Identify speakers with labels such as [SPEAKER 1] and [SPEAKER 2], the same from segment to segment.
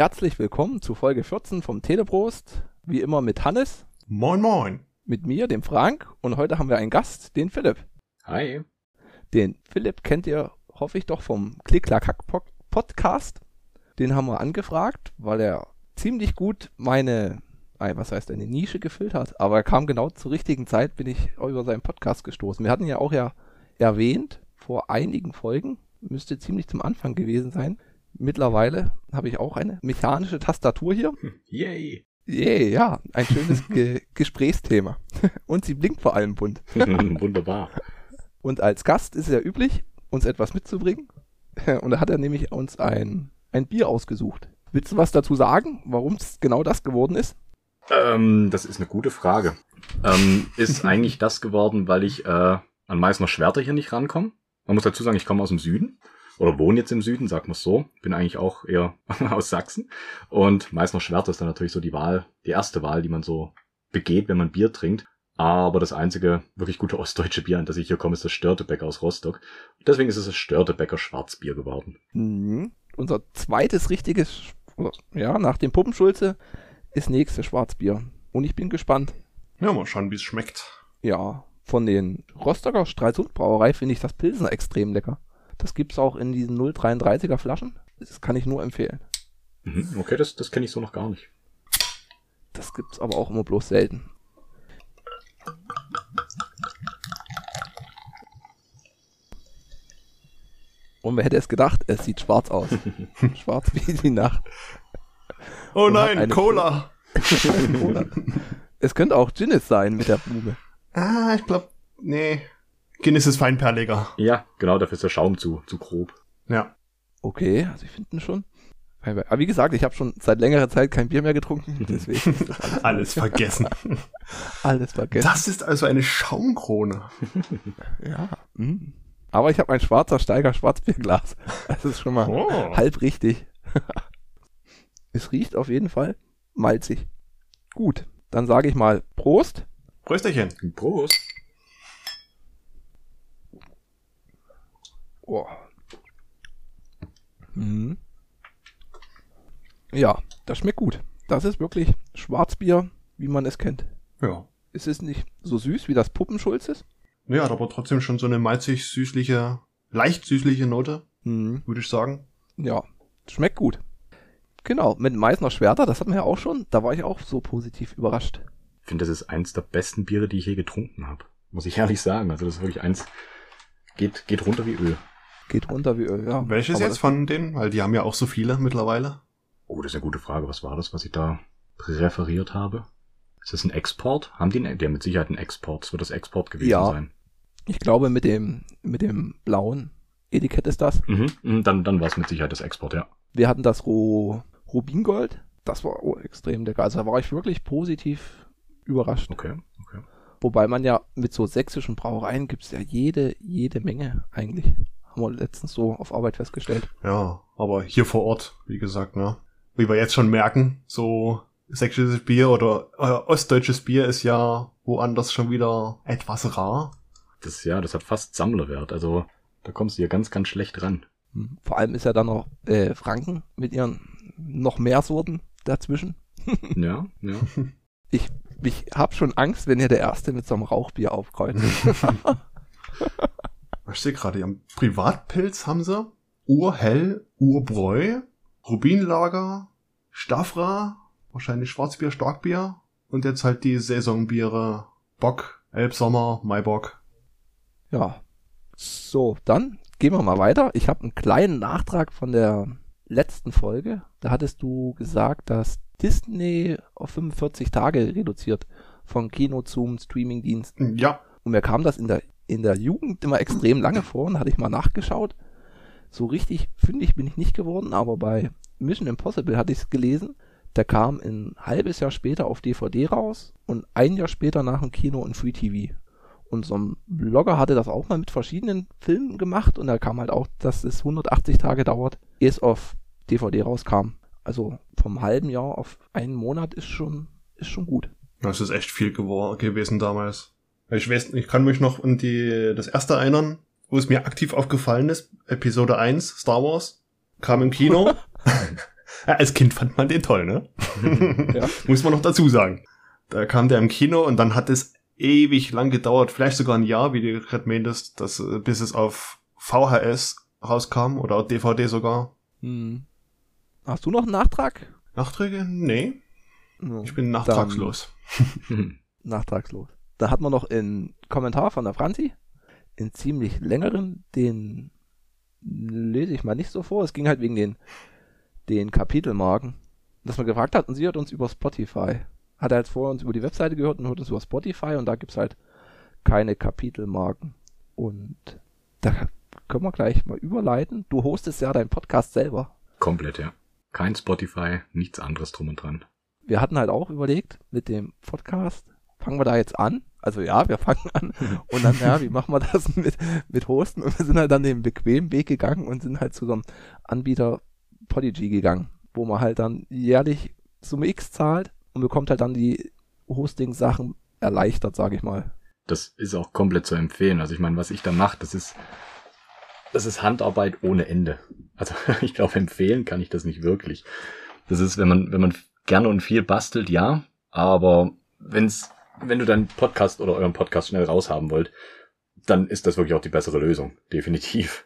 [SPEAKER 1] Herzlich willkommen zu Folge 14 vom Teleprost. Wie immer mit Hannes.
[SPEAKER 2] Moin, moin.
[SPEAKER 1] Mit mir, dem Frank. Und heute haben wir einen Gast, den Philipp.
[SPEAKER 3] Hi.
[SPEAKER 1] Den Philipp kennt ihr, hoffe ich, doch vom Klick-Klack-Podcast. Den haben wir angefragt, weil er ziemlich gut meine, was heißt, eine Nische gefüllt hat. Aber er kam genau zur richtigen Zeit, bin ich über seinen Podcast gestoßen. Wir hatten ja auch ja erwähnt, vor einigen Folgen, müsste ziemlich zum Anfang gewesen sein, Mittlerweile habe ich auch eine mechanische Tastatur hier.
[SPEAKER 3] Yay.
[SPEAKER 1] Yay, ja, ein schönes Ge Gesprächsthema. Und sie blinkt vor allem bunt.
[SPEAKER 3] Wunderbar.
[SPEAKER 1] Und als Gast ist es ja üblich, uns etwas mitzubringen. Und da hat er nämlich uns ein, ein Bier ausgesucht. Willst du was dazu sagen, warum es genau das geworden ist?
[SPEAKER 3] Ähm, das ist eine gute Frage. Ähm, ist eigentlich das geworden, weil ich äh, an Meißner Schwerter hier nicht rankomme. Man muss dazu sagen, ich komme aus dem Süden oder wohne jetzt im Süden, sag mal so. Bin eigentlich auch eher aus Sachsen. Und Meißner Schwert ist dann natürlich so die Wahl, die erste Wahl, die man so begeht, wenn man Bier trinkt. Aber das einzige wirklich gute ostdeutsche Bier, an das ich hier komme, ist das Störtebecker aus Rostock. Deswegen ist es das Störtebecker Schwarzbier geworden.
[SPEAKER 1] Mhm. Unser zweites richtiges, ja, nach dem Puppenschulze ist nächste Schwarzbier. Und ich bin gespannt.
[SPEAKER 2] Ja, mal schauen, wie es schmeckt.
[SPEAKER 1] Ja, von den Rostocker Stralsund Brauerei finde ich das Pilsen extrem lecker. Das gibt's auch in diesen 0,33er Flaschen. Das kann ich nur empfehlen.
[SPEAKER 3] Mhm, okay, das, das kenne ich so noch gar nicht.
[SPEAKER 1] Das gibt's aber auch immer bloß selten. Und wer hätte es gedacht, es sieht schwarz aus. schwarz wie die Nacht.
[SPEAKER 2] Oh Und nein, Cola.
[SPEAKER 1] Cola. Es könnte auch Ginnis sein mit der Blume.
[SPEAKER 2] Ah, ich glaube, nee. Guinness ist feinperliger.
[SPEAKER 3] Ja, genau, dafür ist der Schaum zu, zu grob.
[SPEAKER 2] Ja.
[SPEAKER 1] Okay, also ich finde ihn schon. Aber wie gesagt, ich habe schon seit längerer Zeit kein Bier mehr getrunken, deswegen
[SPEAKER 2] alles, alles vergessen.
[SPEAKER 1] alles vergessen.
[SPEAKER 2] Das ist also eine Schaumkrone.
[SPEAKER 1] ja. Mh. Aber ich habe ein schwarzer Steiger Schwarzbierglas. Das ist schon mal oh. halb richtig. es riecht auf jeden Fall malzig. Gut, dann sage ich mal Prost.
[SPEAKER 2] Prösterchen.
[SPEAKER 3] Prost.
[SPEAKER 1] Oh. Mhm. Ja, das schmeckt gut. Das ist wirklich Schwarzbier, wie man es kennt.
[SPEAKER 2] Ja.
[SPEAKER 1] Es ist nicht so süß, wie das Puppenschulz ist.
[SPEAKER 2] Ja, aber trotzdem schon so eine malzig-süßliche, leicht süßliche Note, mhm. würde ich sagen.
[SPEAKER 1] Ja, schmeckt gut. Genau, mit Meißner Schwerter, das hatten wir ja auch schon, da war ich auch so positiv überrascht.
[SPEAKER 3] Ich finde, das ist eins der besten Biere, die ich je getrunken habe. Muss ich ehrlich sagen. Also das ist wirklich eins, geht, geht runter wie Öl.
[SPEAKER 1] Geht runter wie Öl, ja.
[SPEAKER 2] Welches Aber jetzt von denen? Weil die haben ja auch so viele mittlerweile.
[SPEAKER 3] Oh, das ist eine gute Frage. Was war das, was ich da referiert habe? Ist das ein Export? Haben die, einen, die haben mit Sicherheit einen Export. Das wird das Export gewesen ja. sein.
[SPEAKER 1] Ich glaube, mit dem, mit dem blauen Etikett ist das.
[SPEAKER 3] Mhm, mhm dann, dann war es mit Sicherheit das Export, ja.
[SPEAKER 1] Wir hatten das Ro Rubingold. Das war oh, extrem lecker. Also da war ich wirklich positiv überrascht.
[SPEAKER 3] Okay, okay.
[SPEAKER 1] Wobei man ja mit so sächsischen Brauereien gibt es ja jede, jede Menge eigentlich. Haben wir letztens so auf Arbeit festgestellt.
[SPEAKER 2] Ja, aber hier vor Ort, wie gesagt, ne? Wie wir jetzt schon merken, so sächsisches Bier oder äh, ostdeutsches Bier ist ja woanders schon wieder etwas rar.
[SPEAKER 3] Das ja, das hat fast Sammlerwert. Also da kommst du hier ganz, ganz schlecht ran.
[SPEAKER 1] Hm, vor allem ist ja dann noch äh, Franken mit ihren noch mehr Sorten dazwischen.
[SPEAKER 3] ja, ja.
[SPEAKER 1] Ich, ich hab schon Angst, wenn ihr der Erste mit so einem Rauchbier aufkreuzt.
[SPEAKER 2] Was steht gerade? Am Privatpilz haben sie Urhell, Urbräu, Rubinlager, Staffra, wahrscheinlich Schwarzbier, Starkbier und jetzt halt die Saisonbiere Bock, Elbsommer, Maibock.
[SPEAKER 1] Ja. So, dann gehen wir mal weiter. Ich habe einen kleinen Nachtrag von der letzten Folge. Da hattest du gesagt, dass Disney auf 45 Tage reduziert von Kino zum Streamingdienst.
[SPEAKER 2] Ja.
[SPEAKER 1] Und mir kam das in der in der Jugend immer extrem lange vor und hatte ich mal nachgeschaut. So richtig fündig bin ich nicht geworden, aber bei Mission Impossible hatte ich es gelesen. Der kam ein halbes Jahr später auf DVD raus und ein Jahr später nach dem Kino in Free TV. Und so ein Blogger hatte das auch mal mit verschiedenen Filmen gemacht und da kam halt auch, dass es 180 Tage dauert, ehe es auf DVD rauskam. Also vom halben Jahr auf einen Monat ist schon, ist schon gut.
[SPEAKER 2] Das ist echt viel gewesen damals. Ich weiß, ich kann mich noch an die, das erste erinnern, wo es mir aktiv aufgefallen ist. Episode 1, Star Wars, kam im Kino. Ja, als Kind fand man den toll, ne?
[SPEAKER 1] Ja.
[SPEAKER 2] Muss man noch dazu sagen. Da kam der im Kino und dann hat es ewig lang gedauert, vielleicht sogar ein Jahr, wie du gerade meintest, dass, äh, bis es auf VHS rauskam oder DVD sogar.
[SPEAKER 1] Hm. Hast du noch einen Nachtrag?
[SPEAKER 2] Nachträge? Nee, ich bin nachtragslos.
[SPEAKER 1] nachtragslos. Da hat man noch einen Kommentar von der Franzi, in ziemlich längeren, den lese ich mal nicht so vor. Es ging halt wegen den, den Kapitelmarken, dass man gefragt hat und sie hat uns über Spotify. Hat er jetzt vorher uns über die Webseite gehört und hört uns über Spotify und da gibt's halt keine Kapitelmarken. Und da können wir gleich mal überleiten. Du hostest ja deinen Podcast selber.
[SPEAKER 3] Komplett, ja. Kein Spotify, nichts anderes drum und dran.
[SPEAKER 1] wir hatten halt auch überlegt mit dem Podcast, fangen wir da jetzt an? Also ja, wir fangen an. Und dann, ja, wie machen wir das mit, mit Hosten? Und wir sind halt dann den bequemen Weg gegangen und sind halt zu so einem Anbieter Podigy gegangen, wo man halt dann jährlich Summe X zahlt und bekommt halt dann die Hosting-Sachen erleichtert, sage ich mal.
[SPEAKER 3] Das ist auch komplett zu empfehlen. Also ich meine, was ich da mache, das ist, das ist Handarbeit ohne Ende. Also ich glaube, empfehlen kann ich das nicht wirklich. Das ist, wenn man, wenn man gerne und viel bastelt, ja, aber wenn's, wenn du deinen Podcast oder euren Podcast schnell raushaben wollt, dann ist das wirklich auch die bessere Lösung. Definitiv.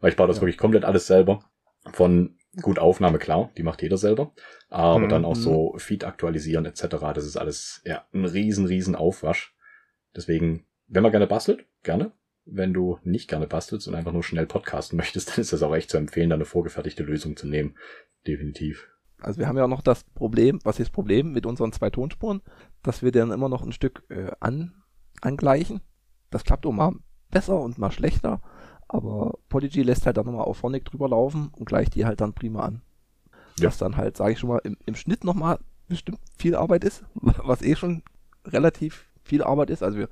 [SPEAKER 3] Weil ich baue das
[SPEAKER 1] Ja.
[SPEAKER 3] wirklich komplett alles selber. Von gut Aufnahme, klar, die macht jeder selber. Aber
[SPEAKER 2] Mhm.
[SPEAKER 3] dann auch so Feed aktualisieren etc. Das ist alles ja ein riesen, riesen Aufwasch. Deswegen, wenn man gerne bastelt, gerne. Wenn du nicht gerne bastelst und einfach nur schnell podcasten möchtest, dann ist das auch echt zu empfehlen, da eine vorgefertigte Lösung zu nehmen. Definitiv.
[SPEAKER 1] Also wir haben ja noch das Problem, was ist das Problem mit unseren zwei Tonspuren, dass wir dann immer noch ein Stück äh, an, angleichen. Das klappt auch mal besser und mal schlechter, aber Podigy lässt halt dann nochmal auf Phonic drüber laufen und gleicht die halt dann prima an.
[SPEAKER 3] Ja.
[SPEAKER 1] Was dann halt, sage ich schon mal, im, im Schnitt nochmal bestimmt viel Arbeit ist, was eh schon relativ viel Arbeit ist. Also wir,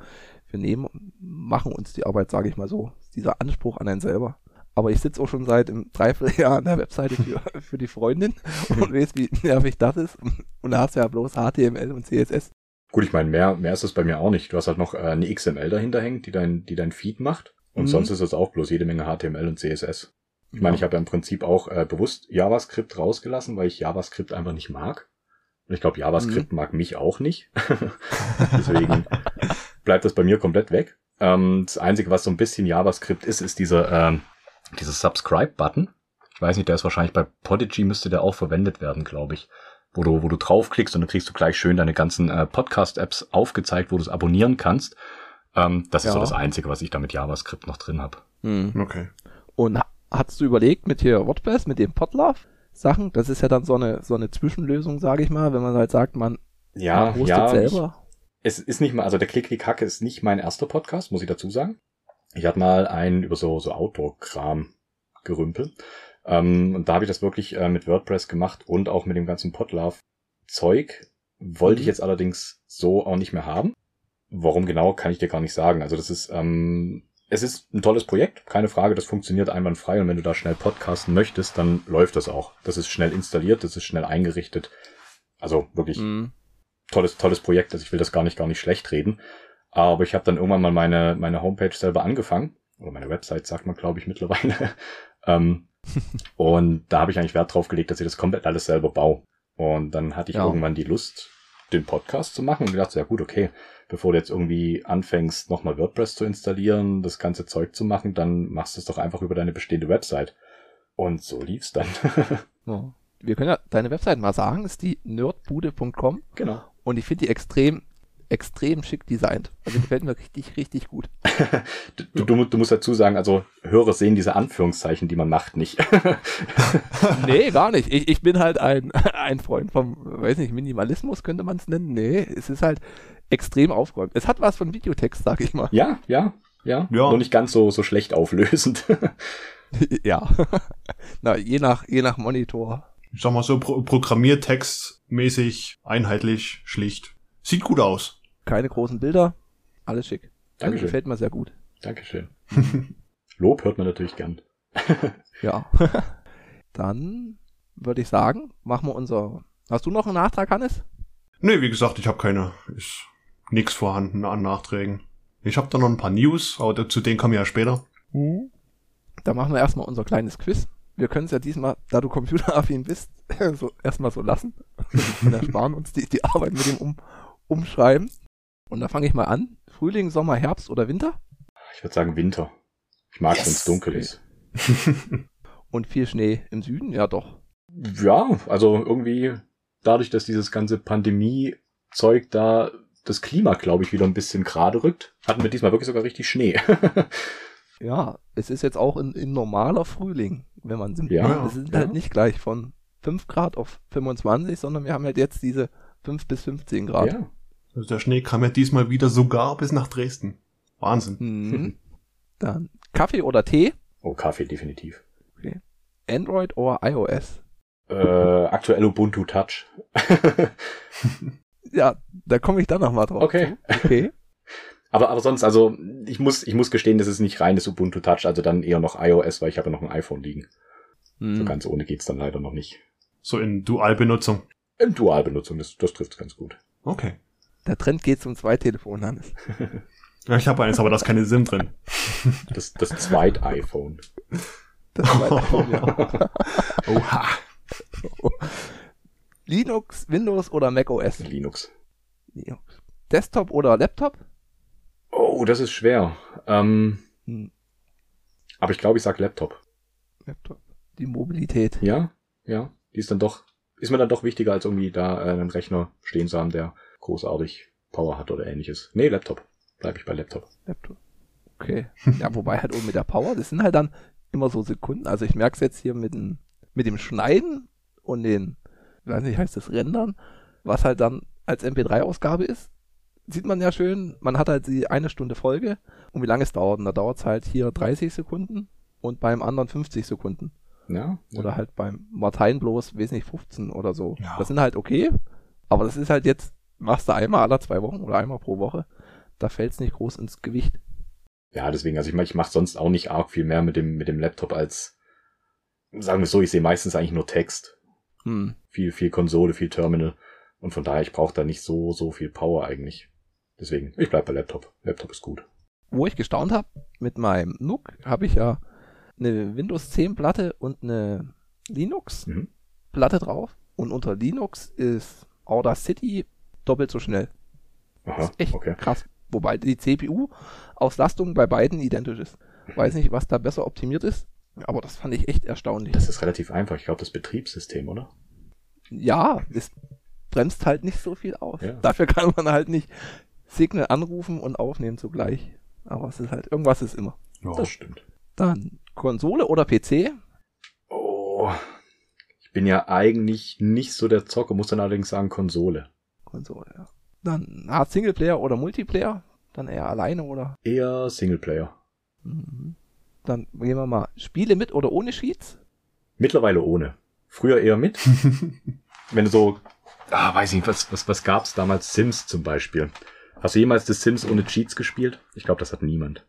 [SPEAKER 1] wir nehmen, machen uns die Arbeit, sage ich mal so, dieser Anspruch an einen selber. Aber ich sitze auch schon seit einem Dreivierteljahr an der Webseite für, für die Freundin und weiß, wie nervig das ist. Und da hast du ja bloß HTML und CSS.
[SPEAKER 3] Gut, ich meine, mehr, mehr ist es bei mir auch nicht. Du hast halt noch äh, eine XML dahinter hängt, die dein, die dein Feed macht. Und
[SPEAKER 1] Mhm.
[SPEAKER 3] sonst ist es auch bloß jede Menge HTML und CSS. Ich meine, ich habe ja im Prinzip auch äh, bewusst JavaScript rausgelassen, weil ich JavaScript einfach nicht mag. Und ich glaube, JavaScript mag mich auch nicht. Deswegen bleibt das bei mir komplett weg. Ähm, das Einzige, was so ein bisschen JavaScript ist, ist dieser, ähm, dieser Subscribe-Button. Ich weiß nicht, der ist wahrscheinlich bei Podigy müsste der auch verwendet werden, glaube ich. Wo du, wo du draufklickst und dann kriegst du gleich schön deine ganzen äh, Podcast-Apps aufgezeigt, wo du es abonnieren kannst. Ähm, das ist so
[SPEAKER 1] Ja.
[SPEAKER 3] das Einzige, was ich da mit JavaScript noch drin habe.
[SPEAKER 1] Hm.
[SPEAKER 2] Okay.
[SPEAKER 1] Und ha- hast du überlegt mit hier WordPress, mit dem Podlove Sachen? Das ist ja dann so eine, so eine Zwischenlösung, sage ich mal, wenn man halt sagt, man, man hostet selber.
[SPEAKER 3] es ist nicht mal, also der Klick-Klick-Hacke ist nicht mein erster Podcast, muss ich dazu sagen. Ich hatte mal einen über so, so Outdoor-Kram gerümpel. Ähm, und da habe ich das wirklich äh, mit WordPress gemacht und auch mit dem ganzen Podlove-Zeug. Wollte ich
[SPEAKER 1] Mhm.
[SPEAKER 3] jetzt allerdings so auch nicht mehr haben. Warum genau, kann ich dir gar nicht sagen. Also das ist, ähm, es ist ein tolles Projekt, keine Frage, das funktioniert einwandfrei und wenn du da schnell podcasten möchtest, dann läuft das auch. Das ist schnell installiert, das ist schnell eingerichtet. Also wirklich
[SPEAKER 1] Hm.
[SPEAKER 3] tolles, tolles Projekt. Also ich will das gar nicht, gar nicht schlecht reden. Aber ich habe dann irgendwann mal meine, meine Homepage selber angefangen. Oder meine Website, sagt man, glaube ich, mittlerweile. ähm, und da habe ich eigentlich Wert drauf gelegt, dass ich das komplett alles selber baue. Und dann hatte ich
[SPEAKER 1] Ja.
[SPEAKER 3] irgendwann die Lust, den Podcast zu machen und gedacht, ja gut, okay, bevor du jetzt irgendwie anfängst, nochmal WordPress zu installieren, das ganze Zeug zu machen, dann machst du es doch einfach über deine bestehende Website. Und so lief's dann.
[SPEAKER 1] Ja. Wir können ja deine Website mal sagen, ist die nerdbude.com
[SPEAKER 3] genau.
[SPEAKER 1] und ich finde die extrem, extrem schick designt. Also die gefällt mir richtig, richtig gut.
[SPEAKER 3] Du, du, du musst dazu sagen, also Hörer sehen diese Anführungszeichen, die man macht, nicht.
[SPEAKER 1] Nee, gar nicht. Ich, ich bin halt ein, ein Freund vom, weiß nicht, Minimalismus könnte man es nennen. Nee, es ist halt extrem aufgeräumt. Es hat was von Videotext, sag ich mal.
[SPEAKER 3] Ja, ja, ja.
[SPEAKER 2] Ja.
[SPEAKER 3] Nur nicht ganz so, so schlecht auflösend.
[SPEAKER 1] ja. Na, je nach, je nach Monitor.
[SPEAKER 2] Ich sag mal so, Pro Programmiertext-mäßig, einheitlich, schlicht. Sieht gut aus.
[SPEAKER 1] Keine großen Bilder. Alles schick. Also
[SPEAKER 3] Dankeschön.
[SPEAKER 1] gefällt mir sehr gut.
[SPEAKER 3] Dankeschön. Lob hört man natürlich gern.
[SPEAKER 1] Ja. Dann würde ich sagen, machen wir unser. Hast du noch einen Nachtrag, Hannes?
[SPEAKER 2] Nee, wie gesagt, ich habe keine, ist nix vorhanden an Nachträgen. Ich habe da noch ein paar News, aber zu denen kommen wir ja später.
[SPEAKER 1] Dann machen wir erstmal unser kleines Quiz. wir können es ja diesmal, da du computeraffin bist, so erstmal so lassen. Und ersparen uns die, die Arbeit mit dem um, Umschreiben. Und da fange ich mal an. Frühling, Sommer, Herbst oder Winter?
[SPEAKER 3] Ich würde sagen Winter. Ich mag,
[SPEAKER 2] Yes.
[SPEAKER 3] wenn es dunkel ist.
[SPEAKER 1] Und viel Schnee im Süden? Ja, doch.
[SPEAKER 3] Ja, also irgendwie dadurch, dass dieses ganze Pandemie-Zeug da das Klima, glaube ich, wieder ein bisschen gerade rückt, hatten wir diesmal wirklich sogar richtig Schnee.
[SPEAKER 1] Ja, es ist jetzt auch ein, ein normaler Frühling, wenn man sind.
[SPEAKER 3] Ja,
[SPEAKER 1] es sind
[SPEAKER 3] ja.
[SPEAKER 1] halt nicht gleich von 5 Grad auf 25, sondern wir haben halt jetzt diese 5 bis 15 Grad.
[SPEAKER 3] ja.
[SPEAKER 2] Also der Schnee kam ja diesmal wieder sogar bis nach Dresden. Wahnsinn.
[SPEAKER 1] Mhm. Dann Kaffee oder Tee?
[SPEAKER 3] Oh, Kaffee definitiv.
[SPEAKER 1] Android oder iOS?
[SPEAKER 3] Äh, aktuell Ubuntu Touch.
[SPEAKER 1] Ja, da komme ich dann nochmal drauf.
[SPEAKER 3] Okay.
[SPEAKER 1] zu. Okay.
[SPEAKER 3] aber, aber sonst, also ich muss, ich muss gestehen, das ist nicht reines Ubuntu Touch, also dann eher noch iOS, weil ich habe ja noch ein iPhone liegen. So
[SPEAKER 1] Hm.
[SPEAKER 3] ganz ohne geht's dann leider noch nicht.
[SPEAKER 2] So in Dualbenutzung.
[SPEAKER 3] In Dualbenutzung, das, das trifft ganz gut.
[SPEAKER 2] Okay.
[SPEAKER 1] Der Trend geht zum Zweitelefon, Hannes.
[SPEAKER 2] Ja, ich habe eins, aber da ist keine SIM drin.
[SPEAKER 3] Das, das zweite iPhone.
[SPEAKER 1] Das Zweitelefon, ja.
[SPEAKER 2] Oha.
[SPEAKER 1] Linux, Windows oder Mac OS?
[SPEAKER 3] Linux.
[SPEAKER 1] Linux. Desktop oder Laptop?
[SPEAKER 3] Oh, das ist schwer. Ähm,
[SPEAKER 1] Hm.
[SPEAKER 3] aber ich glaube, ich sag Laptop.
[SPEAKER 1] Laptop. Die Mobilität.
[SPEAKER 3] Ja, ja. Die ist dann doch, ist mir dann doch wichtiger, als irgendwie da äh, einen Rechner stehen zu haben, der großartig Power hat oder ähnliches. Nee, Laptop. Bleib ich bei Laptop.
[SPEAKER 1] Laptop. Okay. Ja, wobei halt oben mit der Power, das sind halt dann immer so Sekunden. Also ich merke es jetzt hier mit dem, mit dem Schneiden und den, ich weiß nicht, heißt das Rendern, was halt dann als MP3-Ausgabe ist. Sieht man ja schön, man hat halt die eine Stunde Folge und wie lange es dauert. Und da dauert es halt hier 30 Sekunden und beim anderen 50 Sekunden.
[SPEAKER 3] Ja.
[SPEAKER 1] Oder halt beim Martein bloß, weiß nicht, 15 oder so.
[SPEAKER 2] Ja.
[SPEAKER 1] Das sind halt okay, aber das ist halt jetzt, machst du einmal alle zwei Wochen oder einmal pro Woche. Da fällt es nicht groß ins Gewicht.
[SPEAKER 3] Ja, deswegen, also ich meine, ich mache sonst auch nicht arg viel mehr mit dem, mit dem Laptop als, sagen wir so, ich sehe meistens eigentlich nur Text.
[SPEAKER 1] Hm.
[SPEAKER 3] Viel, viel Konsole, viel Terminal. Und von daher, ich brauche da nicht so, so viel Power eigentlich. Deswegen, ich bleib bei Laptop. Laptop ist gut.
[SPEAKER 1] wo ich gestaunt habe, mit meinem NUC habe ich ja eine Windows 10 Platte und eine Linux
[SPEAKER 3] Mhm.
[SPEAKER 1] Platte drauf. Und unter Linux ist Audacity doppelt so schnell. Das
[SPEAKER 3] Aha,
[SPEAKER 1] ist echt
[SPEAKER 3] okay.
[SPEAKER 1] krass. Wobei die CPU-Auslastung bei beiden identisch ist. Weiß nicht, was da besser optimiert ist, aber das fand ich echt erstaunlich.
[SPEAKER 3] Das ist relativ einfach. Ich glaube, das Betriebssystem, oder?
[SPEAKER 1] ja, es bremst halt nicht so viel aus.
[SPEAKER 3] Ja.
[SPEAKER 1] Dafür kann man halt nicht Signal anrufen und aufnehmen zugleich. Aber es ist halt, irgendwas ist immer.
[SPEAKER 2] Ja.
[SPEAKER 3] Das stimmt.
[SPEAKER 1] Dann Konsole oder PC?
[SPEAKER 3] Oh, ich bin ja eigentlich nicht so der Zocker, muss dann allerdings sagen Konsole.
[SPEAKER 1] Konsole, ja. Dann ah, Singleplayer oder Multiplayer? Dann eher alleine oder?
[SPEAKER 3] Eher Singleplayer.
[SPEAKER 1] Mhm. Dann gehen wir mal Spiele mit oder ohne Sheets?
[SPEAKER 3] Mittlerweile ohne. Früher eher mit. Wenn du so, ah, weiß ich nicht, was, was, was gab's damals? Sims zum Beispiel. Hast du jemals das Sims ohne Cheats gespielt? Ich glaube, das hat niemand.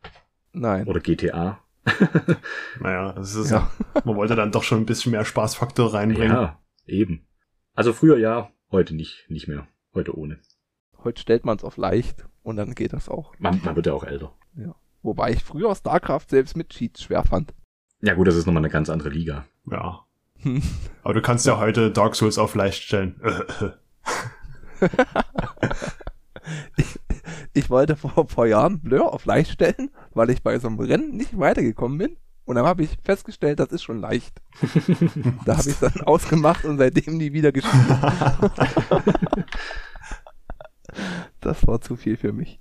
[SPEAKER 1] Nein.
[SPEAKER 3] Oder GTA.
[SPEAKER 2] Naja, das ist
[SPEAKER 1] Ja.
[SPEAKER 2] ja. Man wollte dann doch schon ein bisschen mehr Spaßfaktor reinbringen.
[SPEAKER 3] Ja, eben. Also früher ja, heute nicht, nicht mehr. Heute ohne.
[SPEAKER 1] Heute stellt man es auf leicht und dann geht das auch.
[SPEAKER 3] Man, man wird ja auch älter.
[SPEAKER 1] Wobei ich früher StarCraft selbst mit Cheats schwer fand.
[SPEAKER 3] Ja gut, das ist nochmal eine ganz andere Liga.
[SPEAKER 2] Ja. Aber du kannst ja heute Dark Souls auf leicht stellen.
[SPEAKER 1] Ich wollte vor, vor Jahren Blur auf leicht stellen, weil ich bei so einem Rennen nicht weitergekommen bin. Und dann habe ich festgestellt, das ist schon leicht. Da habe ich dann ausgemacht und seitdem nie wieder gespielt. Das war zu viel für mich.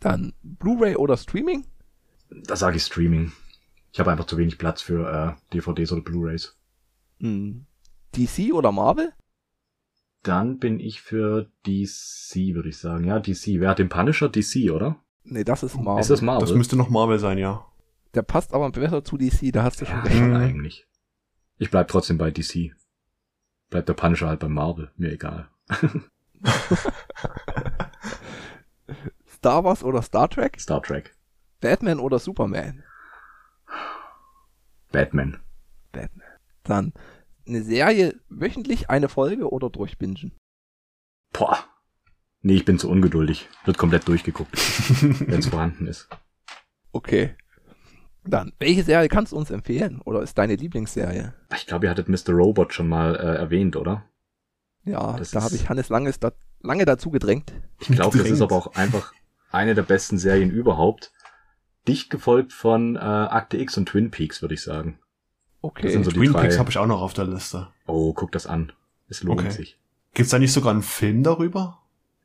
[SPEAKER 1] Dann Blu-ray oder Streaming?
[SPEAKER 3] Da sage ich Streaming. Ich habe einfach zu wenig Platz für äh, DVDs oder Blu-rays.
[SPEAKER 1] Hm. DC oder Marvel?
[SPEAKER 3] Dann bin ich für DC, würde ich sagen. Ja, DC. Wer hat den Punisher? DC, oder?
[SPEAKER 1] Nee, das ist Marvel.
[SPEAKER 3] Ist das Marvel?
[SPEAKER 2] Das müsste noch Marvel sein, ja.
[SPEAKER 1] Der passt aber besser zu DC, da hast du schon
[SPEAKER 3] ja,
[SPEAKER 1] recht.
[SPEAKER 3] schon
[SPEAKER 2] Mhm.
[SPEAKER 3] eigentlich. Ich bleib trotzdem bei DC. Bleibt der Punisher halt bei Marvel. Mir egal.
[SPEAKER 1] Star Wars oder Star Trek?
[SPEAKER 3] Star Trek.
[SPEAKER 1] Batman oder Superman?
[SPEAKER 3] Batman.
[SPEAKER 1] Batman. Dann eine Serie wöchentlich eine Folge oder durchbingen?
[SPEAKER 3] Boah. Nee, ich bin zu ungeduldig. Wird komplett durchgeguckt, wenn es vorhanden ist.
[SPEAKER 1] Okay. Dann, welche Serie kannst du uns empfehlen? Oder ist deine Lieblingsserie?
[SPEAKER 3] Ich glaube, ihr hattet Mr. Robot schon mal äh, erwähnt, oder?
[SPEAKER 1] Ja,
[SPEAKER 3] Das
[SPEAKER 1] da habe ich Hannes Langes da, lange dazu gedrängt.
[SPEAKER 3] Ich glaube, das ist aber auch einfach eine der besten Serien überhaupt. Dicht gefolgt von äh, Akte X und Twin Peaks, würde ich sagen.
[SPEAKER 1] Okay.
[SPEAKER 3] Das sind so
[SPEAKER 2] Twin
[SPEAKER 3] drei.
[SPEAKER 2] Peaks habe ich auch noch auf der Liste.
[SPEAKER 3] Oh, guck das an. Es lohnt
[SPEAKER 2] Okay.
[SPEAKER 3] sich.
[SPEAKER 2] Gibt's da nicht sogar einen Film darüber?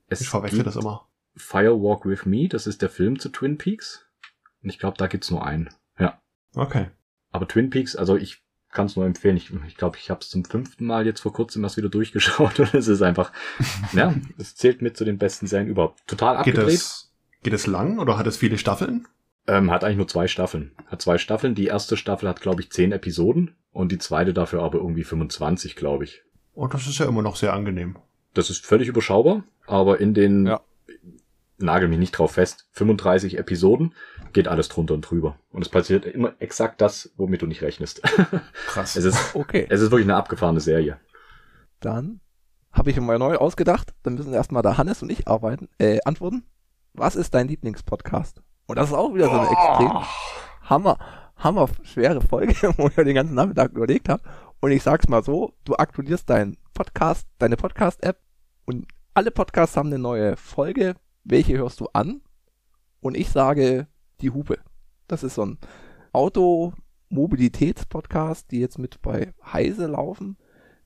[SPEAKER 3] Es
[SPEAKER 2] Ich verwechsel das immer.
[SPEAKER 3] Firewalk with Me, das ist der Film zu Twin Peaks. Und ich glaube, da gibt's nur einen.
[SPEAKER 2] Okay.
[SPEAKER 3] Aber Twin Peaks, also ich kann es nur empfehlen. Ich glaube, ich, glaub, ich habe es zum fünften Mal jetzt vor kurzem erst wieder durchgeschaut und es ist einfach, ja, es zählt mit zu den besten Serien überhaupt. Total
[SPEAKER 2] Geht
[SPEAKER 3] abgedreht.
[SPEAKER 2] es, geht es lang oder hat es viele Staffeln?
[SPEAKER 3] Ähm, hat eigentlich nur zwei Staffeln. Hat zwei Staffeln. Die erste Staffel hat, glaube ich, zehn Episoden und die zweite dafür aber irgendwie 25, glaube ich.
[SPEAKER 2] Oh, das ist ja immer noch sehr angenehm.
[SPEAKER 3] Das ist völlig überschaubar, aber in den,
[SPEAKER 1] Ja.
[SPEAKER 3] Nagel mich nicht drauf fest, 35 Episoden geht alles drunter und drüber. Und es passiert immer exakt das, womit du nicht rechnest.
[SPEAKER 2] Krass.
[SPEAKER 3] es ist,
[SPEAKER 1] Okay.
[SPEAKER 3] es ist wirklich eine abgefahrene Serie.
[SPEAKER 1] Dann habe ich mir mal neu ausgedacht. Dann müssen erstmal da Hannes und ich arbeiten, äh, antworten. Was ist dein Lieblingspodcast? Und das ist auch wieder so eine extrem
[SPEAKER 2] Oh.
[SPEAKER 1] hammer, hammer schwere Folge, wo ich den ganzen Nachmittag überlegt habe. Und ich sag's mal so, du aktualisierst deinen Podcast, deine Podcast-App und alle Podcasts haben eine neue Folge. Welche hörst du an? Und ich sage die Hupe. Das ist so ein Automobilitäts-Podcast, die jetzt mit bei Heise laufen,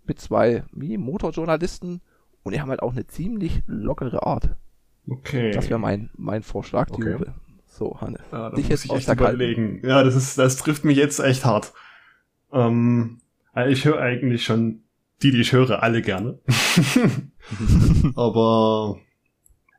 [SPEAKER 1] mit zwei wie Motorjournalisten und die haben halt auch eine ziemlich lockere Art.
[SPEAKER 2] Okay.
[SPEAKER 1] Das wäre mein, mein Vorschlag, die
[SPEAKER 3] Okay.
[SPEAKER 1] Hupe. So, Hannes.
[SPEAKER 2] Ja, da
[SPEAKER 1] Dich
[SPEAKER 2] muss
[SPEAKER 1] jetzt
[SPEAKER 2] ich echt überlegen. Ja, das ist, das trifft mich jetzt echt hart. Ähm, also ich höre eigentlich schon die, die ich höre, alle gerne. Aber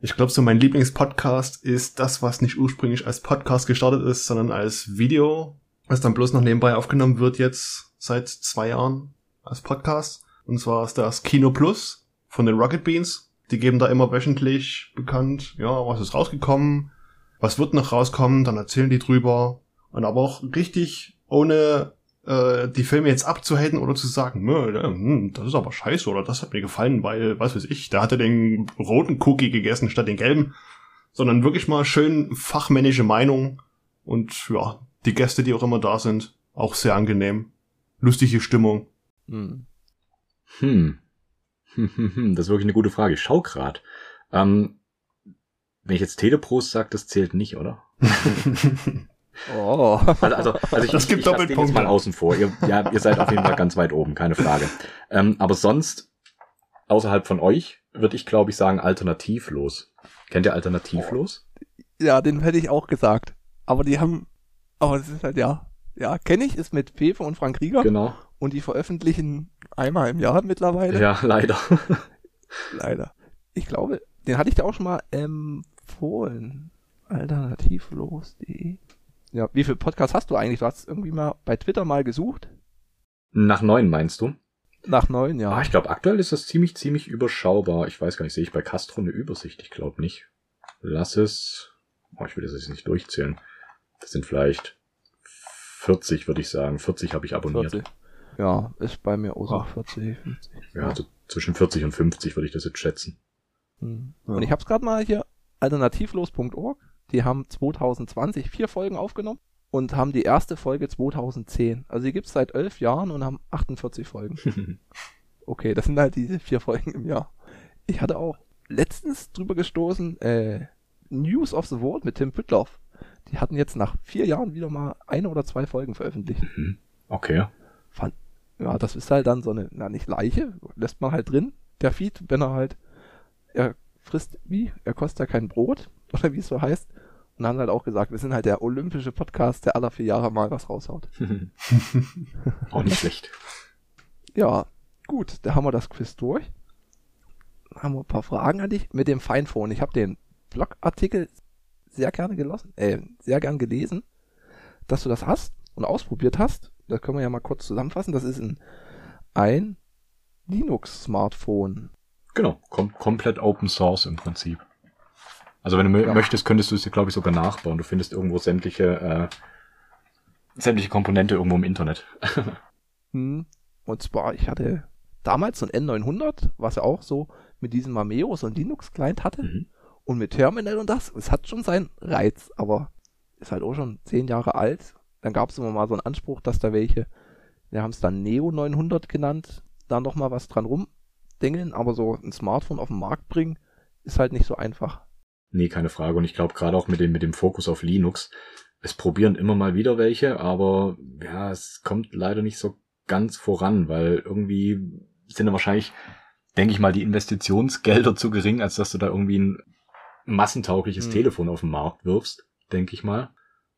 [SPEAKER 2] ich glaube, so mein Lieblingspodcast ist das, was nicht ursprünglich als Podcast gestartet ist, sondern als Video, was dann bloß noch nebenbei aufgenommen wird jetzt seit zwei Jahren als Podcast. Und zwar ist das Kino Plus von den Rocket Beans. Die geben da immer wöchentlich bekannt, ja, was ist rausgekommen, was wird noch rauskommen, dann erzählen die drüber. Und aber auch richtig ohne äh, die Filme jetzt abzuhaten oder zu sagen, "Nö, ja, hm, das ist aber scheiße oder das hat mir gefallen, weil, was weiß ich, der hatte den roten Cookie gegessen statt den gelben. Sondern wirklich mal schön fachmännische Meinung und ja, die Gäste, die auch immer da sind, auch sehr angenehm. Lustige Stimmung.
[SPEAKER 1] Hm,
[SPEAKER 3] hm. Das ist wirklich eine gute Frage. Ich schau grad. Ähm, wenn ich jetzt Teleprost sage, das zählt nicht, oder?
[SPEAKER 1] Oh.
[SPEAKER 3] Also, also, also ich,
[SPEAKER 2] Das gibt
[SPEAKER 3] ich, ich den jetzt
[SPEAKER 2] Doppelpunkte.
[SPEAKER 3] mal außen vor. Ihr, ja, ihr seid auf jeden Fall ganz weit oben, keine Frage. Ähm, aber sonst, außerhalb von euch, würde ich, glaube ich, sagen, alternativlos. Kennt ihr alternativlos?
[SPEAKER 1] Ja, den hätte ich auch gesagt. Aber die haben, aber es ist halt ja, ja, kenne ich, ist mit Fefe und Frank Rieger
[SPEAKER 3] Genau.
[SPEAKER 1] und die veröffentlichen einmal im Jahr mittlerweile.
[SPEAKER 3] Ja, leider.
[SPEAKER 1] Leider. Ich glaube, den hatte ich dir auch schon mal empfohlen. Alternativlos.de. Ja, wie viel Podcasts hast du eigentlich? Du hast irgendwie mal bei Twitter mal gesucht.
[SPEAKER 3] Nach neun meinst du?
[SPEAKER 1] Nach neun, ja.
[SPEAKER 3] Ah, ich glaube, aktuell ist das ziemlich, ziemlich überschaubar. Ich weiß gar nicht, sehe ich bei Castro eine Übersicht? Ich glaube nicht. Lass es. Oh, ich will das jetzt nicht durchzählen. Das sind vielleicht 40, würde ich sagen. 40 habe ich abonniert.
[SPEAKER 1] 40. Ja, ist bei mir auch so
[SPEAKER 2] Ah.
[SPEAKER 1] 40, 50.
[SPEAKER 3] Ja, also zwischen 40 und 50 würde ich das jetzt schätzen.
[SPEAKER 1] Hm.
[SPEAKER 2] Ja.
[SPEAKER 1] Und ich habe es gerade mal hier, alternativlos.org. Die haben 2020 vier Folgen aufgenommen und haben die erste Folge 2010. Also die gibt's seit elf Jahren und haben 48 Folgen. Okay, das sind halt diese vier Folgen im Jahr. Ich hatte auch letztens drüber gestoßen, äh, News of the World mit Tim Püttloff. Die hatten jetzt nach vier Jahren wieder mal eine oder zwei Folgen veröffentlicht.
[SPEAKER 3] okay.
[SPEAKER 1] Fand, ja, das ist halt dann so eine, na nicht Leiche, lässt man halt drin, der Feed, wenn er halt, er frisst, wie? Er kostet ja kein Brot, oder wie es so heißt. Und haben halt auch gesagt, wir sind halt der olympische Podcast, der aller vier Jahre mal was raushaut.
[SPEAKER 3] Auch nicht schlecht.
[SPEAKER 1] Ja, gut, da haben wir das Quiz durch. Haben wir ein paar Fragen an dich mit dem Feinphone. Ich habe den Blogartikel sehr gerne gelassen, äh, sehr gern gelesen, dass du das hast und ausprobiert hast. Das können wir ja mal kurz zusammenfassen. Das ist ein, ein Linux-Smartphone.
[SPEAKER 3] Genau, kom komplett Open Source im Prinzip. Also wenn du
[SPEAKER 1] Ja.
[SPEAKER 3] möchtest, könntest du es dir, glaube ich, sogar nachbauen. Du findest irgendwo sämtliche, äh, sämtliche Komponente irgendwo im Internet.
[SPEAKER 1] Hm. Und zwar, ich hatte damals so ein N900, was ja auch so mit diesem Mameo so ein Linux-Client hatte.
[SPEAKER 3] Mhm.
[SPEAKER 1] Und mit Terminal und das, es hat schon seinen Reiz, aber ist halt auch schon zehn Jahre alt. Dann gab es immer mal so einen Anspruch, dass da welche, wir haben es dann Neo 900 genannt, da noch mal was dran rumdengeln, aber so ein Smartphone auf den Markt bringen, ist halt nicht so einfach.
[SPEAKER 3] Nee, keine Frage. Und ich glaube gerade auch mit dem, mit dem Fokus auf Linux, es probieren immer mal wieder welche, aber ja, es kommt leider nicht so ganz voran, weil irgendwie sind da wahrscheinlich, denke ich mal, die Investitionsgelder zu gering, als dass du da irgendwie ein massentaugliches hm. Telefon auf den Markt wirfst, denke ich mal.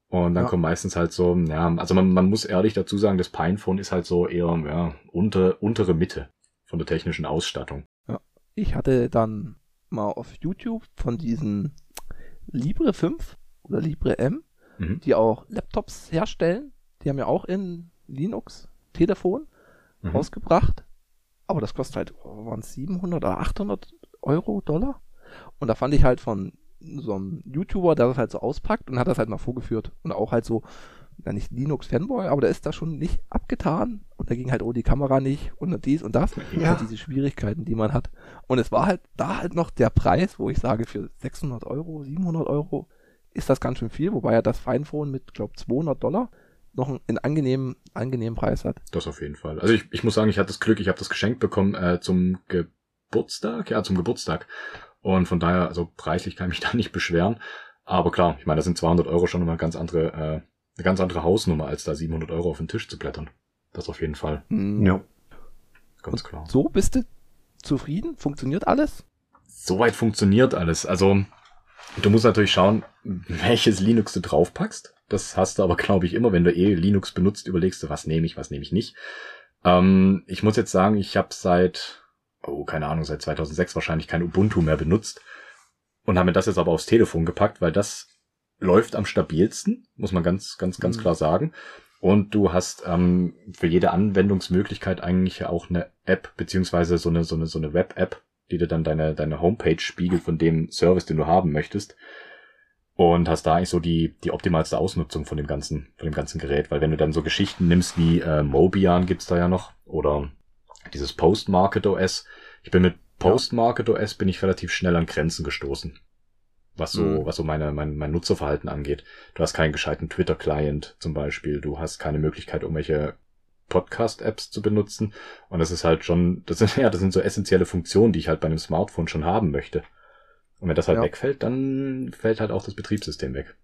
[SPEAKER 3] Und dann ja. kommt meistens halt so, ja, also man, man muss ehrlich dazu sagen, das Pinephone ist halt so eher, ja, unter, untere Mitte von der technischen Ausstattung.
[SPEAKER 1] Ja. Ich hatte dann mal auf YouTube von diesen Libre 5 oder Libre M, mhm. die auch Laptops herstellen. Die haben ja auch in Linux Telefon mhm. rausgebracht. Aber das kostet halt, oh, waren es 700 oder 800 Euro, Dollar? Und da fand ich halt von so einem YouTuber, der das halt so auspackt und hat das halt mal vorgeführt. Und auch halt so, ja nicht Linux-Fanboy, aber der ist da schon nicht abgetan. Und da ging halt, oh, die Kamera nicht und dies und das. Ja. Halt diese Schwierigkeiten, die man hat. Und es war halt da halt noch der Preis, wo ich sage, für 600 Euro, 700 Euro ist das ganz schön viel. Wobei er das Finephone mit, glaube 200 Dollar noch einen angenehmen, angenehmen Preis hat.
[SPEAKER 3] Das auf jeden Fall. Also ich, ich muss sagen, ich hatte das Glück, ich habe das geschenkt bekommen äh, zum Geburtstag, ja, zum Geburtstag. Und von daher, also preislich kann ich mich da nicht beschweren. Aber klar, ich meine, das sind 200 Euro schon immer eine ganz andere, äh, eine ganz andere Hausnummer, als da 700 Euro auf den Tisch zu blättern. Das auf jeden Fall.
[SPEAKER 1] Mhm. Ja. Ganz klar. So bist du zufrieden? Funktioniert alles?
[SPEAKER 3] Soweit funktioniert alles. Also, du musst natürlich schauen, welches Linux du draufpackst. Das hast du aber, glaube ich, immer, wenn du eh Linux benutzt, überlegst du, was nehme ich, was nehme ich nicht. Ähm, ich muss jetzt sagen, ich habe seit oh, keine Ahnung, seit 2006 wahrscheinlich kein Ubuntu mehr benutzt und haben mir das jetzt aber aufs Telefon gepackt, weil das läuft am stabilsten, muss man ganz, ganz, ganz mhm. klar sagen. Und du hast ähm, für jede Anwendungsmöglichkeit eigentlich auch eine App, beziehungsweise so eine, so eine, so eine Web-App, die dir dann deine, deine Homepage spiegelt von dem Service, den du haben möchtest. Und hast da eigentlich so die, die optimalste Ausnutzung von dem ganzen, von dem ganzen Gerät. Weil wenn du dann so Geschichten nimmst wie äh, Mobian gibt's da ja noch, oder dieses Post-Market OS. Ich bin mit Post-Market OS bin ich relativ schnell an Grenzen gestoßen. Was so, mhm. was so meine, mein, mein Nutzerverhalten angeht. Du hast keinen gescheiten Twitter-Client zum Beispiel. Du hast keine Möglichkeit, irgendwelche Podcast-Apps zu benutzen. Und das ist halt schon, das sind, ja, das sind so essentielle Funktionen, die ich halt bei einem Smartphone schon haben möchte. Und wenn das halt ja. wegfällt, dann fällt halt auch das Betriebssystem weg.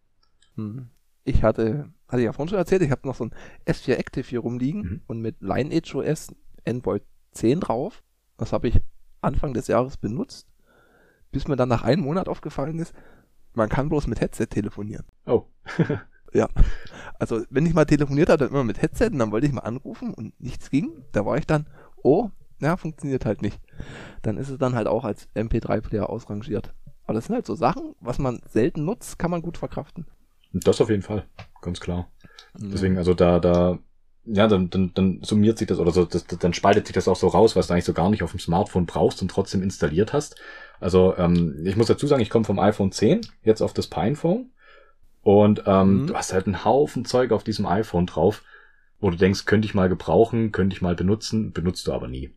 [SPEAKER 1] Mhm. Ich hatte, hatte ich ja vorhin schon erzählt, ich habe noch so ein S4 Active hier rumliegen mhm. und mit Lineage OS Android 10 drauf. Das habe ich Anfang des Jahres benutzt, bis mir dann nach einem Monat aufgefallen ist, man kann bloß mit Headset telefonieren.
[SPEAKER 3] Oh.
[SPEAKER 1] ja. Also, wenn ich mal telefoniert habe, dann immer mit Headset und dann wollte ich mal anrufen und nichts ging. Da war ich dann, oh, ja, funktioniert halt nicht. Dann ist es dann halt auch als MP3-Player ausrangiert. Aber das sind halt so Sachen, was man selten nutzt, kann man gut verkraften.
[SPEAKER 3] Das auf jeden Fall, ganz klar. Deswegen, also da, da ja, dann, dann, dann summiert sich das oder so, das, dann spaltet sich das auch so raus, was du eigentlich so gar nicht auf dem Smartphone brauchst und trotzdem installiert hast. Also ähm, ich muss dazu sagen, ich komme vom iPhone 10 jetzt auf das Pinephone und ähm, mhm. du hast halt einen Haufen Zeug auf diesem iPhone drauf, wo du denkst, könnte ich mal gebrauchen, könnte ich mal benutzen, benutzt du aber nie.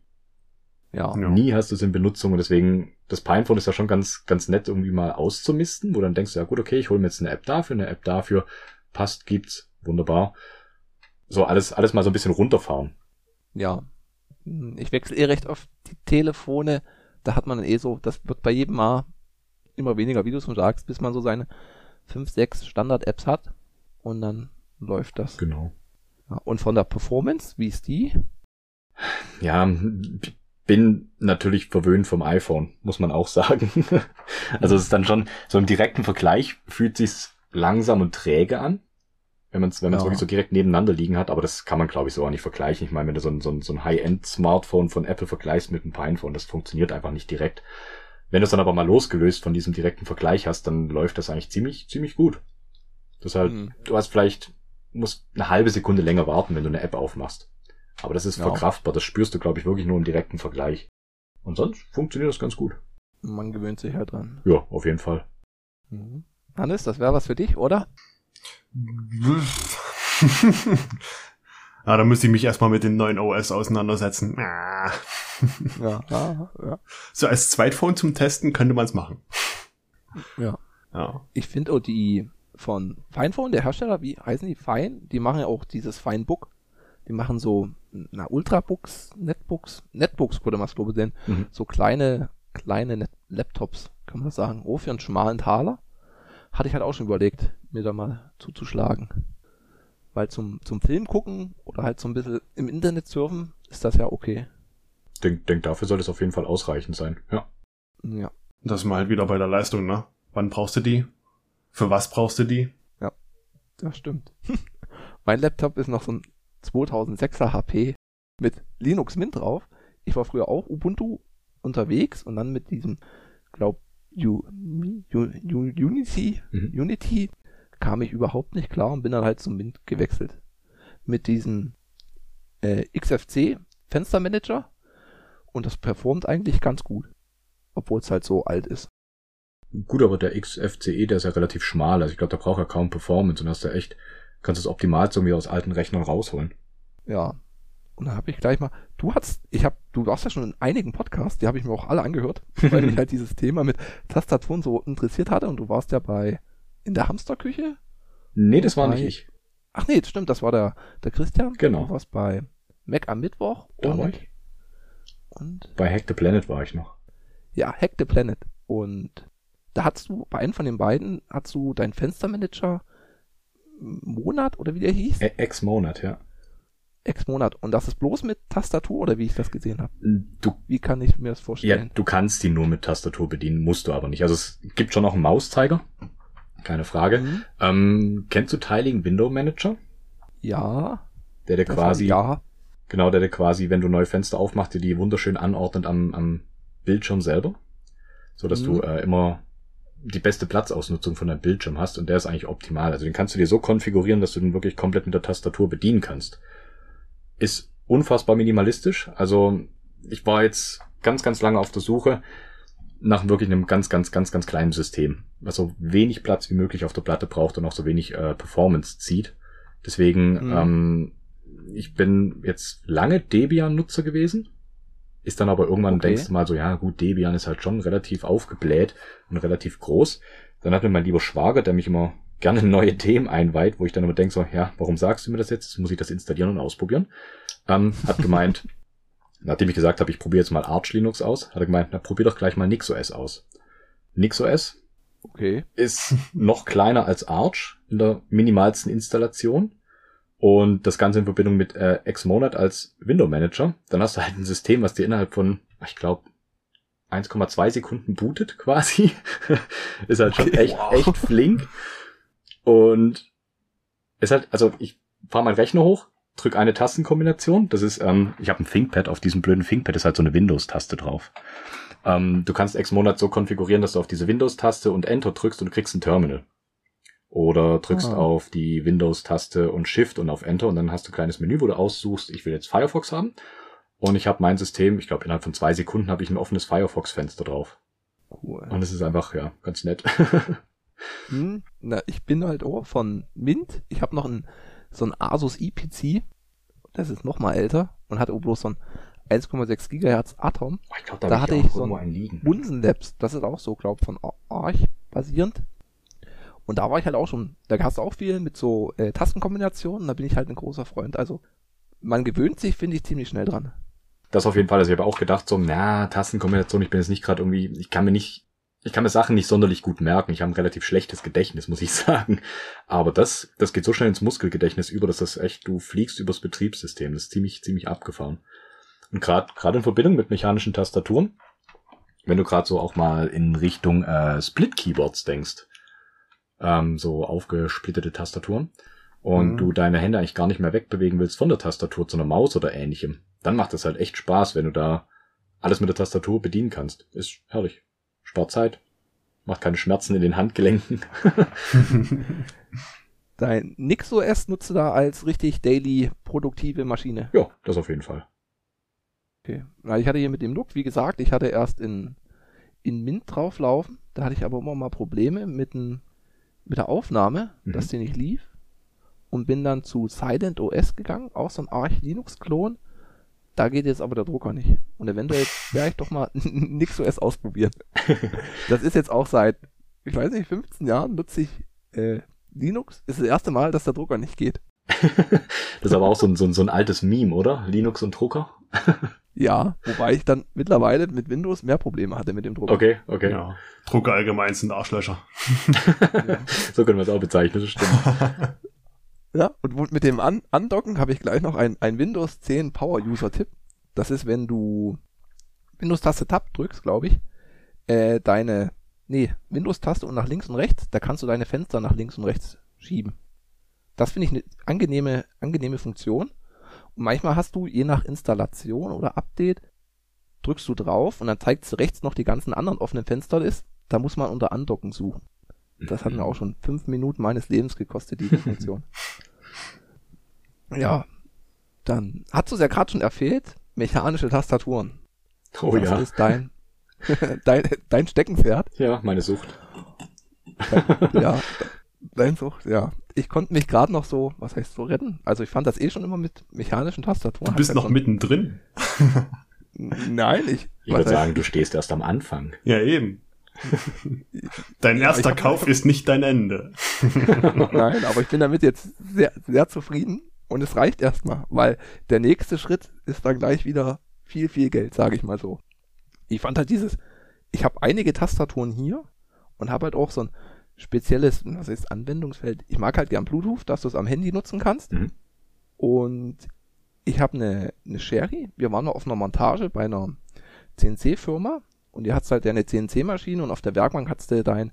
[SPEAKER 3] Ja. ja. Nie hast du es in Benutzung und deswegen, das Pinephone ist ja schon ganz, ganz nett irgendwie mal auszumisten, wo dann denkst du, ja gut, okay, ich hole mir jetzt eine App dafür, eine App dafür, passt, gibt's, wunderbar so alles, alles mal so ein bisschen runterfahren.
[SPEAKER 1] Ja. Ich wechsle eh recht oft die Telefone. Da hat man dann eh so, das wird bei jedem Mal immer weniger, wie du schon sagst, bis man so seine fünf, sechs Standard-Apps hat. Und dann läuft das.
[SPEAKER 3] Genau.
[SPEAKER 1] Ja, und von der Performance, wie ist die?
[SPEAKER 3] Ja, bin natürlich verwöhnt vom iPhone, muss man auch sagen. also es ist dann schon, so im direkten Vergleich fühlt sich's langsam und träge an wenn man es wenn man's ja. wirklich so direkt nebeneinander liegen hat, aber das kann man, glaube ich, so auch nicht vergleichen. Ich meine, wenn du so ein, so ein, so ein High-End-Smartphone von Apple vergleichst mit einem Pinephone, das funktioniert einfach nicht direkt. Wenn du es dann aber mal losgelöst von diesem direkten Vergleich hast, dann läuft das eigentlich ziemlich, ziemlich gut. Das halt, mhm. du hast vielleicht, musst eine halbe Sekunde länger warten, wenn du eine App aufmachst. Aber das ist ja. verkraftbar, das spürst du, glaube ich, wirklich nur im direkten Vergleich. Und sonst funktioniert das ganz gut.
[SPEAKER 1] Man gewöhnt sich halt dran.
[SPEAKER 3] Ja, auf jeden Fall.
[SPEAKER 1] Mhm. Hannes, das wäre was für dich, oder?
[SPEAKER 2] ah, da müsste ich mich erstmal mit dem neuen OS auseinandersetzen.
[SPEAKER 1] ja, ja, ja.
[SPEAKER 2] So als Zweitphone zum Testen könnte man es machen.
[SPEAKER 1] Ja. ja. Ich finde auch die von Finephone, der Hersteller, wie heißen die? Fine? Die machen ja auch dieses Finebook. Die machen so, na, Ultrabooks, Netbooks, Netbooks würde man es glaube ich nennen.
[SPEAKER 3] Mhm.
[SPEAKER 1] So kleine, kleine Net Laptops, kann man das sagen. Oh, für einen schmalen Taler. Hatte ich halt auch schon überlegt, mir da mal zuzuschlagen. Weil zum, zum Film gucken oder halt so ein bisschen im Internet surfen, ist das ja okay.
[SPEAKER 3] Denk, denk, dafür soll es auf jeden Fall ausreichend sein. Ja.
[SPEAKER 1] Ja.
[SPEAKER 2] Das ist mal halt wieder bei der Leistung, ne? Wann brauchst du die? Für was brauchst du die?
[SPEAKER 1] Das stimmt. mein Laptop ist noch so ein 2006er HP mit Linux Mint drauf. Ich war früher auch Ubuntu unterwegs und dann mit diesem, glaub, U, U, Unity,
[SPEAKER 3] Mhm.
[SPEAKER 1] Unity kam ich überhaupt nicht klar und bin dann halt zum Mint gewechselt. Mit diesem äh, XFC Fenstermanager und das performt eigentlich ganz gut. Obwohl es halt so alt ist.
[SPEAKER 3] Gut, aber der XFCE, der ist ja relativ schmal. Also ich glaube, da braucht er kaum Performance und hast du echt, kannst du es optimal irgendwie aus alten Rechnern rausholen.
[SPEAKER 1] Ja. Und dann habe ich gleich mal, du hast, ich habe, du warst ja schon in einigen Podcasts, die habe ich mir auch alle angehört, weil mich halt dieses Thema mit Tastaturen so interessiert hatte und du warst ja bei in der Hamsterküche.
[SPEAKER 3] Nee, das war
[SPEAKER 1] Wobei-
[SPEAKER 3] nicht ich.
[SPEAKER 1] Ach nee, das stimmt, das war der, der Christian.
[SPEAKER 3] Genau.
[SPEAKER 1] Du warst bei Mac am Mittwoch
[SPEAKER 3] Da war
[SPEAKER 1] und,
[SPEAKER 3] ich.
[SPEAKER 1] und
[SPEAKER 3] Bei Hack the Planet war ich noch.
[SPEAKER 1] ja, Hack the Planet. Und da hast du, bei einem von den beiden, hast du deinen Fenstermanager Monat oder wie der hieß?
[SPEAKER 3] Ä- Ex-Monat, ja.
[SPEAKER 1] Ex-Monat. Und das ist bloß mit Tastatur oder wie ich das gesehen habe?
[SPEAKER 3] Du,
[SPEAKER 1] Wie kann ich mir das
[SPEAKER 3] ja,
[SPEAKER 1] vorstellen?
[SPEAKER 3] du kannst die nur mit Tastatur bedienen, musst du aber nicht. Also es gibt schon noch einen Mauszeiger. Keine Frage.
[SPEAKER 1] Mhm.
[SPEAKER 3] Ähm, kennst du Tiling Window Manager?
[SPEAKER 1] Ja.
[SPEAKER 3] Der der quasi,
[SPEAKER 1] Ja.
[SPEAKER 3] genau, der der quasi, wenn du neue Fenster aufmachst, dir die wunderschön anordnet am, am Bildschirm selber. So dass
[SPEAKER 1] Mhm.
[SPEAKER 3] du äh, immer die beste Platzausnutzung von deinem Bildschirm hast und der ist eigentlich optimal. Also den kannst du dir so konfigurieren, dass du den wirklich komplett mit der Tastatur bedienen kannst. Ist unfassbar minimalistisch. Also ich war jetzt ganz, ganz lange auf der Suche nach wirklich einem ganz, ganz, ganz, ganz kleinen System, was so wenig Platz wie möglich auf der Platte braucht und auch so wenig äh, Performance zieht. Deswegen,
[SPEAKER 1] Mhm.
[SPEAKER 3] ähm, ich bin jetzt lange Debian-Nutzer gewesen, ist dann aber irgendwann
[SPEAKER 1] Okay.
[SPEAKER 3] denkst du mal so, ja gut, Debian ist halt schon relativ aufgebläht und relativ groß. Dann hat mir mein lieber Schwager, der mich immer gerne neue Themen einweiht, wo ich dann immer denke so, ja, warum sagst du mir das jetzt? Jetzt muss ich das installieren und ausprobieren. Ähm, hat gemeint, nachdem ich gesagt habe, ich probiere jetzt mal Arch Linux aus, hat er gemeint, na probier doch gleich mal NixOS aus. NixOS
[SPEAKER 1] Okay.
[SPEAKER 3] ist noch kleiner als Arch in der minimalsten Installation. Und das Ganze in Verbindung mit äh, Xmonad als Window Manager. Dann hast du halt ein System, was dir innerhalb von, ich glaube, 1,2 Sekunden bootet quasi. ist halt schon
[SPEAKER 1] Okay.
[SPEAKER 3] echt,
[SPEAKER 2] Wow.
[SPEAKER 3] echt flink. Und ist halt, also ich fahre meinen Rechner hoch, drück eine Tastenkombination. Das ist, ähm, ich habe ein ThinkPad, auf diesem blöden ThinkPad ist halt so eine Windows-Taste drauf. Ähm, du kannst Xmonad so konfigurieren, dass du auf diese Windows-Taste und Enter drückst und du kriegst ein Terminal. Oder drückst
[SPEAKER 1] Ah.
[SPEAKER 3] auf die Windows-Taste und Shift und auf Enter und dann hast du ein kleines Menü, wo du aussuchst, ich will jetzt Firefox haben. Und ich habe mein System, ich glaube innerhalb von zwei Sekunden habe ich ein offenes Firefox-Fenster drauf.
[SPEAKER 1] Cool.
[SPEAKER 3] Und es ist einfach, ja, ganz nett.
[SPEAKER 1] Hm, na, ich bin halt auch von Mint. Ich habe noch ein, so ein Asus iPC. Das ist noch mal älter und hat auch bloß so ein 1,6 Gigahertz Atom.
[SPEAKER 3] Oh, ich glaube,
[SPEAKER 1] Da
[SPEAKER 3] da,
[SPEAKER 1] hatte
[SPEAKER 3] ich
[SPEAKER 1] ich so ein. Bunsen Labs, das ist auch so, glaub von Ar- Arch basierend. Und da war ich halt auch schon, da hast du auch viel mit so äh, Tastenkombinationen, da bin ich halt ein großer Freund. Also man gewöhnt sich, finde ich, ziemlich schnell dran.
[SPEAKER 3] Das auf jeden Fall. Also ich habe auch gedacht, so, na, Tastenkombination, ich bin jetzt nicht gerade irgendwie, ich kann mir nicht, ich kann mir Sachen nicht sonderlich gut merken. Ich habe ein relativ schlechtes Gedächtnis, muss ich sagen. Aber das, das geht so schnell ins Muskelgedächtnis über, dass das echt, du fliegst übers Betriebssystem. Das ist ziemlich, ziemlich abgefahren. Und gerade gerade in Verbindung mit mechanischen Tastaturen, wenn du gerade so auch mal in Richtung äh, Split-Keyboards denkst, ähm, so aufgesplittete Tastaturen, und
[SPEAKER 1] Mhm.
[SPEAKER 3] du deine Hände eigentlich gar nicht mehr wegbewegen willst von der Tastatur zu einer Maus oder ähnlichem, dann macht es halt echt Spaß, wenn du da alles mit der Tastatur bedienen kannst. Ist herrlich. Spart Zeit. Macht keine Schmerzen in den Handgelenken.
[SPEAKER 1] Dein NixOS nutzt du da als richtig daily produktive Maschine.
[SPEAKER 3] ja, das auf jeden Fall.
[SPEAKER 1] Okay. Na, ich hatte hier mit dem Look, wie gesagt, ich hatte erst in, in Mint drauflaufen. Da hatte ich aber immer mal Probleme mit, dem, mit der Aufnahme,
[SPEAKER 3] Mhm.
[SPEAKER 1] dass die nicht lief. Und bin dann zu Silent OS gegangen, auch so ein Arch Linux-Klon. Da geht jetzt aber der Drucker nicht. Und eventuell werde ich doch mal NixOS ausprobieren. das ist jetzt auch seit, ich weiß nicht, 15 Jahren nutze ich äh, Linux ist das erste Mal, dass der Drucker nicht geht.
[SPEAKER 3] das ist aber auch so ein, so ein, so ein altes Meme, oder? Linux und Drucker?
[SPEAKER 1] ja, wobei ich dann mittlerweile mit Windows mehr Probleme hatte mit dem Drucker.
[SPEAKER 3] Okay, okay.
[SPEAKER 2] Ja. Drucker allgemein sind Arschlöcher.
[SPEAKER 3] ja. So können wir es auch bezeichnen, das stimmt.
[SPEAKER 1] Ja, und mit dem An Andocken habe ich gleich noch ein, ein Windows 10 Power User Tipp. Das ist, wenn du Windows-Taste Tab drückst, glaube ich, äh, deine, nee, Windows-Taste und nach links und rechts, da kannst du deine Fenster nach links und rechts schieben. Das finde ich eine angenehme, angenehme Funktion. Und manchmal hast du, je nach Installation oder Update, drückst du drauf und dann zeigt es rechts noch die ganzen anderen offenen Fenster ist. Da muss man unter Andocken suchen. Das hat mir auch schon fünf Minuten meines Lebens gekostet, diese Funktion. ja, dann hast du es ja gerade schon erfehlt, mechanische Tastaturen.
[SPEAKER 3] Oh
[SPEAKER 1] das
[SPEAKER 3] ja.
[SPEAKER 1] ist dein, dein, dein Steckenpferd.
[SPEAKER 3] Ja, meine Sucht.
[SPEAKER 1] ja, dein Sucht, ja. Ich konnte mich gerade noch so, was heißt so retten? Also ich fand das eh schon immer mit mechanischen Tastaturen.
[SPEAKER 2] Du bist
[SPEAKER 1] Hat
[SPEAKER 2] noch
[SPEAKER 1] schon-
[SPEAKER 2] mittendrin.
[SPEAKER 1] Nein, ich.
[SPEAKER 3] Ich würde
[SPEAKER 1] heißt-
[SPEAKER 3] sagen, du stehst erst am Anfang.
[SPEAKER 2] Ja, eben. Dein erster Kauf ist nicht dein Ende.
[SPEAKER 1] Nein, aber ich bin damit jetzt sehr, sehr zufrieden und es reicht erstmal, weil der nächste Schritt ist dann gleich wieder viel, viel Geld, sage ich mal so. Ich fand halt dieses, ich habe einige Tastaturen hier und habe halt auch so ein spezielles, was heißt Anwendungsfeld. Ich mag halt gern Bluetooth, dass du es am Handy nutzen kannst.
[SPEAKER 3] Mhm.
[SPEAKER 1] Und ich habe eine, eine Sherry. Wir waren mal auf einer Montage bei einer CNC-Firma und die hat's halt ja eine CNC-Maschine und auf der Werkbank hat's du dein,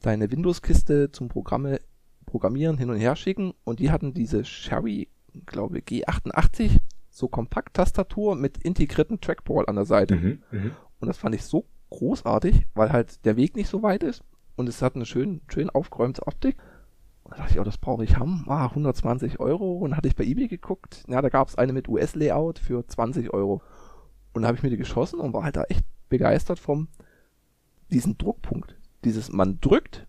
[SPEAKER 1] deine Windows-Kiste zum Programme, Programmieren hin und her schicken und die hatten diese Sherry, glaube G88, so Kompakt-Tastatur mit integrierten Trackball an der Seite.
[SPEAKER 3] Mhm. Mhm.
[SPEAKER 1] Und das fand ich so großartig, weil halt der Weg nicht so weit ist und es hat eine schön, schön aufgeräumte Optik. Und da dachte ich, oh, das brauche ich haben. Ah, 120 Euro. Und hatte ich bei eBay geguckt. Ja, da gab es eine mit US-Layout für 20 Euro. Und da habe ich mir die geschossen und war halt da echt begeistert vom diesen Druckpunkt. Dieses, man drückt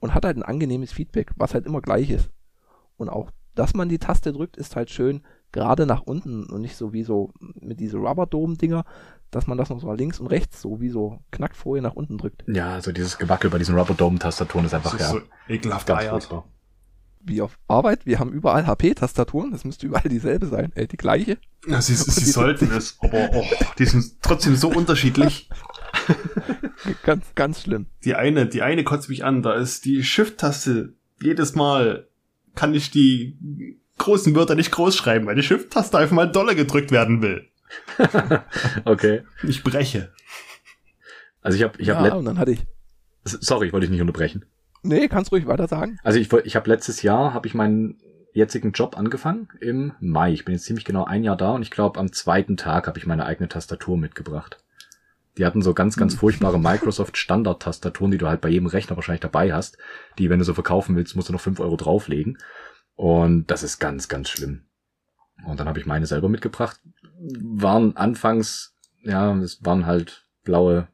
[SPEAKER 1] und hat halt ein angenehmes Feedback, was halt immer gleich ist. Und auch, dass man die Taste drückt, ist halt schön gerade nach unten und nicht so wie so mit diese Rubber-Dome-Dinger, dass man das noch so links und rechts so wie so Knackfolie nach unten drückt.
[SPEAKER 3] Ja, also dieses Gewackel bei diesen Rubber Dome Tastaturen ist
[SPEAKER 2] Das
[SPEAKER 3] einfach
[SPEAKER 2] ist
[SPEAKER 3] ja
[SPEAKER 2] so ekelhaft
[SPEAKER 3] ganz furchtbar.
[SPEAKER 1] Wie auf Arbeit, wir haben überall HP-Tastaturen, das müsste überall dieselbe sein, äh, die gleiche.
[SPEAKER 2] Ja, sie, sie sollten es, aber oh, die sind trotzdem so unterschiedlich.
[SPEAKER 1] Ganz, ganz schlimm.
[SPEAKER 2] Die eine, die eine kotzt mich an, da ist die Shift-Taste. Jedes Mal kann ich die großen Wörter nicht groß schreiben, weil die Shift-Taste einfach mal doller gedrückt werden will.
[SPEAKER 3] Okay.
[SPEAKER 2] Ich breche.
[SPEAKER 3] Also ich habe ich hab
[SPEAKER 1] ja,
[SPEAKER 3] let
[SPEAKER 1] und dann hatte ich,
[SPEAKER 3] sorry, ich wollte dich nicht unterbrechen.
[SPEAKER 1] Nee, kannst ruhig weiter sagen.
[SPEAKER 3] Also ich, ich habe letztes Jahr habe ich meinen jetzigen Job angefangen im Mai. Ich bin jetzt ziemlich genau ein Jahr da und ich glaube am zweiten Tag habe ich meine eigene Tastatur mitgebracht. Die hatten so ganz, ganz furchtbare Microsoft Standard Tastaturen, die du halt bei jedem Rechner wahrscheinlich dabei hast. Die, wenn du so verkaufen willst, musst du noch fünf Euro drauflegen. Und das ist ganz, ganz schlimm. Und dann habe ich meine selber mitgebracht. Waren anfangs, ja, es waren halt blaue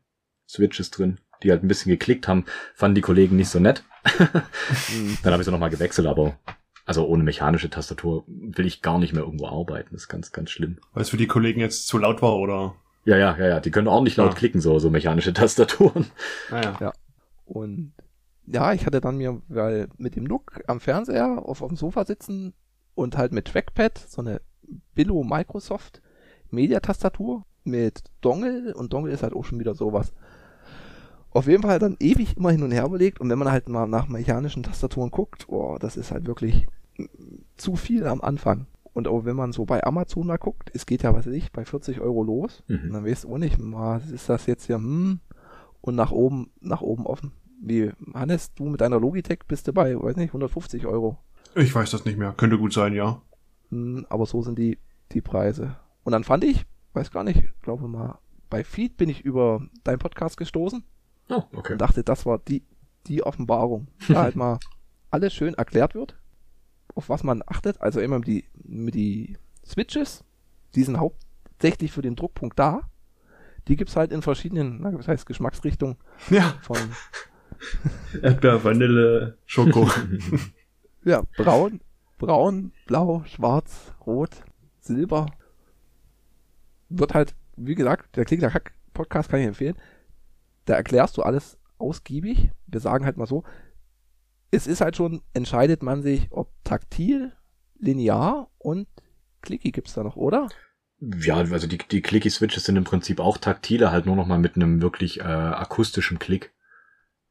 [SPEAKER 3] Switches drin, die halt ein bisschen geklickt haben. Fanden die Kollegen nicht so nett.
[SPEAKER 1] Hm,
[SPEAKER 3] Dann habe ich sie nochmal gewechselt, aber also ohne mechanische Tastatur will ich gar nicht mehr irgendwo arbeiten. Das ist ganz, ganz schlimm.
[SPEAKER 2] Weil es für die Kollegen jetzt zu laut war, oder?
[SPEAKER 3] Ja, ja, ja, ja. Die können ordentlich laut
[SPEAKER 2] Ja.
[SPEAKER 3] klicken, so, so mechanische Tastaturen.
[SPEAKER 2] Naja.
[SPEAKER 1] Und ja, ich hatte dann mir, weil mit dem Look am Fernseher auf, auf dem Sofa sitzen und halt mit Trackpad so eine Billo Microsoft Media-Tastatur mit Dongle und Dongle ist halt auch schon wieder sowas. Auf jeden Fall dann ewig immer hin und her überlegt und wenn man halt mal nach mechanischen Tastaturen guckt, oh, das ist halt wirklich mm, zu viel am Anfang. Und auch wenn man so bei Amazon mal guckt, es geht ja, was weiß ich, bei 40 Euro los.
[SPEAKER 3] Mhm.
[SPEAKER 1] Und dann weißt du auch nicht, was ist das jetzt hier, hm, und nach oben, nach oben offen. Wie, Hannes, du mit deiner Logitech bist du bei, weiß nicht, 150 Euro.
[SPEAKER 2] Ich weiß das nicht mehr. Könnte gut sein, ja.
[SPEAKER 1] Hm, aber so sind die, die Preise. Und dann fand ich, weiß gar nicht, glaube mal, bei Feed bin ich über deinen Podcast gestoßen
[SPEAKER 3] Oh, okay.
[SPEAKER 1] und dachte, das war die, die Offenbarung. Da halt mal alles schön erklärt wird, auf was man achtet. Also immer mit die, mit die Switches, die sind hauptsächlich für den Druckpunkt da. Die gibt's halt in verschiedenen, na, was heißt Geschmacksrichtungen
[SPEAKER 2] Ja.
[SPEAKER 1] von
[SPEAKER 2] Erdbeer, Vanille, Schoko.
[SPEAKER 1] Ja, braun, braun, blau, schwarz, rot, silber. Wird halt, wie gesagt, der Klick der Kack Podcast kann ich empfehlen. Da erklärst du alles ausgiebig. Wir sagen halt mal so, es ist halt schon, entscheidet man sich, ob taktil, linear und clicky gibt's da noch, oder?
[SPEAKER 3] Ja, also die, die Clicky-Switches sind im Prinzip auch taktile, halt nur noch mal mit einem wirklich äh, akustischen Klick.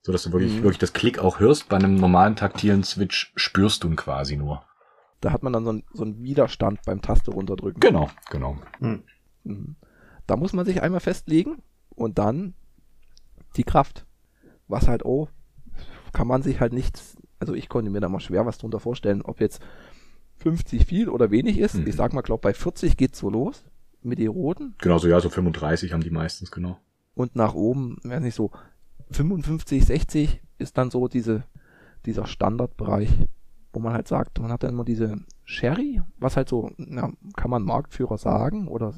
[SPEAKER 3] So dass du wirklich,
[SPEAKER 1] Mhm.
[SPEAKER 3] wirklich das Klick auch hörst. Bei einem normalen taktilen Switch spürst du ihn quasi nur.
[SPEAKER 1] Da hat man dann so, ein, so einen Widerstand beim Taste runterdrücken.
[SPEAKER 3] Genau, genau.
[SPEAKER 1] Mhm. Da muss man sich einmal festlegen und dann die Kraft. Was halt auch, kann man sich halt nicht, also ich konnte mir da mal schwer was drunter vorstellen, ob jetzt 50 viel oder wenig ist.
[SPEAKER 3] Mhm.
[SPEAKER 1] Ich sag mal, glaub bei 40 geht's so los mit den roten
[SPEAKER 3] Genau, so ja, so 35 haben die meistens, genau.
[SPEAKER 1] und nach oben, weiß nicht so, 55, 60 ist dann so diese, dieser Standardbereich, wo man halt sagt, man hat dann immer diese Sherry, was halt so, na, kann man Marktführer sagen oder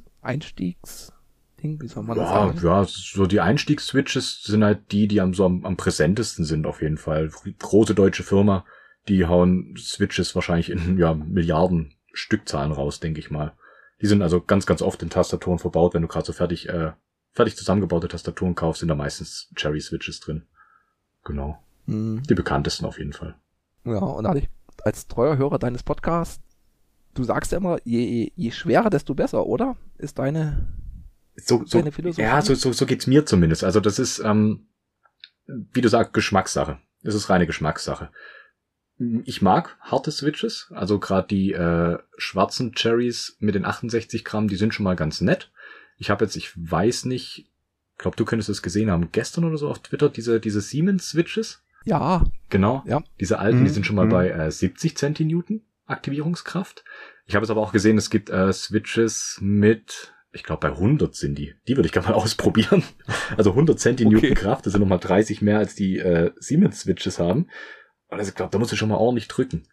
[SPEAKER 1] Einstiegsding, wie soll man das
[SPEAKER 3] Ja,
[SPEAKER 1] sagen?
[SPEAKER 3] ja, so die Einstiegsswitches sind halt die, die am, so am, am präsentesten sind auf jeden Fall. Große deutsche Firma, die hauen Switches wahrscheinlich in ja, Milliarden Stückzahlen raus, denke ich mal. Die sind also ganz, ganz oft in Tastaturen verbaut. Wenn du gerade so fertig, äh, fertig zusammengebaute Tastaturen kaufst, sind da meistens Cherry-Switches drin. Genau.
[SPEAKER 1] Hm,
[SPEAKER 3] Die bekanntesten auf jeden Fall.
[SPEAKER 1] Ja, und als treuer Hörer deines Podcasts, du sagst ja immer, je, je schwerer, desto besser, oder? Ist deine,
[SPEAKER 3] So, so, ja, so, so, so geht's mir zumindest. Also das ist, ähm, wie du sagst, Geschmackssache. Es ist reine Geschmackssache. Ich mag harte Switches, also gerade die äh, schwarzen Cherries mit den 68 Gramm, die sind schon mal ganz nett. Ich habe jetzt, ich weiß nicht, ich glaube, du könntest es gesehen haben, gestern oder so auf Twitter, diese, diese Siemens-Switches.
[SPEAKER 1] Ja,
[SPEAKER 3] Genau.
[SPEAKER 1] Ja.
[SPEAKER 3] Diese alten, die
[SPEAKER 2] Mhm,
[SPEAKER 3] sind schon mal
[SPEAKER 2] mhm.
[SPEAKER 3] bei äh, 70 Zentinewton Aktivierungskraft. Ich habe es aber auch gesehen, es gibt äh, Switches mit, ich glaube bei 100 sind die. Die würde ich gerne mal ausprobieren. Also 100 Zentinewton
[SPEAKER 1] Okay.
[SPEAKER 3] Kraft, das sind nochmal 30 mehr als die äh, Siemens Switches haben. Also ich glaube, da musst du schon mal ordentlich drücken.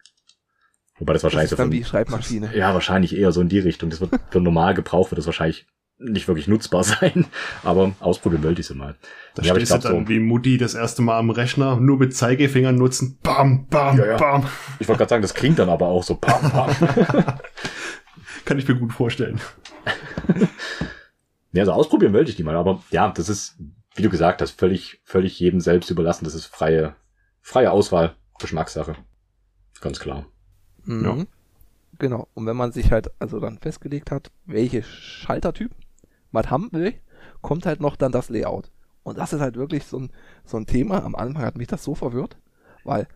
[SPEAKER 3] Wobei das
[SPEAKER 1] das
[SPEAKER 3] wahrscheinlich
[SPEAKER 1] ist dann
[SPEAKER 3] so
[SPEAKER 1] wie
[SPEAKER 3] von,
[SPEAKER 1] Schreibmaschine.
[SPEAKER 3] ja, wahrscheinlich eher so in die Richtung. Das wird für normal Gebrauch wird das wahrscheinlich nicht wirklich nutzbar sein. Aber ausprobieren wollte ich sie mal.
[SPEAKER 2] Da
[SPEAKER 3] Ja,
[SPEAKER 2] stehst du dann
[SPEAKER 3] so-
[SPEAKER 2] wie Mutti das erste Mal am Rechner, nur mit Zeigefingern nutzen. Bam, bam,
[SPEAKER 3] Ja, ja.
[SPEAKER 2] bam.
[SPEAKER 3] Ich wollte gerade sagen, das klingt dann aber auch so. Pam, pam.
[SPEAKER 2] Kann ich mir gut vorstellen.
[SPEAKER 3] Ja, also ausprobieren wollte ich die mal, aber ja, das ist, wie du gesagt hast, völlig, völlig jedem selbst überlassen. Das ist freie, freie Auswahl, Geschmackssache. Ganz klar.
[SPEAKER 1] Mhm.
[SPEAKER 2] Ja.
[SPEAKER 1] Genau. Und wenn man sich halt also dann festgelegt hat, welche Schaltertyp man haben will, kommt halt noch dann das Layout. Und das ist halt wirklich so ein, so ein Thema. Am Anfang hat mich das so verwirrt, weil,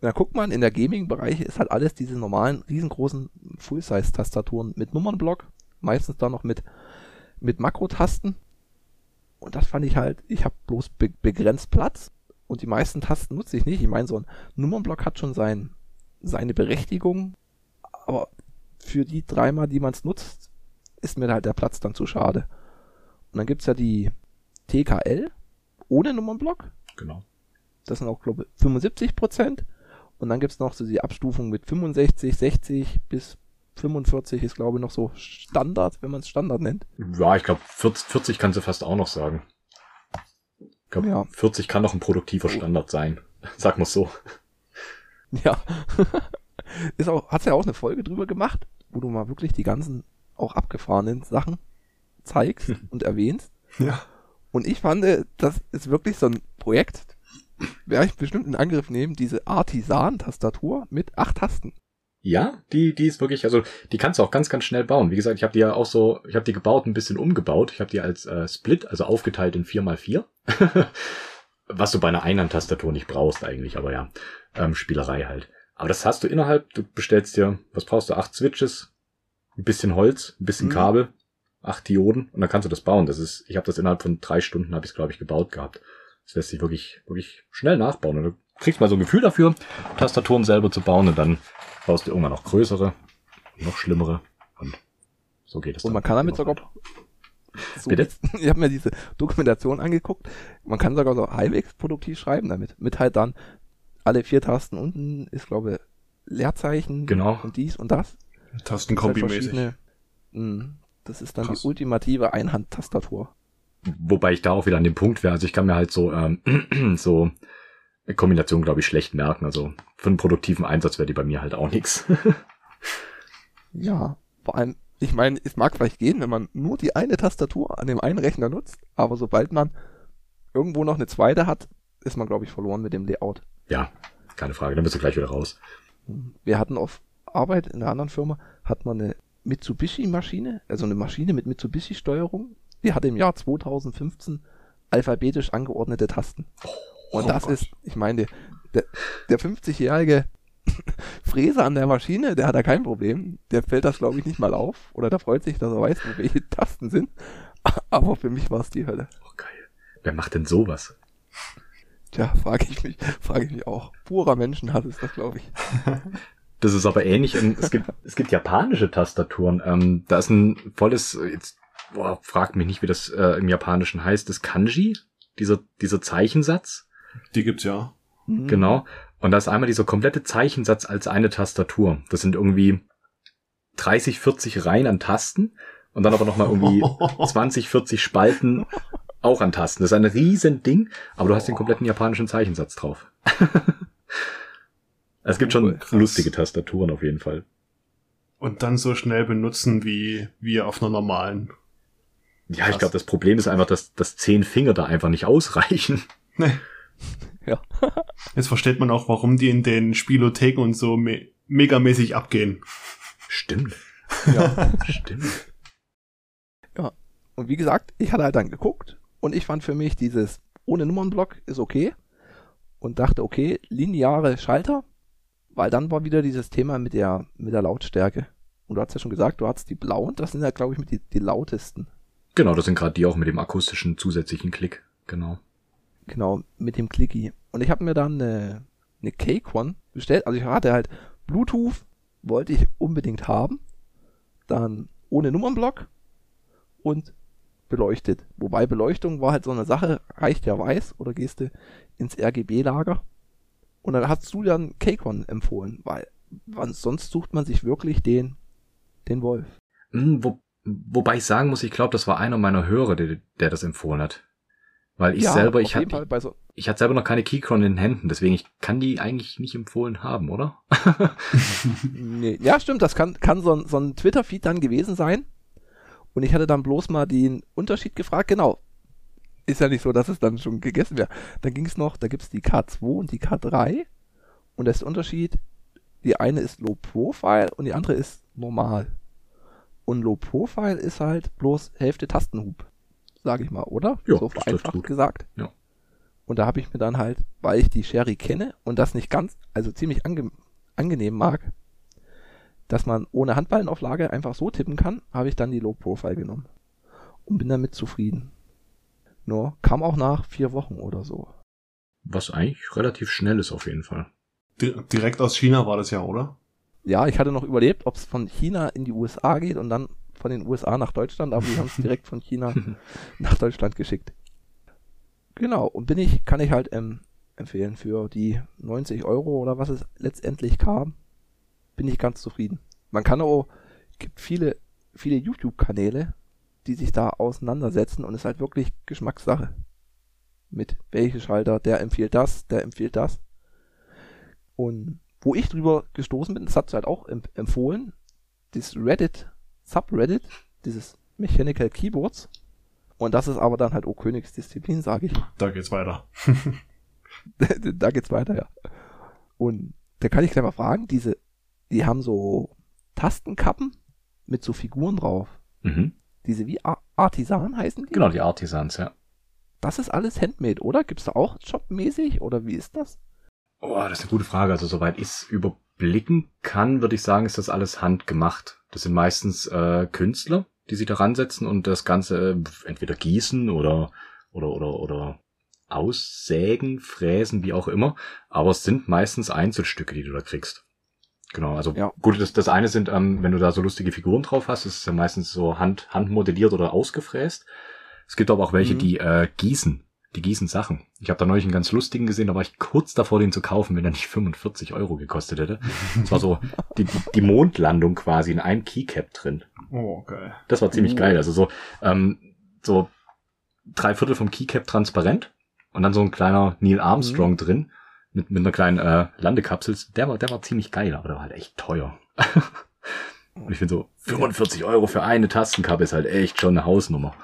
[SPEAKER 1] na guckt man, in der Gaming-Bereich ist halt alles diese normalen, riesengroßen Full-Size-Tastaturen mit Nummernblock, meistens dann noch mit, mit Makrotasten. Und das fand ich halt, ich habe bloß be begrenzt Platz und die meisten Tasten nutze ich nicht. Ich meine, so ein Nummernblock hat schon sein, seine Berechtigung, aber für die dreimal, die man es nutzt, ist mir halt der Platz dann zu schade. Und dann gibt's ja die TKL ohne Nummernblock.
[SPEAKER 3] Genau.
[SPEAKER 1] Das sind auch, glaube ich, 75 Prozent. Und dann gibt's noch so die Abstufung mit 65, 60 bis 45 ist, glaube ich, noch so Standard, wenn man es Standard nennt.
[SPEAKER 3] Ja, ich glaube, 40, 40 kannst du fast auch noch sagen. Ich glaube,
[SPEAKER 1] Ja.
[SPEAKER 3] 40 kann noch ein produktiver Standard sein. Sag mal so.
[SPEAKER 1] Ja. ist auch, hat's ja auch eine Folge drüber gemacht, wo du mal wirklich die ganzen auch abgefahrenen Sachen zeigst und erwähnst.
[SPEAKER 2] Ja.
[SPEAKER 1] Und ich fand, äh, das ist wirklich so ein Projekt, werde ich bestimmt in Angriff nehmen, diese Artisan-Tastatur mit acht Tasten.
[SPEAKER 3] Ja, die, die ist wirklich, also die kannst du auch ganz, ganz schnell bauen. Wie gesagt, ich habe die ja auch so, ich habe die gebaut, ein bisschen umgebaut. Ich habe die als äh, Split, also aufgeteilt in 4x4. Was du bei einer Einhandtastatur nicht brauchst eigentlich, aber ja, ähm, Spielerei halt. Aber das hast du innerhalb, du bestellst dir, was brauchst du, acht Switches, ein bisschen Holz, ein bisschen
[SPEAKER 1] Mhm.
[SPEAKER 3] Kabel, acht Dioden und dann kannst du das bauen. Das ist, ich habe das innerhalb von drei Stunden, habe ich es, glaube ich, gebaut gehabt. Das lässt sich wirklich, wirklich schnell nachbauen. Und du kriegst mal so ein Gefühl dafür, Tastaturen selber zu bauen und dann baust du irgendwann noch größere, noch schlimmere und so geht es.
[SPEAKER 1] Und man kann damit
[SPEAKER 3] immer
[SPEAKER 1] sogar.
[SPEAKER 3] weiter.
[SPEAKER 1] So,
[SPEAKER 3] Bitte?
[SPEAKER 1] Ich habe mir diese Dokumentation angeguckt. Man kann sogar so halbwegs produktiv schreiben damit. Mit halt dann alle vier Tasten unten ist, glaube ich, Leerzeichen
[SPEAKER 3] Genau.
[SPEAKER 1] und dies und das. Halt
[SPEAKER 2] Tastenkombi-mäßig.
[SPEAKER 1] Mhm. Das ist dann
[SPEAKER 2] Krass.
[SPEAKER 1] die ultimative Einhandtastatur.
[SPEAKER 3] Wobei ich da auch wieder an dem Punkt wäre, also ich kann mir halt so, ähm, so eine Kombination, glaube ich, schlecht merken. Also für einen produktiven Einsatz wäre die bei mir halt auch nix.
[SPEAKER 1] Ja, vor allem, ich meine, es mag vielleicht gehen, wenn man nur die eine Tastatur an dem einen Rechner nutzt, aber sobald man irgendwo noch eine zweite hat, ist man, glaube ich, verloren mit dem Layout.
[SPEAKER 3] ja, keine Frage, dann bist du gleich wieder raus.
[SPEAKER 1] Wir hatten auf Arbeit in einer anderen Firma, hat man eine Mitsubishi-Maschine, also eine Maschine mit Mitsubishi-Steuerung, die hatte im Jahr 2015 alphabetisch angeordnete Tasten. Und
[SPEAKER 3] Oh
[SPEAKER 1] das
[SPEAKER 3] Gott.
[SPEAKER 1] ist, ich meine, der, der 50-jährige Fräser an der Maschine, der hat da kein Problem. Der fällt das, glaube ich, nicht mal auf. Oder der freut sich, dass er weiß, wo welche Tasten sind. Aber für mich war es die Hölle.
[SPEAKER 3] Oh, geil. Wer macht denn sowas?
[SPEAKER 1] Tja, frage ich mich, frage ich mich auch. Purer Menschenhass ist das, glaube ich.
[SPEAKER 3] Das ist aber ähnlich. Es gibt, es gibt japanische Tastaturen. Ähm, da ist ein volles, jetzt, boah, fragt mich nicht, wie das äh, im Japanischen heißt, das Kanji, dieser, dieser Zeichensatz.
[SPEAKER 2] Die gibt's ja.
[SPEAKER 1] Mhm.
[SPEAKER 3] Genau. Und da ist einmal dieser komplette Zeichensatz als eine Tastatur. Das sind irgendwie 30, 40 Reihen an Tasten und dann aber nochmal irgendwie 20, 40 Spalten auch an Tasten. Das ist ein riesen Ding, aber du hast den kompletten japanischen Zeichensatz drauf. es gibt schon
[SPEAKER 2] krass.
[SPEAKER 3] lustige Tastaturen auf jeden Fall.
[SPEAKER 2] Und dann so schnell benutzen wie wir auf einer normalen.
[SPEAKER 3] Ja, ich glaube, das Problem ist einfach, dass, dass zehn Finger da einfach nicht ausreichen.
[SPEAKER 2] Nee.
[SPEAKER 1] Ja.
[SPEAKER 2] Jetzt versteht man auch, warum die in den Spielotheken und so me megamäßig abgehen.
[SPEAKER 3] Stimmt,
[SPEAKER 1] ja.
[SPEAKER 3] stimmt.
[SPEAKER 1] Und wie gesagt, ich hatte halt dann geguckt und ich fand für mich dieses ohne Nummernblock ist okay und dachte, okay, lineare Schalter, weil dann war wieder dieses Thema mit der, mit der Lautstärke. Und du hast ja schon gesagt, du hast die blauen, das sind ja, glaube ich, mit die, die lautesten.
[SPEAKER 3] Genau, das sind gerade die auch mit dem akustischen zusätzlichen Klick. Genau.
[SPEAKER 1] Genau, mit dem Clicky. Und ich habe mir dann eine, eine Cake One bestellt. Also ich hatte halt Bluetooth, wollte ich unbedingt haben. Dann ohne Nummernblock und beleuchtet. Wobei Beleuchtung war halt so eine Sache, reicht ja weiß oder gehst du ins RGB-Lager. Und dann hast du dann Cake One empfohlen, weil wann, sonst sucht man sich wirklich den, den Wolf.
[SPEAKER 3] Hm, Wo, wobei ich sagen muss, ich glaube, das war einer meiner Hörer, der, der das empfohlen hat. Weil ich selber,
[SPEAKER 1] auf
[SPEAKER 3] ich hatte,
[SPEAKER 1] so,
[SPEAKER 3] ich hatte selber noch keine Keychron in den Händen, deswegen ich kann die eigentlich nicht empfohlen haben, oder?
[SPEAKER 1] Nee, ja, stimmt, das kann, kann so ein, so ein Twitter-Feed dann gewesen sein. Und ich hatte dann bloß mal den Unterschied gefragt, genau. Ist ja nicht so, dass es dann schon gegessen wäre. Dann ging es noch, da gibt's die K2 und die K3. Und das ist der Unterschied, die eine ist Low Profile und die andere ist normal. Und Low Profile ist halt bloß Hälfte Tastenhub, sage ich mal, oder?
[SPEAKER 3] Ja,
[SPEAKER 1] so vereinfacht
[SPEAKER 3] gut.
[SPEAKER 1] gesagt.
[SPEAKER 3] Ja.
[SPEAKER 1] Und da habe ich mir dann halt, weil ich die Sherry kenne und das nicht ganz, also ziemlich ange angenehm mag, dass man ohne Handballenauflage einfach so tippen kann, habe ich dann die Low Profile genommen. Und bin damit zufrieden. Nur kam auch nach vier Wochen oder so.
[SPEAKER 3] Was eigentlich relativ schnell ist auf jeden Fall.
[SPEAKER 2] Di direkt aus China war das ja, oder?
[SPEAKER 1] Ja, ich hatte noch überlebt, ob es von China in die USA geht und dann von den USA nach Deutschland, aber die haben es direkt von China nach Deutschland geschickt. Genau, und bin ich, kann ich halt ähm, empfehlen für die 90 Euro oder was es letztendlich kam, bin ich ganz zufrieden. Man kann auch, gibt viele, viele YouTube-Kanäle, die sich da auseinandersetzen und es ist halt wirklich Geschmackssache. Mit welche Schalter, der empfiehlt das, der empfiehlt das. Und wo ich drüber gestoßen bin, das hat halt auch emp empfohlen, das Reddit, Subreddit, dieses Mechanical Keyboards. Und das ist aber dann halt auch Königsdisziplin, sage ich.
[SPEAKER 2] Da geht's weiter.
[SPEAKER 1] da geht's weiter, ja. Und da kann ich gleich mal fragen, diese, die haben so Tastenkappen mit so Figuren drauf.
[SPEAKER 3] Mhm.
[SPEAKER 1] Diese wie Ar Artisan heißen die?
[SPEAKER 3] Genau, die Artisans, ja.
[SPEAKER 1] Das ist alles Handmade, oder? Gibt's da auch jobmäßig oder wie ist das?
[SPEAKER 3] Oh, das ist eine gute Frage. Also soweit ich es überblicken kann, würde ich sagen, ist das alles handgemacht. Das sind meistens äh, Künstler, die sich da ransetzen und das Ganze äh, entweder gießen oder oder oder oder aussägen, fräsen, wie auch immer. Aber es sind meistens Einzelstücke, die du da kriegst. Genau, also
[SPEAKER 1] Ja.
[SPEAKER 3] gut, das, das eine sind, ähm, wenn du da so lustige Figuren drauf hast, ist es ja meistens so hand, handmodelliert oder ausgefräst. Es gibt aber auch welche,
[SPEAKER 1] Mhm.
[SPEAKER 3] die äh, gießen. Die gießen Sachen. Ich habe da neulich einen ganz lustigen gesehen, da war ich kurz davor, den zu kaufen, wenn er nicht 45 Euro gekostet hätte. Das war so die, die, die Mondlandung quasi in einem Keycap drin.
[SPEAKER 2] Oh, geil.
[SPEAKER 3] Das war ziemlich
[SPEAKER 1] Uh.
[SPEAKER 3] geil. Also so, ähm, so drei Viertel vom Keycap transparent und dann so ein kleiner Neil Armstrong drin mit, mit einer kleinen äh, Landekapsel. Der war, der war ziemlich geil, aber der war halt echt teuer. und ich finde so, 45 Euro für eine Tastenkappe ist halt echt schon eine Hausnummer.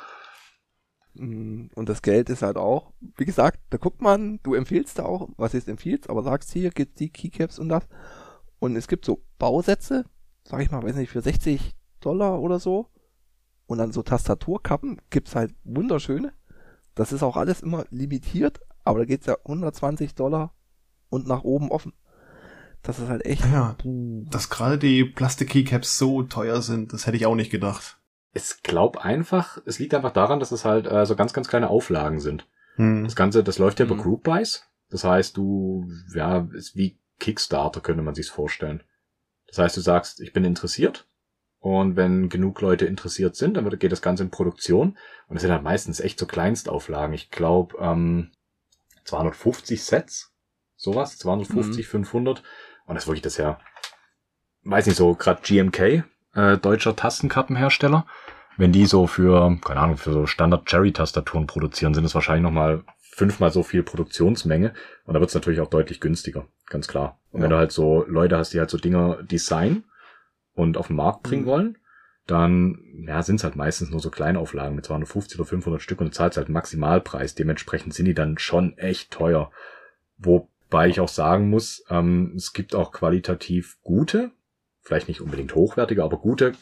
[SPEAKER 1] Mm, Und das Geld ist halt auch, wie gesagt, da guckt man, du empfiehlst da auch, was ist empfiehlst, aber sagst hier gibt's die Keycaps und das. Und es gibt so Bausätze, sag ich mal, weiß nicht, für 60 Dollar oder so. Und dann so Tastaturkappen gibt's halt wunderschöne. Das ist auch alles immer limitiert, aber da geht's ja 120 Dollar und nach oben offen. Das ist halt echt.
[SPEAKER 2] Ja, dass gerade die Plastik-Keycaps so teuer sind, das hätte ich auch nicht gedacht.
[SPEAKER 3] Ich glaube einfach, es liegt einfach daran, dass es halt äh, so ganz, ganz kleine Auflagen sind.
[SPEAKER 2] Hm.
[SPEAKER 3] Das Ganze, das läuft ja über
[SPEAKER 1] Mhm.
[SPEAKER 3] Group Buys. Das heißt, du, ja, ist wie Kickstarter, könnte man sich's vorstellen. Das heißt, du sagst, ich bin interessiert. Und wenn genug Leute interessiert sind, dann wird, geht das Ganze in Produktion. Und es sind halt meistens echt so Kleinstauflagen. Ich glaube, ähm, 250 Sets. Sowas. 250, 500. Und das ist wirklich das ja, weiß nicht so, gerade GMK, äh, deutscher Tastenkappenhersteller. Wenn die so für, keine Ahnung, für so Standard-Cherry-Tastaturen produzieren, sind es wahrscheinlich nochmal fünfmal so viel Produktionsmenge. Und da wird es natürlich auch deutlich günstiger, ganz klar. Und wenn
[SPEAKER 1] Ja.
[SPEAKER 3] du halt so Leute hast, die halt so Dinger design und auf den Markt bringen
[SPEAKER 1] Mhm.
[SPEAKER 3] wollen, dann ja, sind es halt meistens nur so Kleinauflagen mit 250 oder 500 Stück und du zahlst halt Maximalpreis. Dementsprechend sind die dann schon echt teuer. Wobei ich auch sagen muss, ähm, es gibt auch qualitativ gute, vielleicht nicht unbedingt hochwertige, aber gute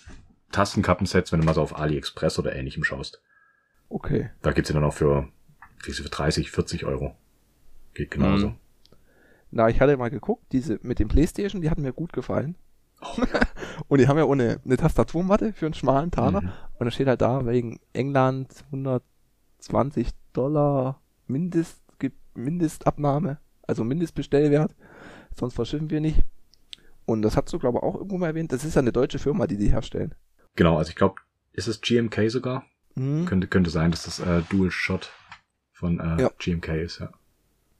[SPEAKER 3] Tastenkappensets, wenn du mal so auf AliExpress oder ähnlichem schaust.
[SPEAKER 1] Okay.
[SPEAKER 3] Da gibt's sie dann auch für, wie für 30, 40 Euro. Geht genauso.
[SPEAKER 1] Mhm. Na, ich hatte mal geguckt, diese mit dem Playstation, die hatten mir gut gefallen. und die haben ja ohne eine Tastaturmatte für einen schmalen Taler.
[SPEAKER 3] Mhm.
[SPEAKER 1] Und da steht halt da, wegen England 120 Dollar Mindest, gibt Mindestabnahme, also Mindestbestellwert. Sonst verschiffen wir nicht. Und das hast du, glaube ich, auch irgendwo mal erwähnt. Das ist ja eine deutsche Firma, die die herstellen.
[SPEAKER 3] Genau, also ich glaube, ist es GMK sogar?
[SPEAKER 1] Mhm.
[SPEAKER 3] Könnte, könnte sein, dass das äh, Dual Shot von äh,
[SPEAKER 1] Ja.
[SPEAKER 3] GMK ist, ja.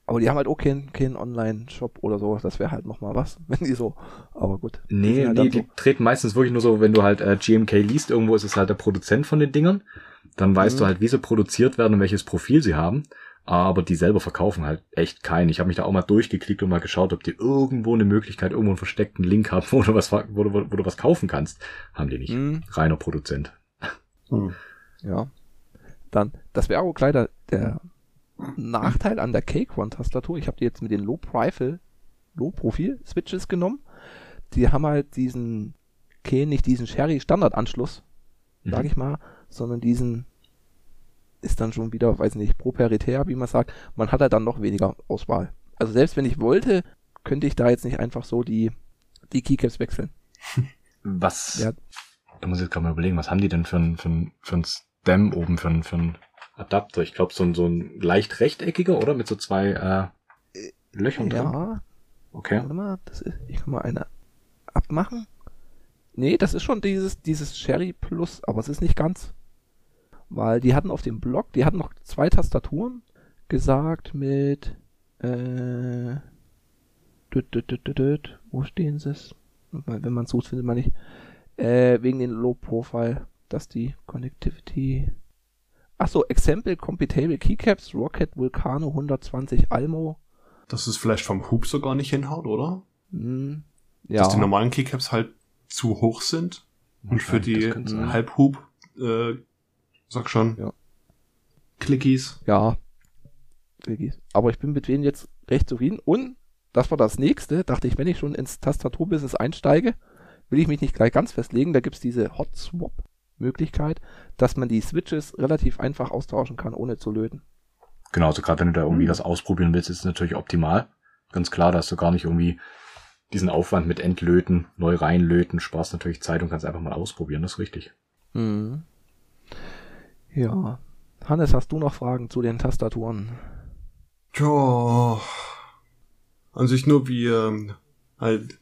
[SPEAKER 1] Aber die haben halt auch keinen keinen Online-Shop oder so. Das wäre halt nochmal was, wenn die so. Aber gut. Die
[SPEAKER 3] Nee,
[SPEAKER 1] sind halt
[SPEAKER 3] die,
[SPEAKER 1] dann
[SPEAKER 3] die treten meistens wirklich nur so, wenn du halt äh, GMK liest, irgendwo ist es halt der Produzent von den Dingern. Dann weißt
[SPEAKER 1] Mhm.
[SPEAKER 3] du halt, wie sie produziert werden und welches Profil sie haben. Aber die selber verkaufen halt echt keinen. Ich habe mich da auch mal durchgeklickt und mal geschaut, ob die irgendwo eine Möglichkeit, irgendwo einen versteckten Link haben, wo du was, wo du, wo du was kaufen kannst. Haben die nicht.
[SPEAKER 1] Mhm.
[SPEAKER 3] Reiner Produzent.
[SPEAKER 2] Hm.
[SPEAKER 1] Ja. Dann, das wäre auch gleich der, Nachteil an der Cake One Tastatur. Ich habe die jetzt mit den Low Profile, Low Profil Switches genommen. Die haben halt diesen, kennen nicht diesen Sherry Standardanschluss, sag
[SPEAKER 3] Mhm.
[SPEAKER 1] ich mal, sondern diesen ist dann schon wieder, weiß nicht, proprietär, wie man sagt. Man hat halt dann noch weniger Auswahl. Also selbst wenn ich wollte, könnte ich da jetzt nicht einfach so die, die Keycaps wechseln.
[SPEAKER 3] Was,
[SPEAKER 1] Ja.
[SPEAKER 3] da muss ich jetzt gerade mal überlegen, was haben die denn für ein, für ein, für ein Stem oben, für ein, für ein Adapter? Ich glaube, so ein, so ein leicht rechteckiger, oder? Mit so zwei äh, Löchern drin.
[SPEAKER 1] Ja,
[SPEAKER 3] Okay.
[SPEAKER 1] Warte mal, das ist, ich kann mal eine abmachen. Nee, das ist schon dieses, dieses Sherry Plus, aber es ist nicht ganz. Weil die hatten auf dem Blog, die hatten noch zwei Tastaturen gesagt mit, äh, düt, düt, düt, düt, düt, wo stehen sie es? Wenn man sucht, findet man nicht. Äh, wegen den Low Profile, dass die Connectivity, ach so, Example Compatible Keycaps, Rocket Vulcano 120 Almo,
[SPEAKER 2] Dass es vielleicht vom Hub sogar nicht hinhaut, oder?
[SPEAKER 1] hm, ja.
[SPEAKER 2] Dass die normalen Keycaps halt zu hoch sind. Und für die. Halbhub, äh, sag schon,
[SPEAKER 1] Ja.
[SPEAKER 2] Clickies.
[SPEAKER 1] Ja. Quickies. Aber ich bin mit denen jetzt recht zufrieden. Und das war das nächste. Dachte ich, wenn ich schon ins Tastaturbusiness einsteige, will ich mich nicht gleich ganz festlegen. Da gibt's diese Hot Swap Möglichkeit, dass man die Switches relativ einfach austauschen kann, ohne zu löten.
[SPEAKER 3] Genau, also gerade wenn du da irgendwie
[SPEAKER 1] Hm.
[SPEAKER 3] was ausprobieren willst, ist es natürlich optimal. Ganz klar, da hast du gar nicht irgendwie diesen Aufwand mit Entlöten, neu reinlöten, sparst natürlich Zeit und kannst einfach mal ausprobieren, das ist richtig.
[SPEAKER 1] Mhm. Ja. Hannes, hast du noch Fragen zu den Tastaturen?
[SPEAKER 2] Tja, an sich nur wie, ähm, halt,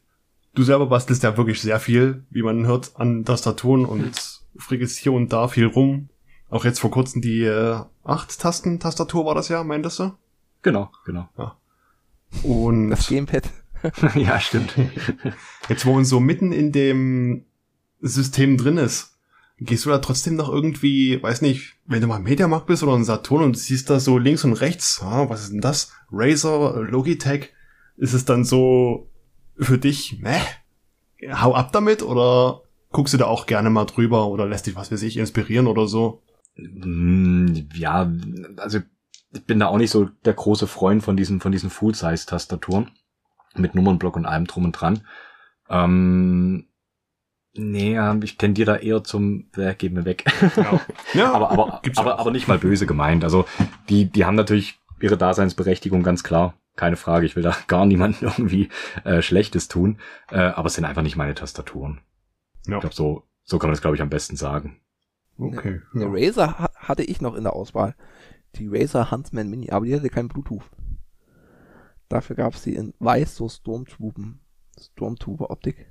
[SPEAKER 2] du selber bastelst ja wirklich sehr viel, wie man hört, an Tastaturen und frickelst hier und da viel rum. Auch jetzt vor kurzem die äh, 8-Tasten-Tastatur war das ja, meintest du?
[SPEAKER 3] Genau, genau.
[SPEAKER 2] Und
[SPEAKER 1] Das Gamepad.
[SPEAKER 3] ja, stimmt.
[SPEAKER 2] jetzt, wo man so mitten in dem System drin ist, gehst du da trotzdem noch irgendwie, weiß nicht, wenn du mal im Mediamarkt bist oder ein Saturn und siehst da so links und rechts, ah, was ist denn das? Razer, Logitech, ist es dann so für dich, meh, hau ab damit oder guckst du da auch gerne mal drüber oder lässt dich, was weiß ich, inspirieren oder so?
[SPEAKER 3] Mm, Ja, also ich bin da auch nicht so der große Freund von diesen, von diesen Full-Size-Tastaturen. Mit Nummernblock und allem drum und dran. Ähm, nee, ähm, ich tendiere da eher zum, äh, gib mir weg.
[SPEAKER 2] Ja. ja
[SPEAKER 3] aber, aber,
[SPEAKER 2] gibt's
[SPEAKER 3] aber, aber nicht mal böse gemeint. Also die, die haben natürlich ihre Daseinsberechtigung, ganz klar. Keine Frage. Ich will da gar niemandem irgendwie äh, Schlechtes tun. Äh, aber es sind einfach nicht meine Tastaturen.
[SPEAKER 2] Ja.
[SPEAKER 3] Ich glaube, so, so kann man das, glaube ich, am besten sagen.
[SPEAKER 2] Okay.
[SPEAKER 1] Eine
[SPEAKER 2] Ja.
[SPEAKER 1] Razer ha hatte ich noch in der Auswahl. Die Razer Huntsman Mini, aber die hatte kein Bluetooth. Dafür gab es die in weiß, so Stormtroopen, Stormtrooper-Optik.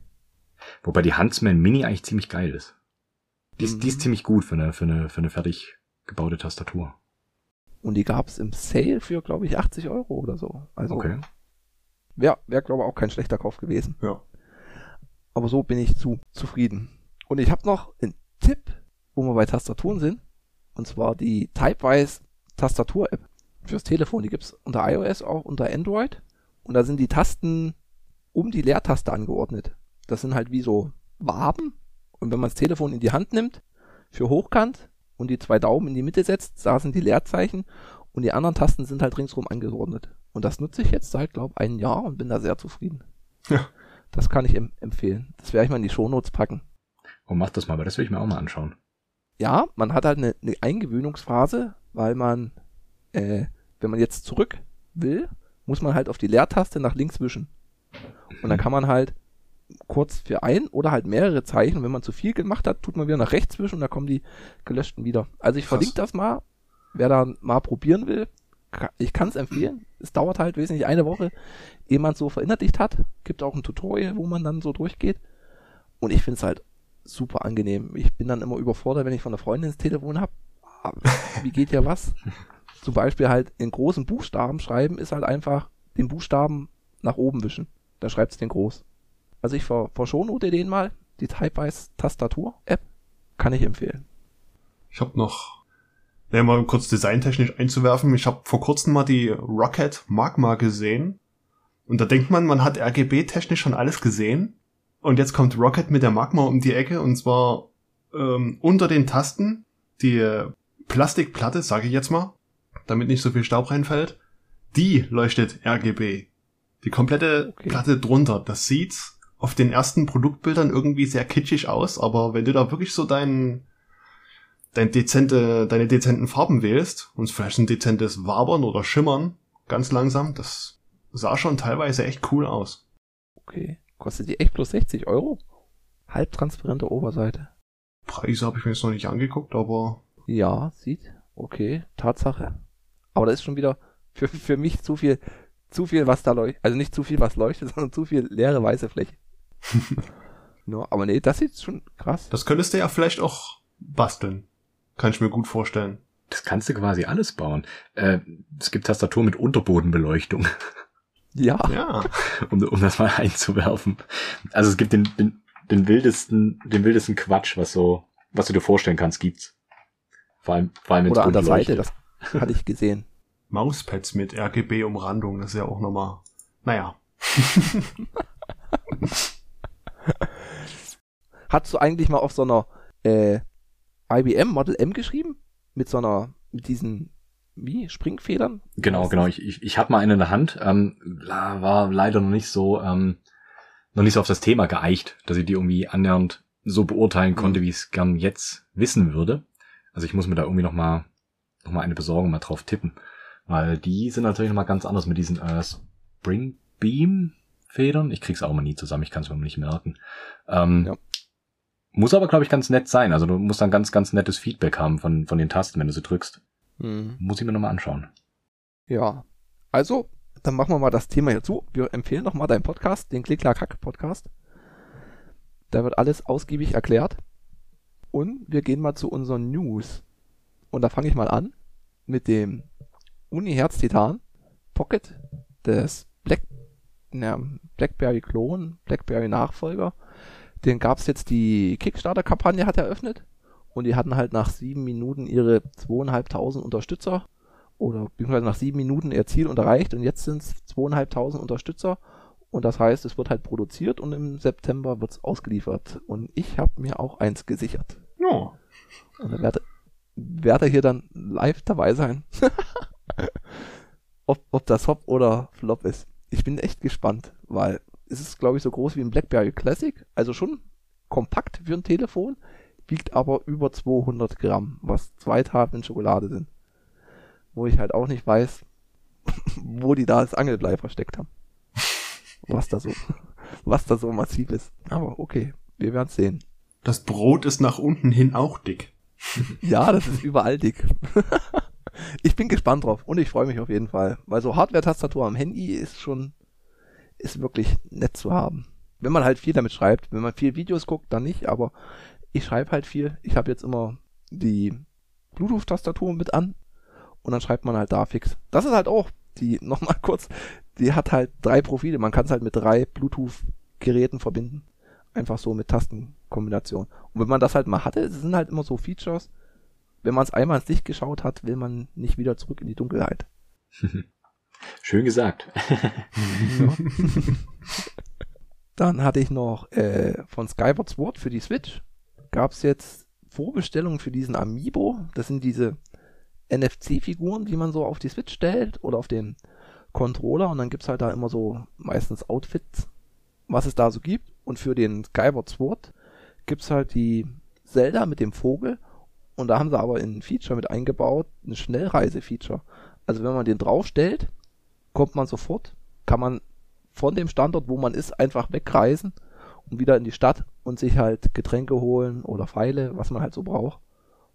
[SPEAKER 3] Wobei die Huntsman Mini eigentlich ziemlich geil ist. Die ist, die ist
[SPEAKER 1] Mhm.
[SPEAKER 3] ziemlich gut für eine, für eine, für eine fertig gebaute Tastatur.
[SPEAKER 1] Und die gab es im Sale für, glaube ich, 80 Euro oder so. Also
[SPEAKER 3] Okay.
[SPEAKER 1] wäre, wär, glaube ich, auch kein schlechter Kauf gewesen.
[SPEAKER 2] Ja.
[SPEAKER 1] Aber so bin ich zu zufrieden. Und ich habe noch einen Tipp, wo wir bei Tastaturen sind. Und zwar die Typewise Tastatur-App fürs Telefon. Die gibt's unter iOS, auch unter Android. Und da sind die Tasten um die Leertaste angeordnet. Das sind halt wie so Waben. Und wenn man das Telefon in die Hand nimmt, für hochkant und die zwei Daumen in die Mitte setzt, da sind die Leerzeichen. Und die anderen Tasten sind halt ringsrum angeordnet. Und das nutze ich jetzt seit, glaube ein Jahr und bin da sehr zufrieden.
[SPEAKER 2] Ja.
[SPEAKER 1] Das kann ich em empfehlen. Das werde ich mal in die Shownotes packen.
[SPEAKER 3] Oh, mach das mal, weil das will ich mir auch mal anschauen.
[SPEAKER 1] Ja, man hat halt eine, eine Eingewöhnungsphase, weil man, äh, wenn man jetzt zurück will, muss man halt auf die Leertaste nach links wischen. Und dann kann man halt kurz für ein oder halt mehrere Zeichen, wenn man zu viel gemacht hat, tut man wieder nach rechts wischen und da kommen die gelöschten wieder. Also ich
[SPEAKER 2] Krass.
[SPEAKER 1] verlinke das mal, wer da mal probieren will. Ich kann es empfehlen. Es dauert halt wesentlich eine Woche, ehe man es so verinnerlicht hat. Gibt auch ein Tutorial, wo man dann so durchgeht. Und ich finde es halt super angenehm. Ich bin dann immer überfordert, wenn ich von der Freundin das Telefon habe. Wie geht ja was? Zum Beispiel halt in großen Buchstaben schreiben ist halt einfach den Buchstaben nach oben wischen. Da schreibt es den groß. Also ich ver verschonote den mal, die Typewise Tastatur App, kann ich empfehlen.
[SPEAKER 2] Ich habe noch, ja, mal kurz designtechnisch einzuwerfen. Ich habe vor kurzem mal die Rocket Magma gesehen. Und da denkt man, man hat RGB-technisch schon alles gesehen. Und jetzt kommt Rocket mit der Magma um die Ecke und zwar ähm, unter den Tasten die Plastikplatte, sage ich jetzt mal, damit nicht so viel Staub reinfällt, die leuchtet RGB. Die komplette
[SPEAKER 1] Okay.
[SPEAKER 2] Platte drunter. Das sieht auf den ersten Produktbildern irgendwie sehr kitschig aus, aber wenn du da wirklich so deinen dein dezente, deine dezenten Farben wählst und vielleicht ein dezentes Wabern oder Schimmern ganz langsam, das sah schon teilweise echt cool aus.
[SPEAKER 1] Okay. Kostet die echt bloß 60 Euro? Halbtransparente Oberseite.
[SPEAKER 2] Preise habe ich mir jetzt noch nicht angeguckt, aber
[SPEAKER 1] Ja, sieht. Okay, Tatsache. Aber das ist schon wieder für, für mich zu viel, zu viel, was da leuchtet. Also nicht zu viel, was leuchtet, sondern zu viel leere weiße Fläche. no, aber nee, das sieht schon krass.
[SPEAKER 2] das könntest du ja vielleicht auch basteln. Kann ich mir gut vorstellen.
[SPEAKER 3] Das kannst du quasi alles bauen. Äh, es gibt Tastatur mit Unterbodenbeleuchtung,
[SPEAKER 1] Ja,
[SPEAKER 2] Ja,
[SPEAKER 3] um, um das mal einzuwerfen. Also es gibt den, den, den wildesten, den wildesten Quatsch, was so, was du dir vorstellen kannst, gibt's. Vor allem, vor allem
[SPEAKER 1] oder an der Seite, das hatte ich gesehen.
[SPEAKER 2] Mauspads mit RGB-Umrandung, das ist ja auch nochmal, naja.
[SPEAKER 1] Hast du eigentlich mal auf so einer äh, IBM Model M geschrieben? Mit so einer, mit diesen, wie, Springfedern?
[SPEAKER 3] Genau, genau. Ich, ich, ich hatte mal einen in der Hand, ähm, war leider noch nicht so, ähm, noch nicht so auf das Thema geeicht, dass ich die irgendwie annähernd so beurteilen konnte,
[SPEAKER 1] Mhm.
[SPEAKER 3] wie ich es gern jetzt wissen würde. Also ich muss mir da irgendwie noch mal, noch mal eine besorgen, mal drauf tippen. Weil die sind natürlich noch mal ganz anders mit diesen äh, Spring Beam Federn. Ich krieg's auch mal nie zusammen, ich kann es mir nicht merken. Ähm,
[SPEAKER 1] Ja.
[SPEAKER 3] Muss aber, glaube ich, ganz nett sein. Also du musst dann ganz, ganz nettes Feedback haben von, von den Tasten, wenn du sie drückst.
[SPEAKER 1] das? Hm.
[SPEAKER 3] Muss ich mir noch mal anschauen.
[SPEAKER 1] Ja. Also, dann machen wir mal das Thema hier zu. Wir empfehlen noch mal deinen Podcast, den Klick-Klack-Hack-Podcast. Da wird alles ausgiebig erklärt. Und wir gehen mal zu unseren News. Und da fange ich mal an mit dem Uni-Herz-Titan Pocket des Black, na, BlackBerry-Klon, BlackBerry-Nachfolger. Den gab's jetzt, die Kickstarter-Kampagne hat eröffnet. Und die hatten halt nach sieben Minuten ihre zweieinhalbtausend Unterstützer oder beziehungsweise nach sieben Minuten ihr Ziel erreicht und jetzt sind es zweieinhalbtausend Unterstützer und das heißt, es wird halt produziert und im September wird es ausgeliefert und ich habe mir auch eins gesichert
[SPEAKER 2] Ja,
[SPEAKER 1] und da werde werde hier dann live dabei sein. ob, ob das Hop oder Flop ist. Ich bin echt gespannt, weil es ist, glaube ich, so groß wie ein BlackBerry Classic, also schon kompakt für ein Telefon, wiegt aber über 200 Gramm, was zwei Tafeln Schokolade sind. Wo ich halt auch nicht weiß, wo die da das Angelblei versteckt haben. Was da so, was da so massiv ist. Aber okay, wir werden sehen.
[SPEAKER 2] Das Brot ist nach unten hin auch dick.
[SPEAKER 1] Ja, das ist überall dick. ich bin gespannt drauf und ich freue mich auf jeden Fall, weil so Hardware-Tastatur am Handy ist schon, ist wirklich nett zu haben. Wenn man halt viel damit schreibt, wenn man viel Videos guckt, dann nicht, aber ich schreibe halt viel. Ich habe jetzt immer die Bluetooth-Tastatur mit an und dann schreibt man halt da fix. Das ist halt auch die, nochmal kurz, die hat halt drei Profile. Man kann es halt mit drei Bluetooth-Geräten verbinden. Einfach so mit Tastenkombination. Und wenn man das halt mal hatte, sind halt immer so Features, wenn man es einmal ins Licht geschaut hat, will man nicht wieder zurück in die Dunkelheit.
[SPEAKER 3] Schön gesagt.
[SPEAKER 1] Dann hatte ich noch äh, von Skyward Sword für die Switch. Gab es jetzt Vorbestellungen für diesen Amiibo. Das sind diese NFC-Figuren, die man so auf die Switch stellt oder auf den Controller. Und dann gibt es halt da immer so meistens Outfits, was es da so gibt. Und für den Skyward Sword gibt es halt die Zelda mit dem Vogel und da haben sie aber in ein Feature mit eingebaut, ein Schnellreise-Feature. Also wenn man den draufstellt, kommt man sofort, kann man von dem Standort, wo man ist, einfach wegreisen und wieder in die Stadt und sich halt Getränke holen oder Pfeile, was man halt so braucht.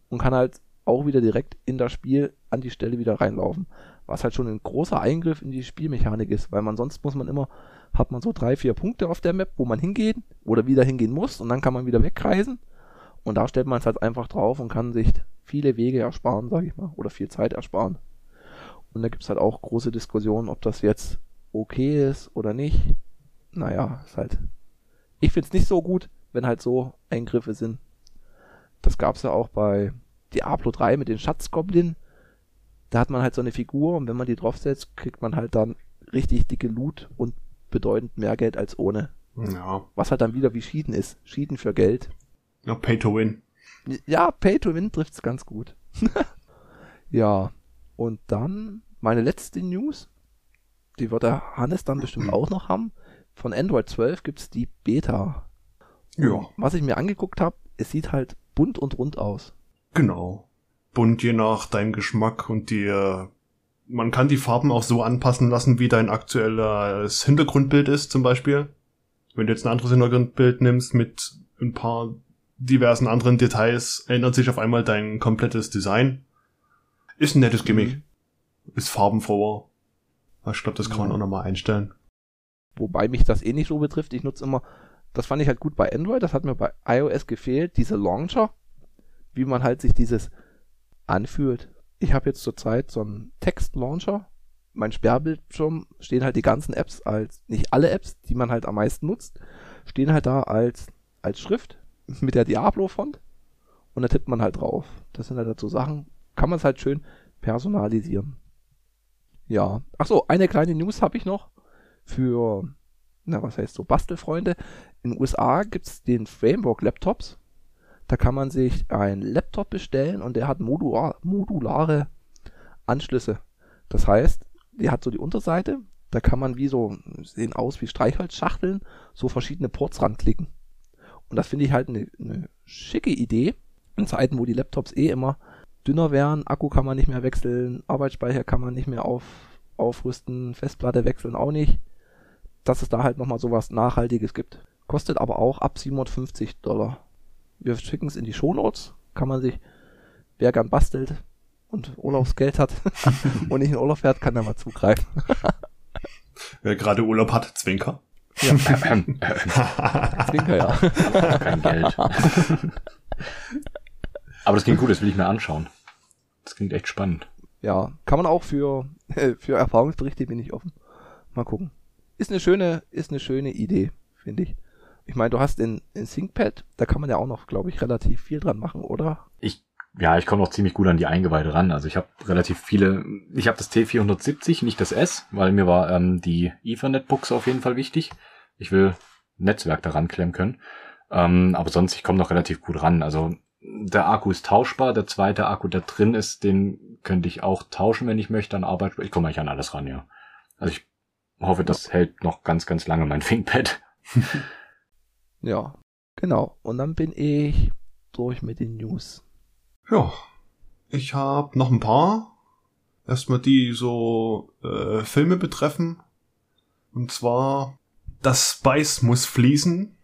[SPEAKER 1] Und kann halt auch wieder direkt in das Spiel an die Stelle wieder reinlaufen. Was halt schon ein großer Eingriff in die Spielmechanik ist, weil man sonst muss man immer, hat man so drei, vier Punkte auf der Map, wo man hingeht oder wieder hingehen muss und dann kann man wieder wegreisen und da stellt man es halt einfach drauf und kann sich viele Wege ersparen, sage ich mal, oder viel Zeit ersparen. Und da gibt es halt auch große Diskussionen, ob das jetzt okay ist oder nicht. Naja, ist halt. Ich finde es nicht so gut, wenn halt so Eingriffe sind. Das gab es ja auch bei Diablo 3 mit den Schatzgoblin. Da hat man halt so eine Figur und wenn man die draufsetzt, kriegt man halt dann richtig dicke Loot und bedeutend mehr Geld als ohne.
[SPEAKER 2] Ja.
[SPEAKER 1] Was halt dann wieder wie Schieden ist. Schieden für Geld.
[SPEAKER 2] Ja, Pay to Win.
[SPEAKER 1] Ja, Pay to Win trifft's ganz gut. ja, und dann meine letzte News. Die wird der Hannes dann bestimmt auch noch haben. Von Android 12 gibt's die Beta.
[SPEAKER 2] Ja.
[SPEAKER 1] Was ich mir angeguckt habe, es sieht halt bunt und rund aus.
[SPEAKER 2] Genau. Bunt je nach deinem Geschmack und dir. Man kann die Farben auch so anpassen lassen, wie dein aktuelles Hintergrundbild ist, zum Beispiel. Wenn du jetzt ein anderes Hintergrundbild nimmst mit ein paar diversen anderen Details ändert sich auf einmal dein komplettes Design. Ist ein nettes Gimmick. Mhm. Ist farbenfroher. Ich glaube, das kann man auch nochmal einstellen.
[SPEAKER 1] Wobei mich das eh nicht so betrifft. Ich nutze immer, das fand ich halt gut bei Android, das hat mir bei iOS gefehlt, diese Launcher, wie man halt sich dieses anfühlt. Ich habe jetzt zurzeit so einen Text-Launcher. Mein Sperrbildschirm stehen halt die ganzen Apps als, nicht alle Apps, die man halt am meisten nutzt, stehen halt da als, als Schrift mit der Diablo-Font und da tippt man halt drauf. Das sind halt dazu Sachen, kann man es halt schön personalisieren. Ja. Ach so, eine kleine News habe ich noch für, na was heißt so, Bastelfreunde. In den USA gibt's den Framework Laptops. Da kann man sich einen Laptop bestellen und der hat modular, modulare Anschlüsse. Das heißt, der hat so die Unterseite, da kann man wie so, sehen aus wie Streichholzschachteln, so verschiedene Ports ranklicken. Und das finde ich halt eine ne schicke Idee. In Zeiten, wo die Laptops eh immer dünner wären, Akku kann man nicht mehr wechseln, Arbeitsspeicher kann man nicht mehr auf, aufrüsten, Festplatte wechseln auch nicht. Dass es da halt nochmal sowas Nachhaltiges gibt. Kostet aber auch ab 750 Dollar. Wir schicken es in die Shownotes. Kann man sich, wer gern bastelt und Urlaubsgeld hat und nicht in Urlaub fährt, kann da mal zugreifen.
[SPEAKER 2] wer gerade Urlaub hat, Zwinker.
[SPEAKER 1] Ja. Zwinker, ja.
[SPEAKER 3] Kein Geld. Aber das klingt gut, das will ich mir anschauen. Das klingt echt spannend.
[SPEAKER 1] Ja, kann man auch für, für Erfahrungsberichte bin ich offen. Mal gucken. Ist eine schöne, ist eine schöne Idee, finde ich. Ich meine, du hast in, in ThinkPad, da kann man ja auch noch, glaube ich, relativ viel dran machen, oder?
[SPEAKER 3] Ich, ja, ich komme noch ziemlich gut an die Eingeweide ran. Also ich habe relativ viele, ich habe das T470, nicht das S, weil mir war ähm, die Ethernet-Buchse auf jeden Fall wichtig. Ich will Netzwerk daran klemmen können. Ähm, aber sonst, ich komme noch relativ gut ran. Also der Akku ist tauschbar. Der zweite Akku, der drin ist, den könnte ich auch tauschen, wenn ich möchte, an Arbeit. Ich komme eigentlich an alles ran, ja. Also ich hoffe, das hält noch ganz, ganz lange, mein ThinkPad.
[SPEAKER 1] ja, genau. Und dann bin ich durch mit den News.
[SPEAKER 2] Ja, ich habe noch ein paar. Erstmal die so äh, Filme betreffen. Und zwar Das Spice muss fließen.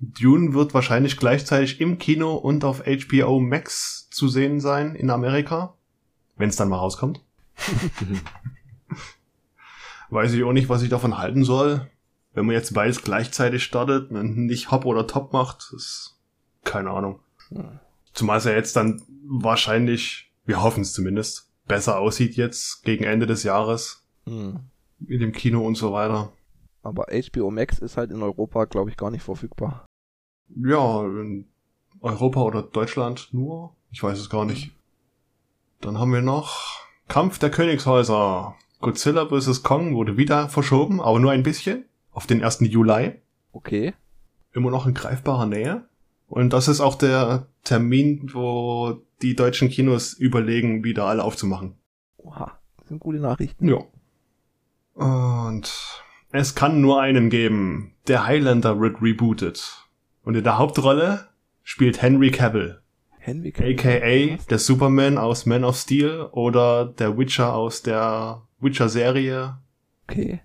[SPEAKER 2] Dune wird wahrscheinlich gleichzeitig im Kino und auf HBO Max zu sehen sein in Amerika. Wenn es dann mal rauskommt. Weiß ich auch nicht, was ich davon halten soll. Wenn man jetzt beides gleichzeitig startet und nicht Hop oder Top macht, ist keine Ahnung. Hm. Zumal es ja jetzt dann wahrscheinlich, wir hoffen es zumindest, besser aussieht jetzt gegen Ende des Jahres. Hm. In dem Kino und so weiter.
[SPEAKER 1] Aber HBO Max ist halt in Europa, glaube ich, gar nicht verfügbar.
[SPEAKER 2] Ja, in Europa oder Deutschland nur. Ich weiß es gar nicht. Dann haben wir noch Kampf der Königshäuser. Godzilla vs. Kong wurde wieder verschoben, aber nur ein bisschen. Auf den 1. Juli.
[SPEAKER 1] Okay.
[SPEAKER 2] Immer noch in greifbarer Nähe. Und das ist auch der Termin, wo die deutschen Kinos überlegen, wieder alle aufzumachen.
[SPEAKER 1] Oha, das sind gute Nachrichten.
[SPEAKER 2] Ja. Und es kann nur einen geben. Der Highlander wird rebooted. Und in der Hauptrolle spielt Henry Cavill.
[SPEAKER 1] Henry Cavill.
[SPEAKER 2] AKA der Superman aus Man of Steel oder der Witcher aus der Witcher-Serie.
[SPEAKER 1] Okay.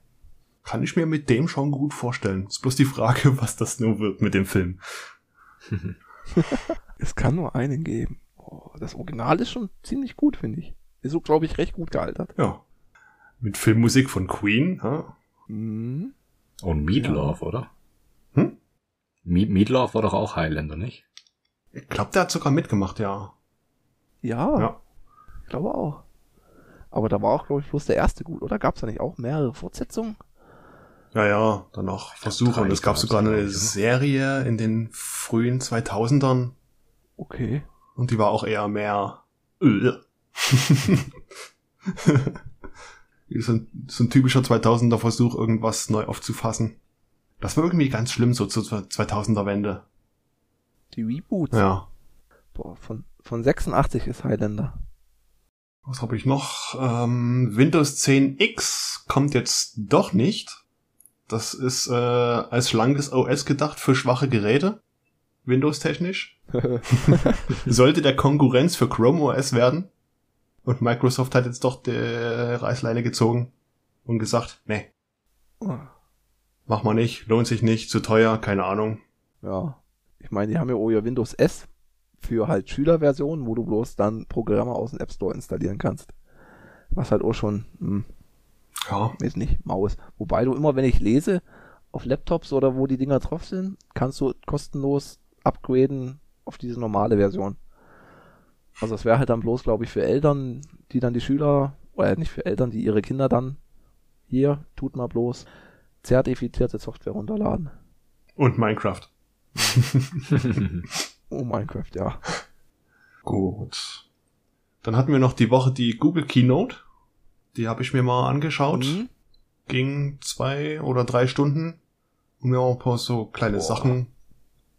[SPEAKER 2] Kann ich mir mit dem schon gut vorstellen. Ist bloß die Frage, was das nur wird mit dem Film.
[SPEAKER 1] es kann nur einen geben. Oh, das Original ist schon ziemlich gut, finde ich. Ist so, glaube ich, recht gut gealtert.
[SPEAKER 2] Ja. Mit Filmmusik von Queen. Ha?
[SPEAKER 3] Mhm. Und Meatloaf, ja. oder? Hm? Meatloaf war doch auch Highlander, nicht?
[SPEAKER 2] Ich glaube, der hat sogar mitgemacht, ja.
[SPEAKER 1] Ja. Ja. Ich glaube auch. Aber da war auch, glaube ich, bloß der erste gut, oder? Gab es da nicht auch mehrere Fortsetzungen?
[SPEAKER 2] Ja, ja, dann noch Versuche. Und es gab sogar eine Serie in den frühen 2000ern.
[SPEAKER 1] Okay.
[SPEAKER 2] Und die war auch eher mehr äh. so, ein, so ein typischer 2000er Versuch, irgendwas neu aufzufassen. Das war irgendwie ganz schlimm, so zur 2000er Wende.
[SPEAKER 1] Die Reboots?
[SPEAKER 2] Ja.
[SPEAKER 1] Boah, von, von 86 ist Highlander.
[SPEAKER 2] Was habe ich noch? Ähm, Windows 10 X kommt jetzt doch nicht. Das ist äh, als schlankes OS gedacht für schwache Geräte. Windows-technisch. Sollte der Konkurrenz für Chrome OS werden. Und Microsoft hat jetzt doch die Reißleine gezogen und gesagt, nee. Mach mal nicht, lohnt sich nicht, zu teuer, keine Ahnung.
[SPEAKER 1] Ja. Ich meine, die haben ja auch ihr Windows S für halt Schülerversionen, wo du bloß dann Programme aus dem App Store installieren kannst. Was halt auch schon, hm, ja. weiß nicht, Maus. Wobei du immer, wenn ich lese, auf Laptops oder wo die Dinger drauf sind, kannst du kostenlos upgraden auf diese normale Version. Also es wäre halt dann bloß, glaube ich, für Eltern, die dann die Schüler, oder nicht für Eltern, die ihre Kinder dann hier, tut mal bloß, zertifizierte Software runterladen.
[SPEAKER 2] Und Minecraft.
[SPEAKER 1] oh, Minecraft, ja.
[SPEAKER 2] Gut. Dann hatten wir noch die Woche die Google Keynote. Die habe ich mir mal angeschaut. Mhm. Ging zwei oder drei Stunden und mir auch ein paar so kleine Boah. Sachen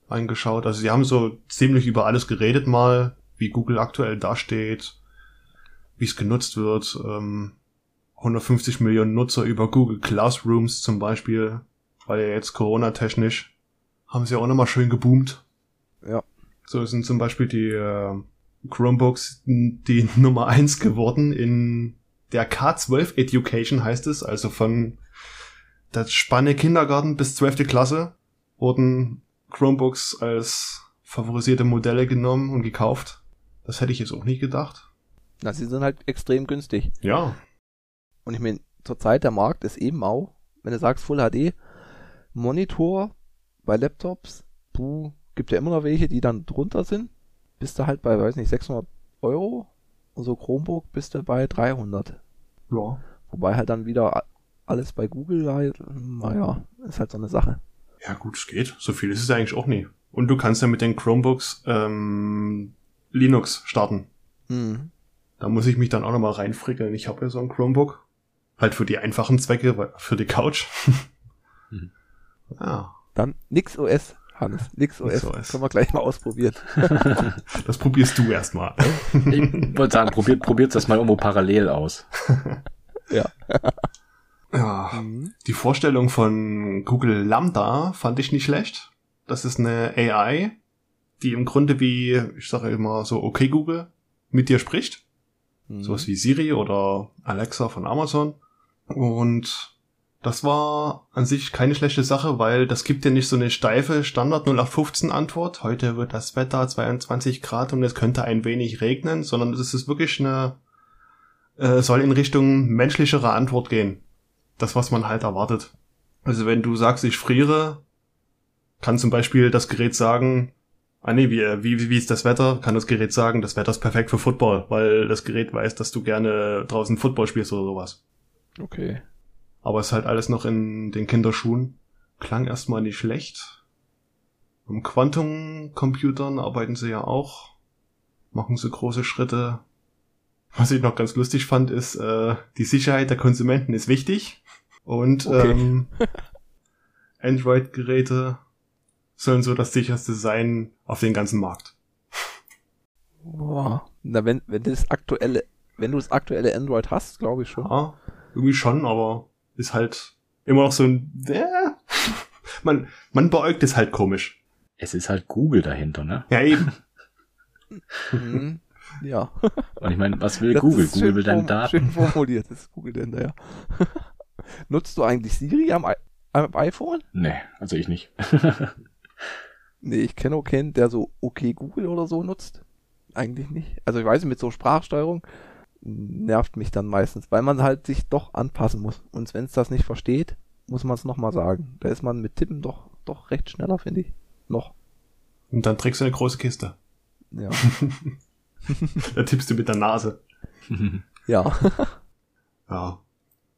[SPEAKER 2] angeschaut. Also sie haben so ziemlich über alles geredet mal, wie Google aktuell dasteht, wie es genutzt wird. Ähm, 150 Millionen Nutzer über Google Classrooms zum Beispiel, weil ja jetzt Corona-technisch haben sie auch nochmal schön geboomt.
[SPEAKER 1] Ja.
[SPEAKER 2] So sind zum Beispiel die äh, Chromebooks die Nummer eins geworden in der K12 Education heißt es, also von der Spanne Kindergarten bis 12. Klasse wurden Chromebooks als favorisierte Modelle genommen und gekauft. Das hätte ich jetzt auch nicht gedacht.
[SPEAKER 1] Na, sie sind halt extrem günstig.
[SPEAKER 2] Ja.
[SPEAKER 1] Und ich meine, zurzeit der Markt ist eben auch, wenn du sagst Full HD, Monitor bei Laptops, puh, gibt ja immer noch welche, die dann drunter sind. Bist du halt bei, weiß nicht, 600 Euro. Und so Chromebook bist du bei 300.
[SPEAKER 2] Ja.
[SPEAKER 1] Wobei halt dann wieder alles bei Google halt, naja, ist halt so eine Sache.
[SPEAKER 2] Ja gut, es geht. So viel ist es eigentlich auch nie. Und du kannst ja mit den Chromebooks ähm, Linux starten. Mhm. Da muss ich mich dann auch nochmal reinfrickeln. Ich habe ja so ein Chromebook. Halt für die einfachen Zwecke, für die Couch.
[SPEAKER 1] mhm. Ja. Dann NixOS Hannes. Nix OS.
[SPEAKER 2] Nix OS.
[SPEAKER 1] Können wir gleich mal ausprobieren.
[SPEAKER 2] Das probierst du erstmal.
[SPEAKER 3] Ich wollte sagen, probiert, probiert das mal irgendwo parallel aus.
[SPEAKER 1] Ja.
[SPEAKER 2] Ja,
[SPEAKER 1] Mhm.
[SPEAKER 2] die Vorstellung von Google Lambda fand ich nicht schlecht. Das ist eine AI, die im Grunde wie, ich sage immer so, okay Google, mit dir spricht.
[SPEAKER 1] Mhm.
[SPEAKER 2] Sowas wie Siri oder Alexa von Amazon. Und das war an sich keine schlechte Sache, weil das gibt dir nicht so eine steife Standard 0815 Antwort. Heute wird das Wetter 22 Grad und es könnte ein wenig regnen, sondern es ist wirklich eine, äh, soll in Richtung menschlichere Antwort gehen. Das, was man halt erwartet. Also wenn du sagst, ich friere, kann zum Beispiel das Gerät sagen, ah nee, wie, wie, wie ist das Wetter? Kann das Gerät sagen, das Wetter ist perfekt für Football, weil das Gerät weiß, dass du gerne draußen Football spielst oder sowas.
[SPEAKER 1] Okay.
[SPEAKER 2] Aber ist halt alles noch in den Kinderschuhen. Klang erstmal nicht schlecht. Am Quantum-Computern arbeiten sie ja auch. Machen sie große Schritte. Was ich noch ganz lustig fand, ist, äh, die Sicherheit der Konsumenten ist wichtig. Und
[SPEAKER 1] Okay.
[SPEAKER 2] ähm, Android-Geräte sollen so das sicherste sein auf den ganzen Markt.
[SPEAKER 1] Boah. Na, wenn, wenn das aktuelle, wenn du das aktuelle Android hast, glaube ich schon.
[SPEAKER 2] Ja, irgendwie schon, aber ist halt immer noch so ein... Äh, man, man beäugt es halt komisch.
[SPEAKER 3] Es ist halt Google dahinter, ne?
[SPEAKER 2] Ja, eben.
[SPEAKER 1] Mhm. Ja.
[SPEAKER 3] Und ich meine, was will
[SPEAKER 1] Das
[SPEAKER 3] Google? Google will deine Daten.
[SPEAKER 1] Schön formuliert, das ist Google denn da, ja. Nutzt du eigentlich Siri am, I am iPhone?
[SPEAKER 3] Nee, also ich nicht.
[SPEAKER 1] Nee, ich kenne auch keinen, der so okay Google oder so nutzt. Eigentlich nicht. Also ich weiß nicht, mit so Sprachsteuerung nervt mich dann meistens, weil man halt sich doch anpassen muss. Und wenn es das nicht versteht, muss man es nochmal sagen. Da ist man mit Tippen doch, doch recht schneller, finde ich. Noch.
[SPEAKER 2] Und dann trägst du eine große Kiste.
[SPEAKER 1] Ja.
[SPEAKER 2] Da tippst du mit der Nase.
[SPEAKER 1] ja.
[SPEAKER 2] Ja.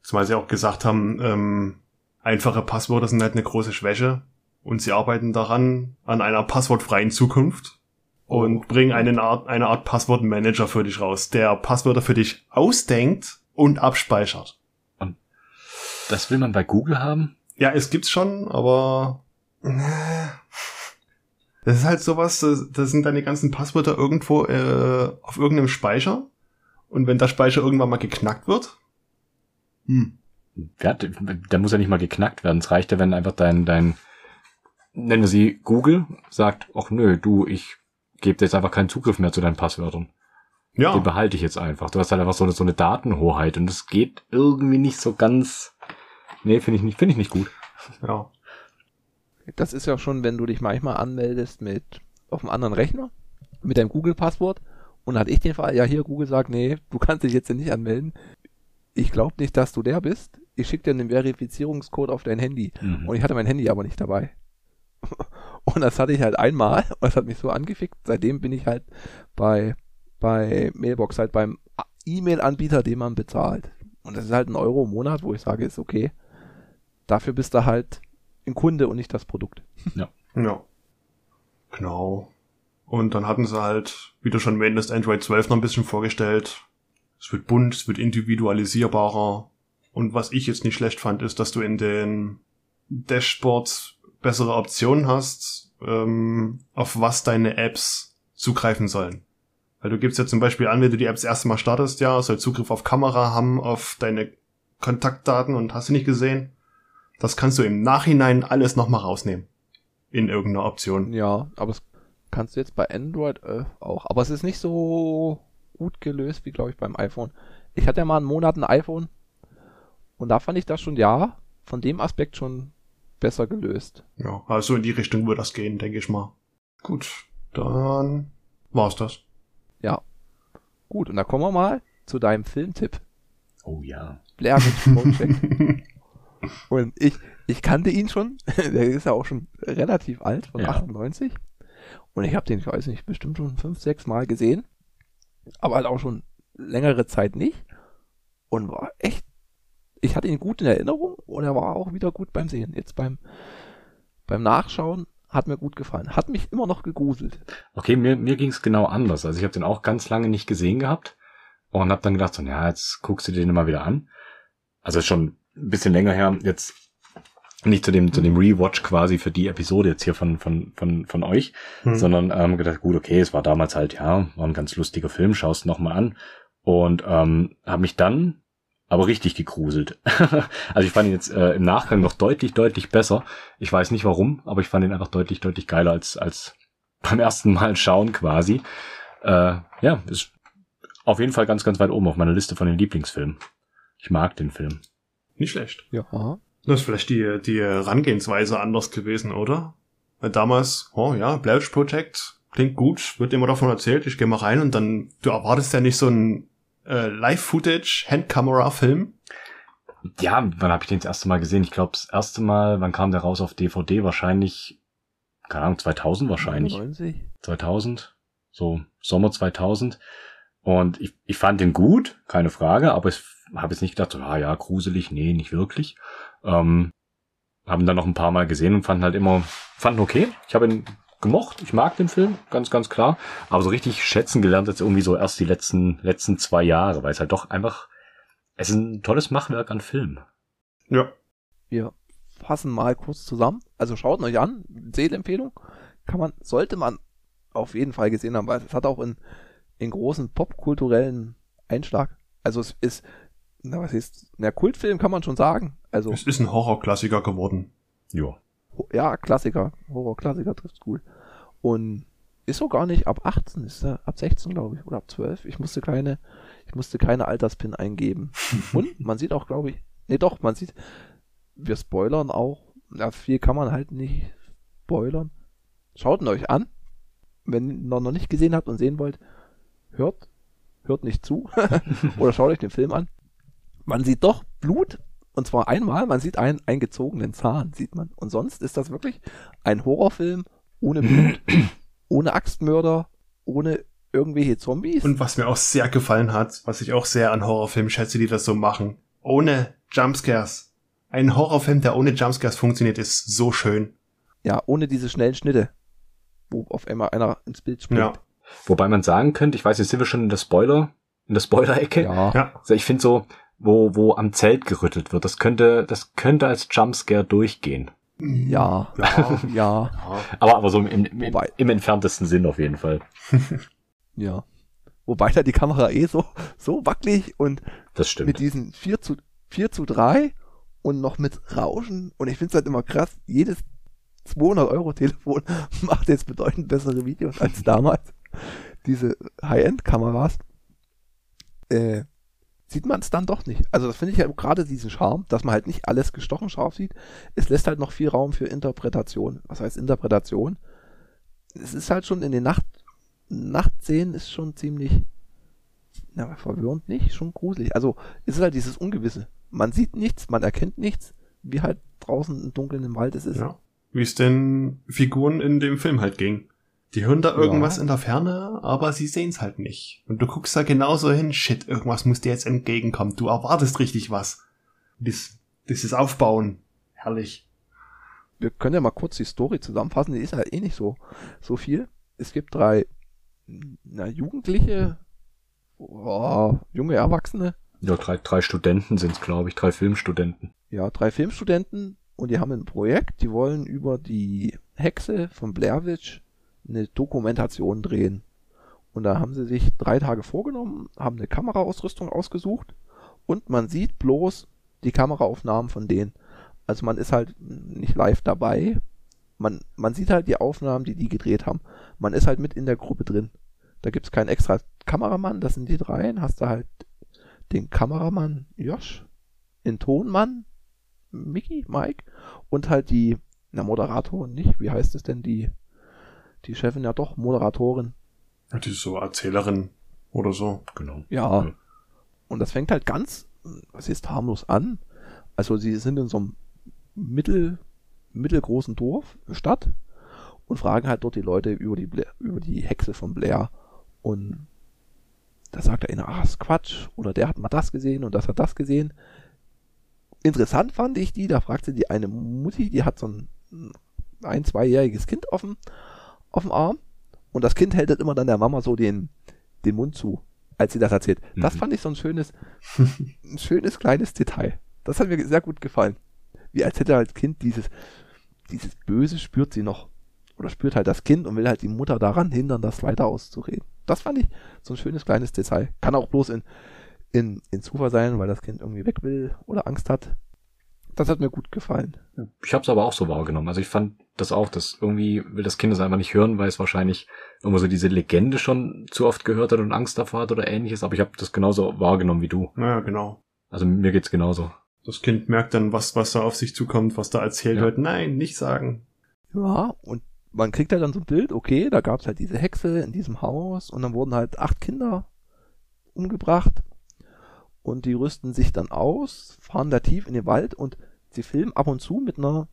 [SPEAKER 2] Zumal sie auch gesagt haben, ähm, einfache Passwörter sind halt eine große Schwäche. Und sie arbeiten daran, an einer passwortfreien Zukunft. Und bringen eine Art, eine Art Passwortmanager für dich raus, der Passwörter für dich ausdenkt und abspeichert.
[SPEAKER 3] Das will man bei Google haben?
[SPEAKER 2] Ja, es gibt's schon, aber äh, das ist halt sowas, das sind deine ganzen Passwörter irgendwo äh, auf irgendeinem Speicher. Und wenn der Speicher irgendwann mal geknackt wird, hm,
[SPEAKER 3] Ja, der muss ja nicht mal geknackt werden. Es reicht ja, wenn einfach dein, dein, nennen wir sie Google, sagt, ach nö, du, ich gebe dir jetzt einfach keinen Zugriff mehr zu deinen Passwörtern.
[SPEAKER 2] ja,
[SPEAKER 3] Den behalte ich jetzt einfach. Du hast halt einfach so eine, so eine Datenhoheit und das geht irgendwie nicht so ganz, nee, finde ich nicht, finde ich nicht gut.
[SPEAKER 2] ja,
[SPEAKER 1] Das ist ja schon, wenn du dich manchmal anmeldest mit auf einem anderen Rechner, mit deinem Google-Passwort. Und dann hatte ich den Fall, ja hier, Google sagt, nee, du kannst dich jetzt nicht anmelden. Ich glaube nicht, dass du der bist. Ich schicke dir einen Verifizierungscode auf dein Handy.
[SPEAKER 3] Mhm.
[SPEAKER 1] Und ich hatte mein Handy aber nicht dabei. Und das hatte ich halt einmal und das hat mich so angefickt. Seitdem bin ich halt bei, bei Mailbox halt beim E-Mail-Anbieter, den man bezahlt. Und das ist halt ein Euro im Monat, wo ich sage, ist okay. Dafür bist du halt ein Kunde und nicht das Produkt.
[SPEAKER 2] ja. Genau. Und dann hatten sie halt, wie du schon meintest, Android 12 noch ein bisschen vorgestellt. Es wird bunt, es wird individualisierbarer. Und was ich jetzt nicht schlecht fand, ist, dass du in den Dashboards bessere Optionen hast, ähm, auf was deine Apps zugreifen sollen. Weil du gibst ja zum Beispiel an, wenn du die Apps erste Mal startest, ja, soll Zugriff auf Kamera haben, auf deine Kontaktdaten und hast du nicht gesehen. Das kannst du im Nachhinein alles nochmal rausnehmen. In irgendeiner Option.
[SPEAKER 1] Ja, aber das kannst du jetzt bei Android äh, auch. Aber es ist nicht so gut gelöst wie, glaube ich, beim iPhone. Ich hatte ja mal einen Monat ein iPhone und da fand ich das schon, ja, von dem Aspekt schon besser gelöst.
[SPEAKER 2] Ja, also in die Richtung würde das gehen, denke ich mal. Gut, dann war's das.
[SPEAKER 1] Ja. Gut, und da kommen wir mal zu deinem Filmtipp.
[SPEAKER 3] Oh ja.
[SPEAKER 1] Blair Witch Project. und ich, ich kannte ihn schon. Der ist ja auch schon relativ alt, von
[SPEAKER 3] Ja.
[SPEAKER 1] 98. Und ich habe den, ich weiß nicht, bestimmt schon fünf, sechs Mal gesehen. Aber halt auch schon längere Zeit nicht. Und war echt, ich hatte ihn gut in Erinnerung und er war auch wieder gut beim Sehen. Jetzt beim, beim Nachschauen hat mir gut gefallen. Hat mich immer noch gegruselt.
[SPEAKER 3] Okay, mir, mir ging's genau anders. Also ich habe den auch ganz lange nicht gesehen gehabt und habe dann gedacht, so, ja, jetzt guckst du den mal wieder an. Also schon ein bisschen länger her. Jetzt nicht zu dem, zu dem Rewatch quasi für die Episode jetzt hier von, von, von, von euch, hm. sondern ähm, gedacht, gut, okay, es war damals halt, ja, war ein ganz lustiger Film, schaust nochmal an. Und ähm, habe mich dann aber richtig gegruselt. also ich fand ihn jetzt äh, im Nachgang noch deutlich, deutlich besser. Ich weiß nicht warum, aber ich fand ihn einfach deutlich, deutlich geiler als, als beim ersten Mal schauen quasi. Äh, ja, ist auf jeden Fall ganz, ganz weit oben auf meiner Liste von den Lieblingsfilmen. Ich mag den Film.
[SPEAKER 2] Nicht schlecht.
[SPEAKER 1] Ja.
[SPEAKER 2] Das ist vielleicht die, die Herangehensweise anders gewesen, oder? Weil damals, oh ja, Blair Project, klingt gut, wird immer davon erzählt, ich gehe mal rein und dann, du erwartest ja nicht so ein äh, Live-Footage, Handcamera-Film.
[SPEAKER 3] Ja, wann habe ich den das erste Mal gesehen? Ich glaube, das erste Mal, wann kam der raus auf DVD? Wahrscheinlich, keine Ahnung, 2000 wahrscheinlich.
[SPEAKER 1] 90.
[SPEAKER 3] 2000, so Sommer 2000. Und ich, ich fand den gut, keine Frage, aber ich habe jetzt nicht gedacht, so, ah ja, gruselig, nee, nicht wirklich. Ähm, haben dann noch ein paar Mal gesehen und fanden halt immer, fanden okay. Ich habe ihn gemocht, ich mag den Film, ganz, ganz klar. Aber so richtig schätzen gelernt jetzt irgendwie so erst die letzten, letzten zwei Jahre, weil es halt doch einfach, es ist ein tolles Machwerk an Film.
[SPEAKER 2] Ja.
[SPEAKER 1] Wir fassen mal kurz zusammen. Also schaut euch an, Sehempfehlung. Kann man, sollte man auf jeden Fall gesehen haben, weil es hat auch in in großen popkulturellen Einschlag. Also es ist, na was ist, na Kultfilm kann man schon sagen. Also
[SPEAKER 2] es ist ein Horrorklassiker geworden.
[SPEAKER 3] Ja.
[SPEAKER 1] Ja, Klassiker, Horrorklassiker trifft's gut. Und ist so gar nicht ab 18, ist er ab 16 glaube ich oder ab 12. Ich musste keine, ich musste keine Alterspin eingeben. Und man sieht auch, glaube ich, nee doch, man sieht, wir spoilern auch. Ja, viel kann man halt nicht spoilern. Schaut ihn euch an. Wenn ihr noch nicht gesehen habt und sehen wollt, hört, hört nicht zu oder schaut euch den Film an. Man sieht doch Blut und zwar einmal, man sieht einen eingezogenen Zahn, sieht man. Und sonst ist das wirklich ein Horrorfilm ohne Blut, ohne Axtmörder, ohne irgendwelche Zombies.
[SPEAKER 2] Und was mir auch sehr gefallen hat, was ich auch sehr an Horrorfilmen schätze, die das so machen, ohne Jumpscares. Ein Horrorfilm, der ohne Jumpscares funktioniert, ist so schön.
[SPEAKER 1] Ja, ohne diese schnellen Schnitte, wo auf einmal einer ins Bild springt. Ja.
[SPEAKER 3] Wobei man sagen könnte, ich weiß, jetzt sind wir schon in der Spoiler, in der Spoiler-Ecke.
[SPEAKER 1] Ja. ja.
[SPEAKER 3] Also ich finde so, wo, wo am Zelt gerüttelt wird, das könnte, das könnte als Jumpscare durchgehen.
[SPEAKER 1] Ja, ja, ja.
[SPEAKER 3] Aber, aber so im, im, im, im entferntesten Sinn auf jeden Fall.
[SPEAKER 1] ja. Wobei da die Kamera eh so, so wackelig und
[SPEAKER 3] das stimmt.
[SPEAKER 1] mit diesen 4 zu, 4 zu 3 und noch mit Rauschen und ich finde es halt immer krass, jedes 200 Euro Telefon macht jetzt bedeutend bessere Videos als damals diese High-End-Kameras, äh, sieht man es dann doch nicht. Also das finde ich ja gerade diesen Charme, dass man halt nicht alles gestochen scharf sieht. Es lässt halt noch viel Raum für Interpretation. Was heißt Interpretation? Es ist halt schon in den Nacht Nachtszenen ist schon ziemlich na, verwirrend nicht, schon gruselig. Also es ist halt dieses Ungewisse. Man sieht nichts, man erkennt nichts, wie halt draußen im Dunkeln im Wald es ist. Ja.
[SPEAKER 2] Wie es den Figuren in dem Film halt ging. Die hören da irgendwas ja. in der Ferne, aber sie sehen es halt nicht. Und du guckst da genauso hin, shit, irgendwas muss dir jetzt entgegenkommen. Du erwartest richtig was. Dies, dieses Aufbauen, herrlich.
[SPEAKER 1] Wir können ja mal kurz die Story zusammenfassen, die ist halt eh nicht so, so viel. Es gibt drei na, Jugendliche, oh, junge Erwachsene.
[SPEAKER 3] Ja, drei, drei Studenten sind es, glaube ich, drei Filmstudenten.
[SPEAKER 1] Ja, drei Filmstudenten und die haben ein Projekt, die wollen über die Hexe von Blair Witch eine Dokumentation drehen. Und da haben sie sich drei Tage vorgenommen, haben eine Kameraausrüstung ausgesucht und man sieht bloß die Kameraaufnahmen von denen. Also man ist halt nicht live dabei. Man, man sieht halt die Aufnahmen, die die gedreht haben. Man ist halt mit in der Gruppe drin. Da gibt's keinen extra Kameramann, das sind die dreien. Hast du halt den Kameramann Josh, den Tonmann Mickey, Mike und halt die, na Moderator nicht, wie heißt es denn, die die Chefin ja doch Moderatorin.
[SPEAKER 2] Ja, die ist so Erzählerin oder so.
[SPEAKER 3] Genau.
[SPEAKER 1] Ja. ja. Und das fängt halt ganz, was ist harmlos an. Also sie sind in so einem mittel, mittelgroßen Dorf, Stadt und fragen halt dort die Leute über die, Blair, über die Hexe von Blair. Und da sagt der eine, ach, ist Quatsch. Oder der hat mal das gesehen und das hat das gesehen. Interessant fand ich die, da fragte die eine Mutti, die hat so ein ein, zweijähriges Kind offen auf dem Arm und das Kind hält immer dann der Mama so den, den Mund zu, als sie das erzählt. Das mhm. fand ich so ein schönes, ein schönes kleines Detail. Das hat mir sehr gut gefallen. wie als hätte halt Kind dieses, dieses Böse spürt sie noch. Oder spürt halt das Kind und will halt die Mutter daran hindern, das weiter auszureden. Das fand ich so ein schönes kleines Detail. Kann auch bloß in, in, in Zufall sein, weil das Kind irgendwie weg will oder Angst hat. Das hat mir gut gefallen.
[SPEAKER 3] Ich habe es aber auch so wahrgenommen. Also ich fand das auch, dass irgendwie will das Kind das einfach nicht hören, weil es wahrscheinlich irgendwo so diese Legende schon zu oft gehört hat und Angst davor hat oder ähnliches. Aber ich habe das genauso wahrgenommen wie du.
[SPEAKER 2] Ja, genau.
[SPEAKER 3] Also mir geht's genauso.
[SPEAKER 2] Das Kind merkt dann, was, was da auf sich zukommt, was da erzählt
[SPEAKER 3] Ja.
[SPEAKER 2] wird. Nein, nicht sagen.
[SPEAKER 1] Ja, und man kriegt halt dann so ein Bild, okay, da gab's halt diese Hexe in diesem Haus und dann wurden halt acht Kinder umgebracht und die rüsten sich dann aus, fahren da tief in den Wald und sie filmen ab und zu mit einer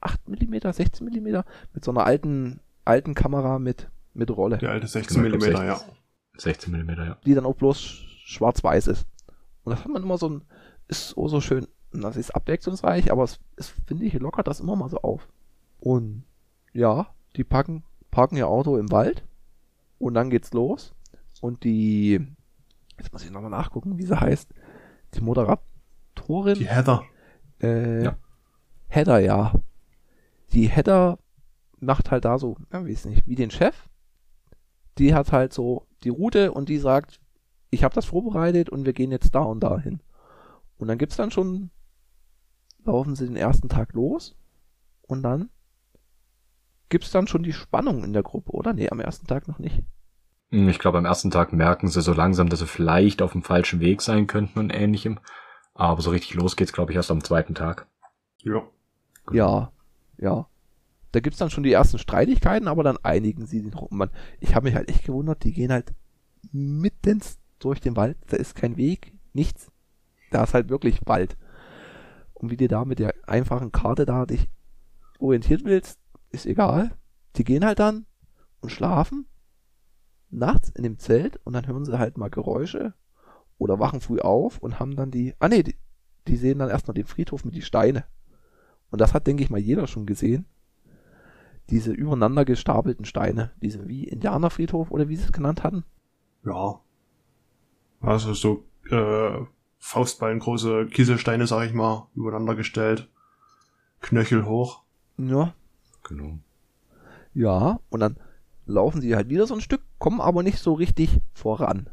[SPEAKER 1] 8 mm, 16 mm, mit so einer alten, alten Kamera mit, mit Rolle,
[SPEAKER 2] Der alte 16
[SPEAKER 3] Genau, ich
[SPEAKER 2] mm, ja.
[SPEAKER 3] 16 Millimeter, ja.
[SPEAKER 1] die dann auch bloß schwarz-weiß ist. Und das hat man immer so ein, ist so, so schön, das ist abwechslungsreich, aber es, es finde ich, lockert das immer mal so auf. Und ja, die packen, parken ihr Auto im Wald und dann geht's los. Und die, jetzt muss ich nochmal nachgucken, wie sie heißt, die Moderatorin,
[SPEAKER 2] Die Heather.
[SPEAKER 1] äh,
[SPEAKER 3] Ja.
[SPEAKER 1] Heather, ja. Die Heather macht halt da so, ja, weiß nicht, wie den Chef. Die hat halt so die Route und die sagt, ich habe das vorbereitet und wir gehen jetzt da und da hin. Und dann gibt's dann schon, laufen sie den ersten Tag los und dann gibt's dann schon die Spannung in der Gruppe, oder? Nee, am ersten Tag noch nicht.
[SPEAKER 3] Hm, Ich glaube, am ersten Tag merken sie so langsam, dass sie vielleicht auf dem falschen Weg sein könnten und ähnlichem. Aber so richtig los geht's, glaube ich, erst am zweiten Tag.
[SPEAKER 2] Ja.
[SPEAKER 1] Ja, ja. Da gibt's dann schon die ersten Streitigkeiten, aber dann einigen sie sich noch. Man, ich habe mich halt echt gewundert, die gehen halt mitten durch den Wald, da ist kein Weg, nichts. Da ist halt wirklich Wald. Und wie du da mit der einfachen Karte da dich orientiert willst, ist egal. Die gehen halt dann und schlafen nachts in dem Zelt und dann hören sie halt mal Geräusche oder wachen früh auf und haben dann die, ah nee, die, die sehen dann erstmal den Friedhof mit die Steine. Und das hat, denke ich mal, jeder schon gesehen. Diese übereinander gestapelten Steine, diese wie Indianerfriedhof oder wie sie es genannt hatten.
[SPEAKER 2] Ja. Also so äh, Faustballengroße Kieselsteine, sag ich mal, übereinander gestellt. Knöchel hoch.
[SPEAKER 1] Ja,
[SPEAKER 3] Genau.
[SPEAKER 1] ja. Und dann laufen sie halt wieder so ein Stück, kommen aber nicht so richtig voran.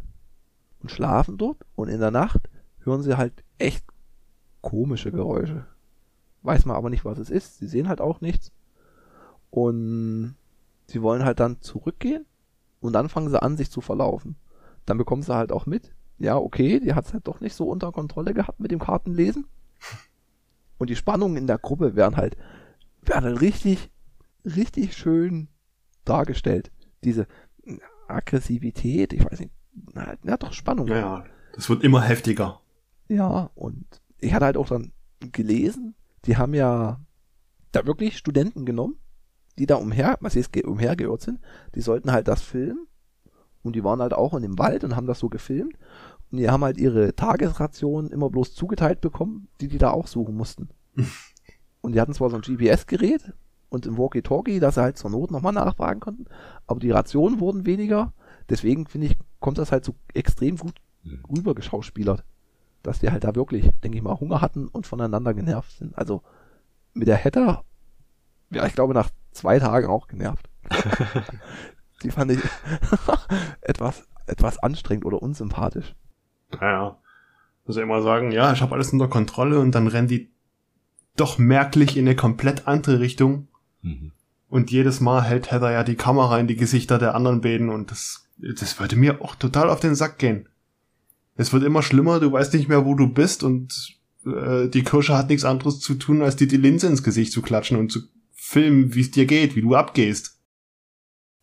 [SPEAKER 1] Und schlafen dort und in der Nacht hören sie halt echt komische Geräusche. Weiß man aber nicht, was es ist. Sie sehen halt auch nichts. Und sie wollen halt dann zurückgehen und dann fangen sie an, sich zu verlaufen. Dann bekommen sie halt auch mit, ja, okay, die hat's halt doch nicht so unter Kontrolle gehabt mit dem Kartenlesen. Und die Spannungen in der Gruppe werden halt, werden halt richtig, richtig schön dargestellt. Diese Aggressivität, ich weiß nicht, na, na doch Spannung.
[SPEAKER 2] Ja, ja. Das wird immer heftiger.
[SPEAKER 1] Ja, und ich hatte halt auch dann gelesen, die haben ja da wirklich Studenten genommen, die da umher, was jetzt umhergeirrt sind, die sollten halt das filmen. Und die waren halt auch in dem Wald und haben das so gefilmt. Und die haben halt ihre Tagesration immer bloß zugeteilt bekommen, die die da auch suchen mussten. und die hatten zwar so ein GPS-Gerät und im Walkie-Talkie, dass sie halt zur Not nochmal nachfragen konnten, aber die Rationen wurden weniger, deswegen finde ich, kommt das halt so extrem gut rüber geschauspielert, dass die halt da wirklich, denke ich mal, Hunger hatten und voneinander genervt sind. Also mit der Hatter, ja, ich glaube nach zwei Tagen auch genervt. Die fand ich etwas, etwas anstrengend oder unsympathisch.
[SPEAKER 2] Naja. Also immer sagen, ja, ich habe alles unter Kontrolle und dann rennen die doch merklich in eine komplett andere Richtung.
[SPEAKER 3] Mhm.
[SPEAKER 2] Und jedes Mal hält Heather ja die Kamera in die Gesichter der anderen beiden und das, das würde mir auch total auf den Sack gehen. Es wird immer schlimmer, du weißt nicht mehr, wo du bist und äh, die Kirsche hat nichts anderes zu tun, als dir die Linse ins Gesicht zu klatschen und zu filmen, wie es dir geht, wie du abgehst.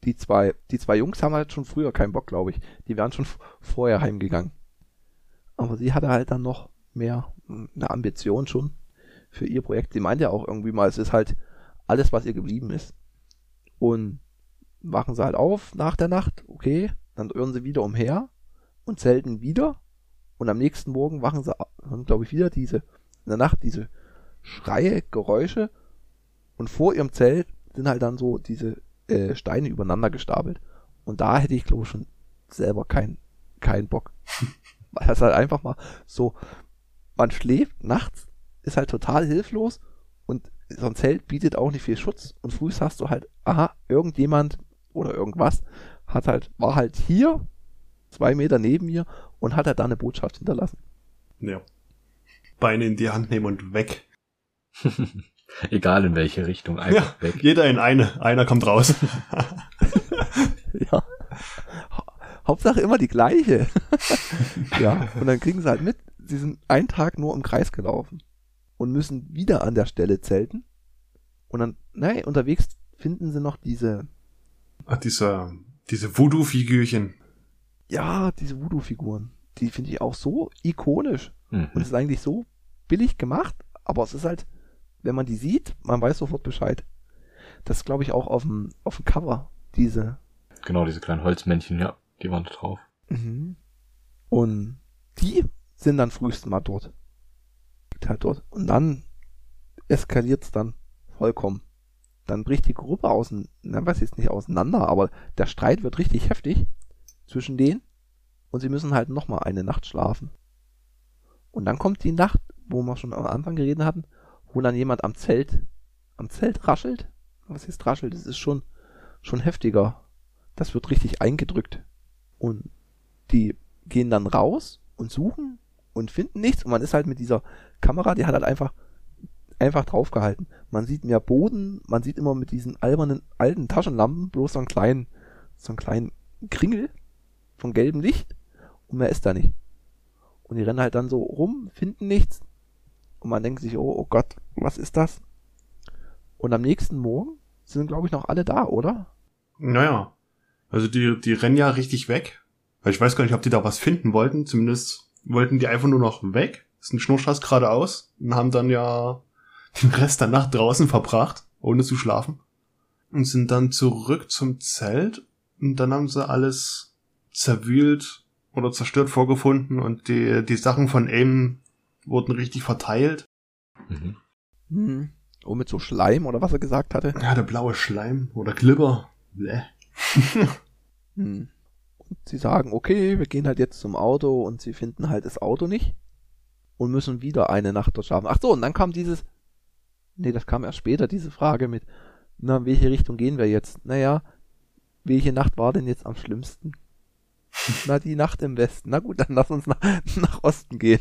[SPEAKER 1] Die zwei, die zwei Jungs haben halt schon früher keinen Bock, glaube ich. Die wären schon vorher heimgegangen. Aber sie hatte halt dann noch mehr mh, eine Ambition schon für ihr Projekt. Sie meinte ja auch irgendwie mal, es ist halt alles, was ihr geblieben ist. Und wachen sie halt auf nach der Nacht, okay, dann irren sie wieder umher und zelten wieder. Und am nächsten Morgen wachen sie, glaube ich, wieder diese, in der Nacht diese Schreie, Geräusche. Und vor ihrem Zelt sind halt dann so diese äh, Steine übereinander gestapelt. Und da hätte ich, glaube ich, schon selber keinen keinen Bock. Weil das halt einfach mal so, man schläft nachts, ist halt total hilflos so ein Zelt bietet auch nicht viel Schutz und frühst hast du halt, aha, irgendjemand oder irgendwas hat halt, war halt hier, zwei Meter neben mir und hat halt da eine Botschaft hinterlassen.
[SPEAKER 2] Ja. Beine in die Hand nehmen und weg.
[SPEAKER 3] Egal in welche Richtung, einfach
[SPEAKER 2] Ja,
[SPEAKER 3] weg.
[SPEAKER 2] jeder in eine. Einer kommt raus.
[SPEAKER 1] Ja. Ha- Hauptsache immer die gleiche. ja, und dann kriegen sie halt mit, sie sind einen Tag nur im Kreis gelaufen und müssen wieder an der Stelle zelten. Und dann, nein, unterwegs finden sie noch diese,
[SPEAKER 2] Ach, diese, diese Voodoo-Figürchen.
[SPEAKER 1] Ja, diese Voodoo-Figuren. Die finde ich auch so ikonisch. Und es
[SPEAKER 3] Mhm.
[SPEAKER 1] ist eigentlich so billig gemacht, aber es ist halt, wenn man die sieht, man weiß sofort Bescheid. Das glaube ich, auch auf dem, auf dem Cover, diese.
[SPEAKER 3] Genau, diese kleinen Holzmännchen, ja, die waren da drauf.
[SPEAKER 1] Mhm. Und die sind dann frühestens mal dort. Liegt halt dort. Und dann eskaliert's dann vollkommen. Dann bricht die Gruppe außen, na, weiß ich nicht auseinander, aber der Streit wird richtig heftig zwischen denen und sie müssen halt nochmal eine Nacht schlafen. Und dann kommt die Nacht, wo wir schon am Anfang geredet hatten, wo dann jemand am Zelt, am Zelt raschelt. Was ist raschelt? Das ist schon, schon heftiger. Das wird richtig eingedrückt. Und die gehen dann raus und suchen und finden nichts. Und man ist halt mit dieser Kamera, die hat halt einfach, einfach draufgehalten. Man sieht mehr Boden, man sieht immer mit diesen albernen alten Taschenlampen bloß so einen kleinen, so einen kleinen Kringel von gelbem Licht und mehr ist da nicht. Und die rennen halt dann so rum, finden nichts. Und man denkt sich, oh, oh Gott, was ist das? Und am nächsten Morgen sind, glaube ich, noch alle da, oder?
[SPEAKER 2] Naja. Also die, die rennen ja richtig weg. Weil ich weiß gar nicht, ob die da was finden wollten. Zumindest wollten die einfach nur noch weg. Ist ein Schnurstraß geradeaus. Und haben dann ja den Rest der Nacht draußen verbracht, ohne zu schlafen. Und sind dann zurück zum Zelt. Und dann haben sie alles zerwühlt oder zerstört vorgefunden. Und die, die Sachen von Aim wurden richtig verteilt.
[SPEAKER 3] Mhm.
[SPEAKER 1] Hm. Oh, mit so Schleim oder was er gesagt hatte.
[SPEAKER 2] Ja, der blaue Schleim oder Glibber. Bäh.
[SPEAKER 1] Hm. Und sie sagen, okay, wir gehen halt jetzt zum Auto und sie finden halt das Auto nicht und müssen wieder eine Nacht dort schlafen. Ach so, und dann kam dieses, nee, das kam erst später, diese Frage mit, na, in welche Richtung gehen wir jetzt? Naja, welche Nacht war denn jetzt am schlimmsten? Na, die Nacht im Westen. Na gut, dann lass uns nach, nach Osten gehen.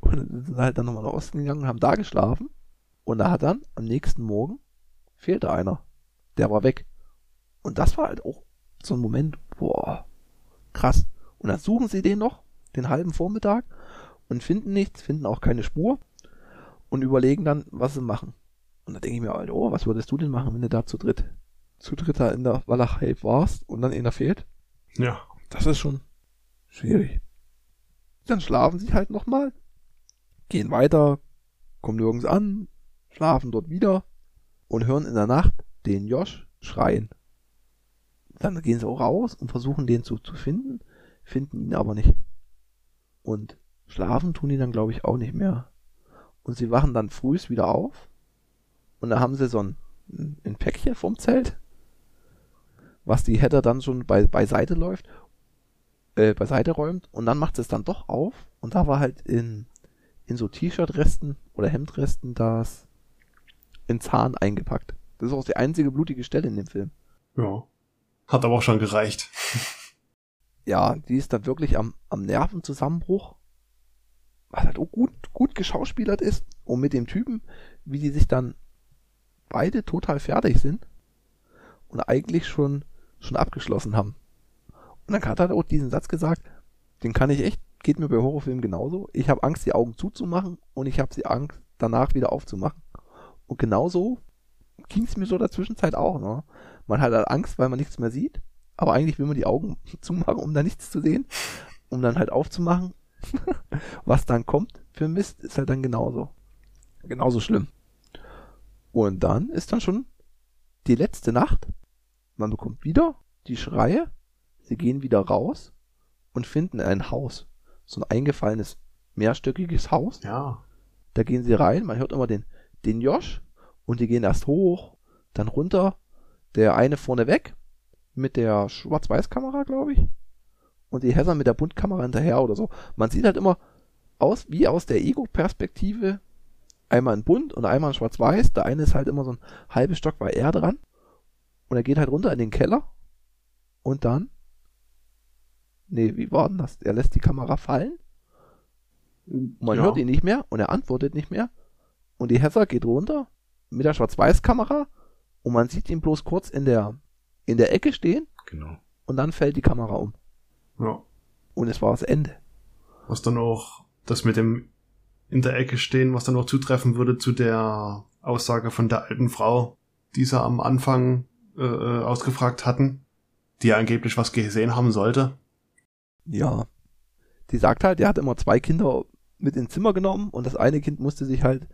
[SPEAKER 1] Und dann sind halt dann nochmal nach Osten gegangen, haben da geschlafen. Und da hat dann am nächsten Morgen fehlte einer. Der war weg. Und das war halt auch so ein Moment, boah, krass. Und dann suchen sie den noch, den halben Vormittag, und finden nichts, finden auch keine Spur und überlegen dann, was sie machen. Und da denke ich mir, halt, oh, was würdest du denn machen, wenn du da zu dritt, zu dritt da in der Walachei warst und dann einer fehlt?
[SPEAKER 2] Ja.
[SPEAKER 1] Das ist schon schwierig. Dann schlafen sie halt nochmal, gehen weiter, kommen nirgends an, schlafen dort wieder und hören in der Nacht den Josh schreien. Dann gehen sie auch raus und versuchen den zu, zu finden, finden ihn aber nicht. Und schlafen tun die dann, glaube ich, auch nicht mehr. Und sie wachen dann frühs wieder auf und da haben sie so ein, ein Päckchen vom Zelt, was die Header dann schon bei, beiseite läuft äh, beiseite räumt und dann macht es dann doch auf und da war halt in, in so T-Shirt-Resten oder Hemdresten das in Zahn eingepackt. Das ist auch die einzige blutige Stelle in dem Film.
[SPEAKER 2] Ja. Hat aber auch schon gereicht.
[SPEAKER 1] Ja, die ist dann wirklich am, am Nervenzusammenbruch, was halt auch gut, gut geschauspielert ist und mit dem Typen, wie die sich dann beide total fertig sind und eigentlich schon, schon abgeschlossen haben. Und dann hat er auch diesen Satz gesagt, den kann ich echt, geht mir bei Horrorfilmen genauso. Ich habe Angst, die Augen zuzumachen und ich habe sie Angst, danach wieder aufzumachen. Und genauso ging es mir so der Zwischenzeit auch. Ne? Man hat halt Angst, weil man nichts mehr sieht, aber eigentlich will man die Augen zumachen, um da nichts zu sehen, um dann halt aufzumachen. Was dann kommt für Mist, ist halt dann genauso. Genauso schlimm. Und dann ist dann schon die letzte Nacht. Man bekommt wieder die Schreie Sie gehen wieder raus und finden ein Haus. So ein eingefallenes, mehrstöckiges Haus.
[SPEAKER 2] Ja.
[SPEAKER 1] Da gehen sie rein, man hört immer den, den Josh und die gehen erst hoch, dann runter. Der eine vorne weg mit der Schwarz-Weiß-Kamera, glaube ich. Und die Heather mit der Buntkamera hinterher oder so. Man sieht halt immer aus, wie aus der Ego-Perspektive Einmal in bunt und einmal in schwarz-weiß. Der eine ist halt immer so ein halbes Stock bei er dran. Und er geht halt runter in den Keller. Und dann. Nee, wie war denn das? Er lässt die Kamera fallen. Man
[SPEAKER 2] Ja.
[SPEAKER 1] hört ihn nicht mehr und er antwortet nicht mehr. Und die Heather geht runter mit der Schwarz-Weiß-Kamera und man sieht ihn bloß kurz in der, in der Ecke stehen
[SPEAKER 3] Genau.
[SPEAKER 1] und dann fällt die Kamera um.
[SPEAKER 2] Ja.
[SPEAKER 1] Und es war das Ende.
[SPEAKER 2] Was dann auch das mit dem in der Ecke stehen, was dann auch zutreffen würde zu der Aussage von der alten Frau, die sie am Anfang äh, äh, ausgefragt hatten, die ja angeblich was gesehen haben sollte.
[SPEAKER 1] Ja. Die sagt halt, er hat immer zwei Kinder mit ins Zimmer genommen und das eine Kind musste sich halt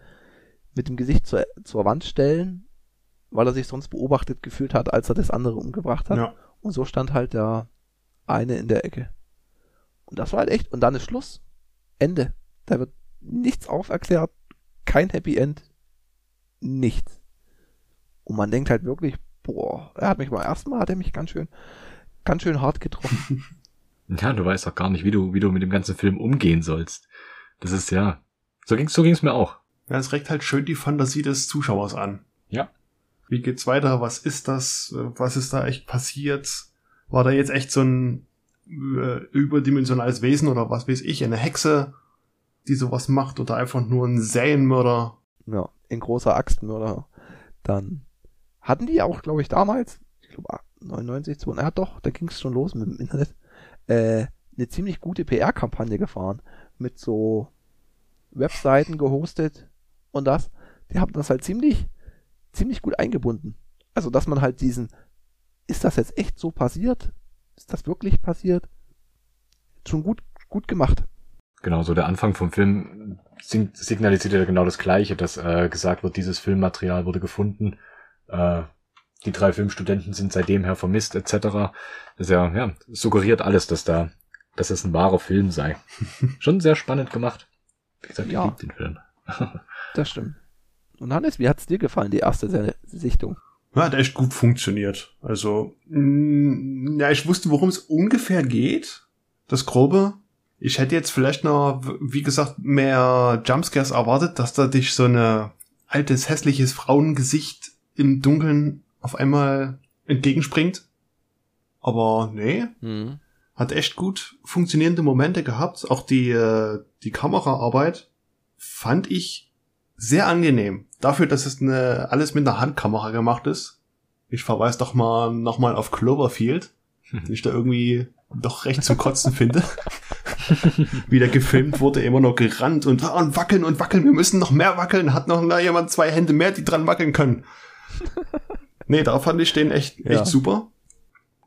[SPEAKER 1] mit dem Gesicht zur, zur Wand stellen, weil er sich sonst beobachtet gefühlt hat, als er das andere umgebracht hat.
[SPEAKER 2] Ja.
[SPEAKER 1] Und so stand halt der eine in der Ecke. Und das war halt echt. Und dann ist Schluss. Ende. Da wird nichts auferklärt. Kein Happy End. Nichts. Und man denkt halt wirklich, boah, er hat mich beim ersten Mal, hat er mich ganz schön, ganz schön hart getroffen.
[SPEAKER 3] Ja, du weißt auch gar nicht, wie du, wie du mit dem ganzen Film umgehen sollst. Das ist ja, so ging's, so ging's mir auch.
[SPEAKER 2] Ja, es regt halt schön die Fantasie des Zuschauers an.
[SPEAKER 3] Ja.
[SPEAKER 2] Wie geht's weiter? Was ist das? Was ist da echt passiert? War da jetzt echt so ein äh, überdimensionales Wesen oder was weiß ich, eine Hexe, die sowas macht oder einfach nur ein Serienmörder?
[SPEAKER 1] ja, in großer Axtmörder. Dann hatten die auch, glaube ich, damals, ich glaube 99, 2, ja doch, da ging es schon los mit dem Internet, äh, eine ziemlich gute PR-Kampagne gefahren. Mit so Webseiten gehostet und das. Die haben das halt ziemlich, ziemlich gut eingebunden. Also, dass man halt diesen, ist das jetzt echt so passiert? Ist das wirklich passiert? Schon gut, gut gemacht.
[SPEAKER 3] Genau, so der Anfang vom Film signalisiert ja genau das Gleiche, dass äh, gesagt wird, dieses Filmmaterial wurde gefunden, äh, die drei Filmstudenten sind seitdem her vermisst, etc. Das ist ja, ja, suggeriert alles, dass da, dass es ein wahrer Film sei. Schon sehr spannend gemacht. Wie gesagt,
[SPEAKER 1] Ja.
[SPEAKER 3] ich liebe den Film.
[SPEAKER 1] Das stimmt. Und Hannes, wie hat's dir gefallen, die erste Sichtung?
[SPEAKER 2] Ja, hat echt gut funktioniert. Also, mh, ja, ich wusste, worum es ungefähr geht. Das Grobe. Ich hätte jetzt vielleicht noch, wie gesagt, mehr Jumpscares erwartet, dass da dich so eine altes, hässliches Frauengesicht im Dunkeln auf einmal entgegenspringt. Aber nee,
[SPEAKER 1] Hm.
[SPEAKER 2] hat echt gut funktionierende Momente gehabt. Auch die, äh, die Kameraarbeit fand ich sehr angenehm. Dafür, dass es eine, alles mit einer Handkamera gemacht ist. Ich verweise doch mal nochmal auf Cloverfield, den ich da irgendwie doch recht zum Kotzen finde. Wie der gefilmt wurde, immer noch gerannt und, ah, und wackeln und wackeln, wir müssen noch mehr wackeln, hat noch jemand zwei Hände mehr, die dran wackeln können. Nee, da fand ich den echt, echt
[SPEAKER 1] Ja.
[SPEAKER 2] super.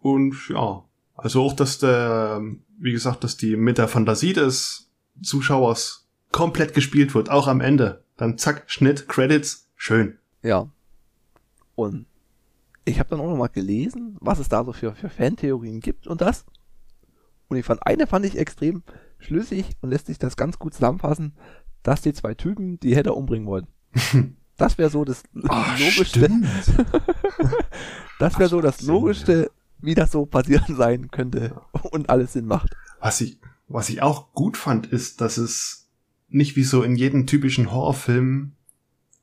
[SPEAKER 2] Und ja, also auch, dass der, wie gesagt, dass die mit der Fantasie des Zuschauers komplett gespielt wird, auch am Ende. Dann zack, Schnitt, Credits, schön.
[SPEAKER 1] Ja. Und ich habe dann auch noch mal gelesen, was es da so für, für Fantheorien gibt und das. Und ich fand, eine fand ich extrem schlüssig und lässt sich das ganz gut zusammenfassen, dass die zwei Typen die Header umbringen wollten. Das wäre so das logischste, das wäre so das logischste, wie das so passieren sein könnte und alles Sinn macht.
[SPEAKER 2] Was ich, was ich auch gut fand, ist, dass es nicht wie so in jedem typischen Horrorfilm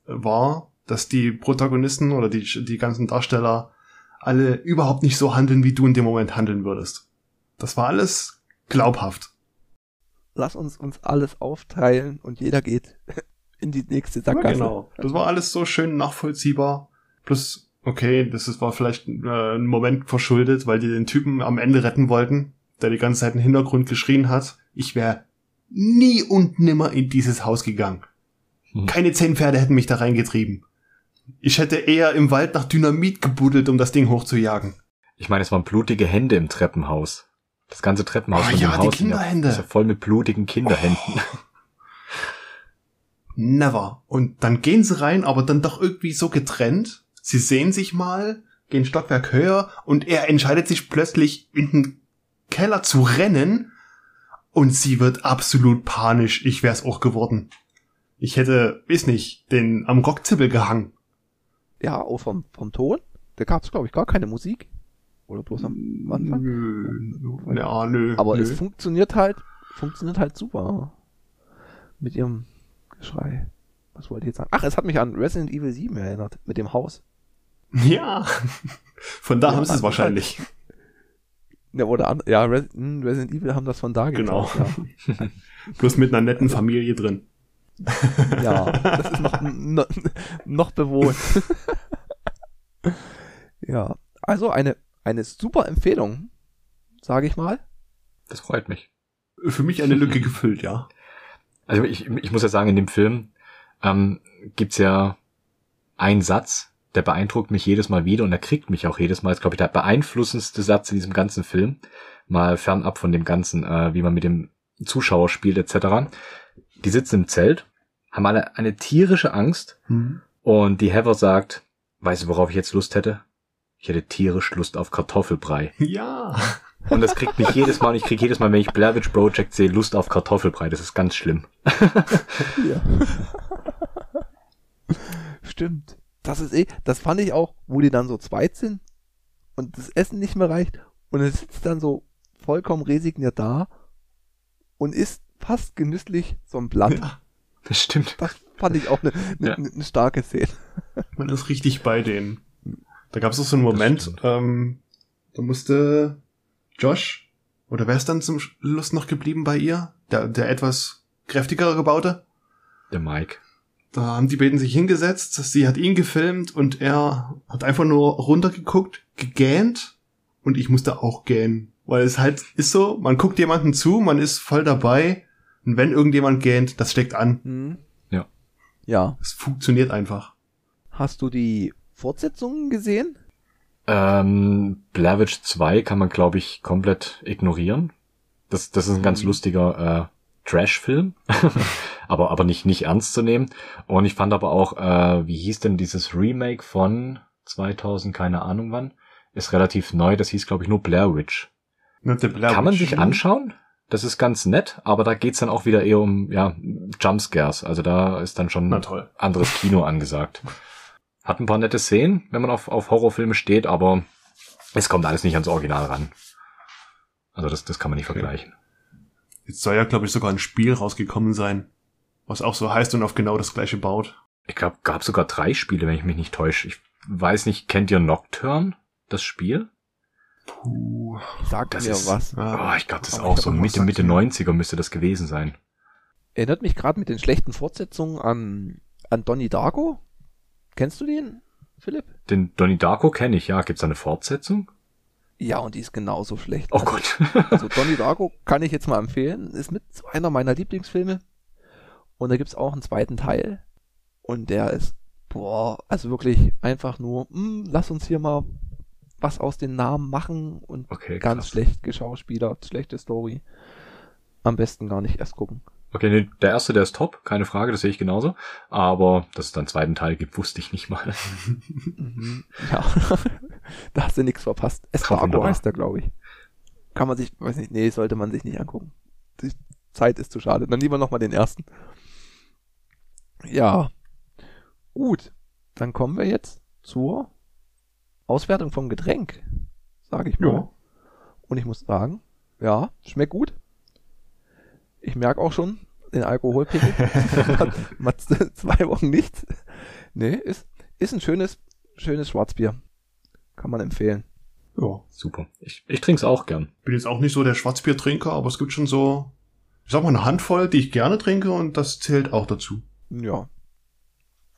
[SPEAKER 2] war, dass die Protagonisten oder die, die ganzen Darsteller alle überhaupt nicht so handeln, wie du in dem Moment handeln würdest. Das war alles glaubhaft.
[SPEAKER 1] Lass uns uns alles aufteilen und jeder geht in die nächste
[SPEAKER 2] Ja,
[SPEAKER 1] Sackgasse.
[SPEAKER 2] genau. Das war alles so schön nachvollziehbar. Plus, okay, das ist, war vielleicht äh, ein Moment verschuldet, weil die den Typen am Ende retten wollten, der die ganze Zeit im Hintergrund geschrien hat. Ich wäre nie und nimmer in dieses Haus gegangen.
[SPEAKER 3] Hm.
[SPEAKER 2] Keine zehn Pferde hätten mich da reingetrieben. Ich hätte eher im Wald nach Dynamit gebuddelt, um das Ding hochzujagen.
[SPEAKER 3] Ich meine, es waren blutige Hände im Treppenhaus. Das ganze Treppenhaus
[SPEAKER 2] Oh
[SPEAKER 3] von
[SPEAKER 2] ja,
[SPEAKER 3] dem
[SPEAKER 2] die
[SPEAKER 3] Haus ist
[SPEAKER 2] Kinderhände.
[SPEAKER 3] ist ja voll mit blutigen Kinderhänden.
[SPEAKER 2] Never. Und dann gehen sie rein, aber dann doch irgendwie so getrennt. Sie sehen sich mal, gehen Stockwerk höher und er entscheidet sich plötzlich in den Keller zu rennen und sie wird absolut panisch. Ich wär's auch geworden. Ich hätte, weiß nicht, den am Rockzippel gehangen.
[SPEAKER 1] Ja, auch vom, vom Ton. Da gab es, glaube ich, gar keine Musik. Oder bloß am Anfang.
[SPEAKER 2] Nö. Ja, nö.
[SPEAKER 1] Aber
[SPEAKER 2] nö.
[SPEAKER 1] es funktioniert halt, funktioniert halt super. Mit ihrem Geschrei. Was wollte ich jetzt sagen? Ach, es hat mich an Resident Evil 7 erinnert, mit dem Haus.
[SPEAKER 2] Ja. Von da
[SPEAKER 1] Ja,
[SPEAKER 2] haben sie es wahrscheinlich.
[SPEAKER 1] Ja, oder an, ja, hm, Resident Evil haben das von da
[SPEAKER 2] Genau.
[SPEAKER 1] geklaut,
[SPEAKER 2] Bloß mit einer netten Familie drin.
[SPEAKER 1] Ja, ja das ist noch, noch, noch bewohnt. ja, also eine, eine super Empfehlung, sage ich mal.
[SPEAKER 3] Das freut mich.
[SPEAKER 2] Für mich eine Lücke gefüllt, ja.
[SPEAKER 3] Also ich, ich muss ja sagen, in dem Film ähm, gibt's ja einen Satz, der beeindruckt mich jedes Mal wieder und er kriegt mich auch jedes Mal. Das ist, glaube ich, der beeinflussendste Satz in diesem ganzen Film. Mal fernab von dem Ganzen, äh, wie man mit dem Zuschauer spielt etc. Die sitzen im Zelt, haben alle eine tierische Angst
[SPEAKER 2] Hm.
[SPEAKER 3] und die Heather sagt, weißt du, worauf ich jetzt Lust hätte? Ich hätte tierisch Lust auf Kartoffelbrei.
[SPEAKER 2] Ja.
[SPEAKER 3] Und das kriegt mich jedes Mal, und ich krieg jedes Mal, wenn ich Blair Witch Project sehe, Lust auf Kartoffelbrei. Das ist ganz schlimm.
[SPEAKER 1] Ja. Stimmt. Das ist eh, das fand ich auch, wo die dann so zweit sind und das Essen nicht mehr reicht und es sitzt dann so vollkommen resigniert da und isst fast genüsslich so ein Blatt.
[SPEAKER 2] ja.
[SPEAKER 3] Das stimmt.
[SPEAKER 1] Das fand ich auch eine ne,
[SPEAKER 3] Ja.
[SPEAKER 1] ne, starke Szene.
[SPEAKER 2] Man ist richtig bei denen. Da gab es auch so einen Moment, ähm, da musste Josh, oder wer ist dann zum Schluss noch geblieben bei ihr? Der, der etwas kräftigere gebaute?
[SPEAKER 3] Der Mike.
[SPEAKER 2] Da haben die beiden sich hingesetzt, sie hat ihn gefilmt und er hat einfach nur runtergeguckt, gegähnt und ich musste auch gähnen. Weil es halt ist so, man guckt jemanden zu, man ist voll dabei und wenn irgendjemand gähnt, das steckt an.
[SPEAKER 1] Hm.
[SPEAKER 3] Ja.
[SPEAKER 1] Ja.
[SPEAKER 2] Es funktioniert einfach.
[SPEAKER 1] Hast du die Fortsetzungen gesehen?
[SPEAKER 3] Ähm, Blair Witch 2 kann man, glaube ich, komplett ignorieren. Das, das ist ein ganz
[SPEAKER 1] Mhm.
[SPEAKER 3] lustiger äh, Trash-Film, aber, aber nicht, nicht ernst zu nehmen. Und ich fand aber auch, äh, wie hieß denn dieses Remake von 2000, keine Ahnung wann, ist relativ neu, das hieß, glaube ich, nur Blair Witch.
[SPEAKER 2] Ne, Blair
[SPEAKER 3] Kann man
[SPEAKER 2] Witch-
[SPEAKER 3] sich anschauen. Das ist ganz nett, aber da geht's dann auch wieder eher um ja, Jumpscares. Also da ist dann schon
[SPEAKER 2] toll.
[SPEAKER 3] anderes Kino angesagt. Hat ein paar nette Szenen, wenn man auf, auf Horrorfilme steht, aber es kommt alles nicht ans Original ran. Also das, das kann man nicht
[SPEAKER 2] Okay.
[SPEAKER 3] vergleichen.
[SPEAKER 2] Jetzt soll ja, glaube ich, sogar ein Spiel rausgekommen sein, was auch so heißt und auf genau das gleiche baut.
[SPEAKER 3] Ich glaube, gab sogar drei Spiele, wenn ich mich nicht täusche. Ich weiß nicht, kennt ihr Nocturne, das Spiel?
[SPEAKER 2] Puh.
[SPEAKER 1] Sag
[SPEAKER 3] Das
[SPEAKER 1] mir
[SPEAKER 3] ist-
[SPEAKER 1] was.
[SPEAKER 3] Oh, ich glaube, das ist auch so Mitte, Mitte
[SPEAKER 2] sagt mir.
[SPEAKER 3] 90er müsste das gewesen sein.
[SPEAKER 1] Erinnert mich gerade mit den schlechten Fortsetzungen an, an Donnie Darko. Kennst du den, Philipp?
[SPEAKER 3] Den Donnie Darko kenne ich, ja. Gibt's da eine Fortsetzung?
[SPEAKER 1] Ja, und die ist genauso schlecht.
[SPEAKER 3] Oh
[SPEAKER 1] Also-
[SPEAKER 3] Gott.
[SPEAKER 1] Also Donnie Darko kann ich jetzt mal empfehlen. Ist mit einer meiner Lieblingsfilme. Und da gibt's auch einen zweiten Teil. Und der ist, boah, also wirklich einfach nur, hm, lass uns hier mal was aus den Namen machen und
[SPEAKER 3] Okay,
[SPEAKER 1] ganz
[SPEAKER 3] krass.
[SPEAKER 1] schlecht geschauspielert, schlechte Story. Am besten gar nicht erst gucken.
[SPEAKER 3] Okay, nee, der erste, der ist top, keine Frage, das sehe ich genauso. Aber dass es dann einen zweiten Teil gibt, wusste ich nicht mal.
[SPEAKER 1] Ja, da hast du nichts verpasst. Espargo
[SPEAKER 3] wunderbar.
[SPEAKER 1] heißt der, glaube ich. Kann man sich, weiß nicht, nee, sollte man sich nicht angucken. Die Zeit ist zu schade. Dann lieber nochmal den ersten. Ja, gut. Dann kommen wir jetzt zur Auswertung vom Getränk, sage ich mal.
[SPEAKER 2] Ja.
[SPEAKER 1] Und ich muss sagen, ja, schmeckt gut. Ich merke auch schon den Alkoholpegel. hat, hat zwei Wochen nicht. Nee, ist, ist ein schönes, schönes Schwarzbier. Kann man empfehlen.
[SPEAKER 2] Ja.
[SPEAKER 3] Super. Ich, ich trinke es auch gern.
[SPEAKER 2] Bin jetzt auch nicht so der Schwarzbiertrinker, aber es gibt schon so, ich sag mal, eine Handvoll, die ich gerne trinke und das zählt auch dazu.
[SPEAKER 1] Ja.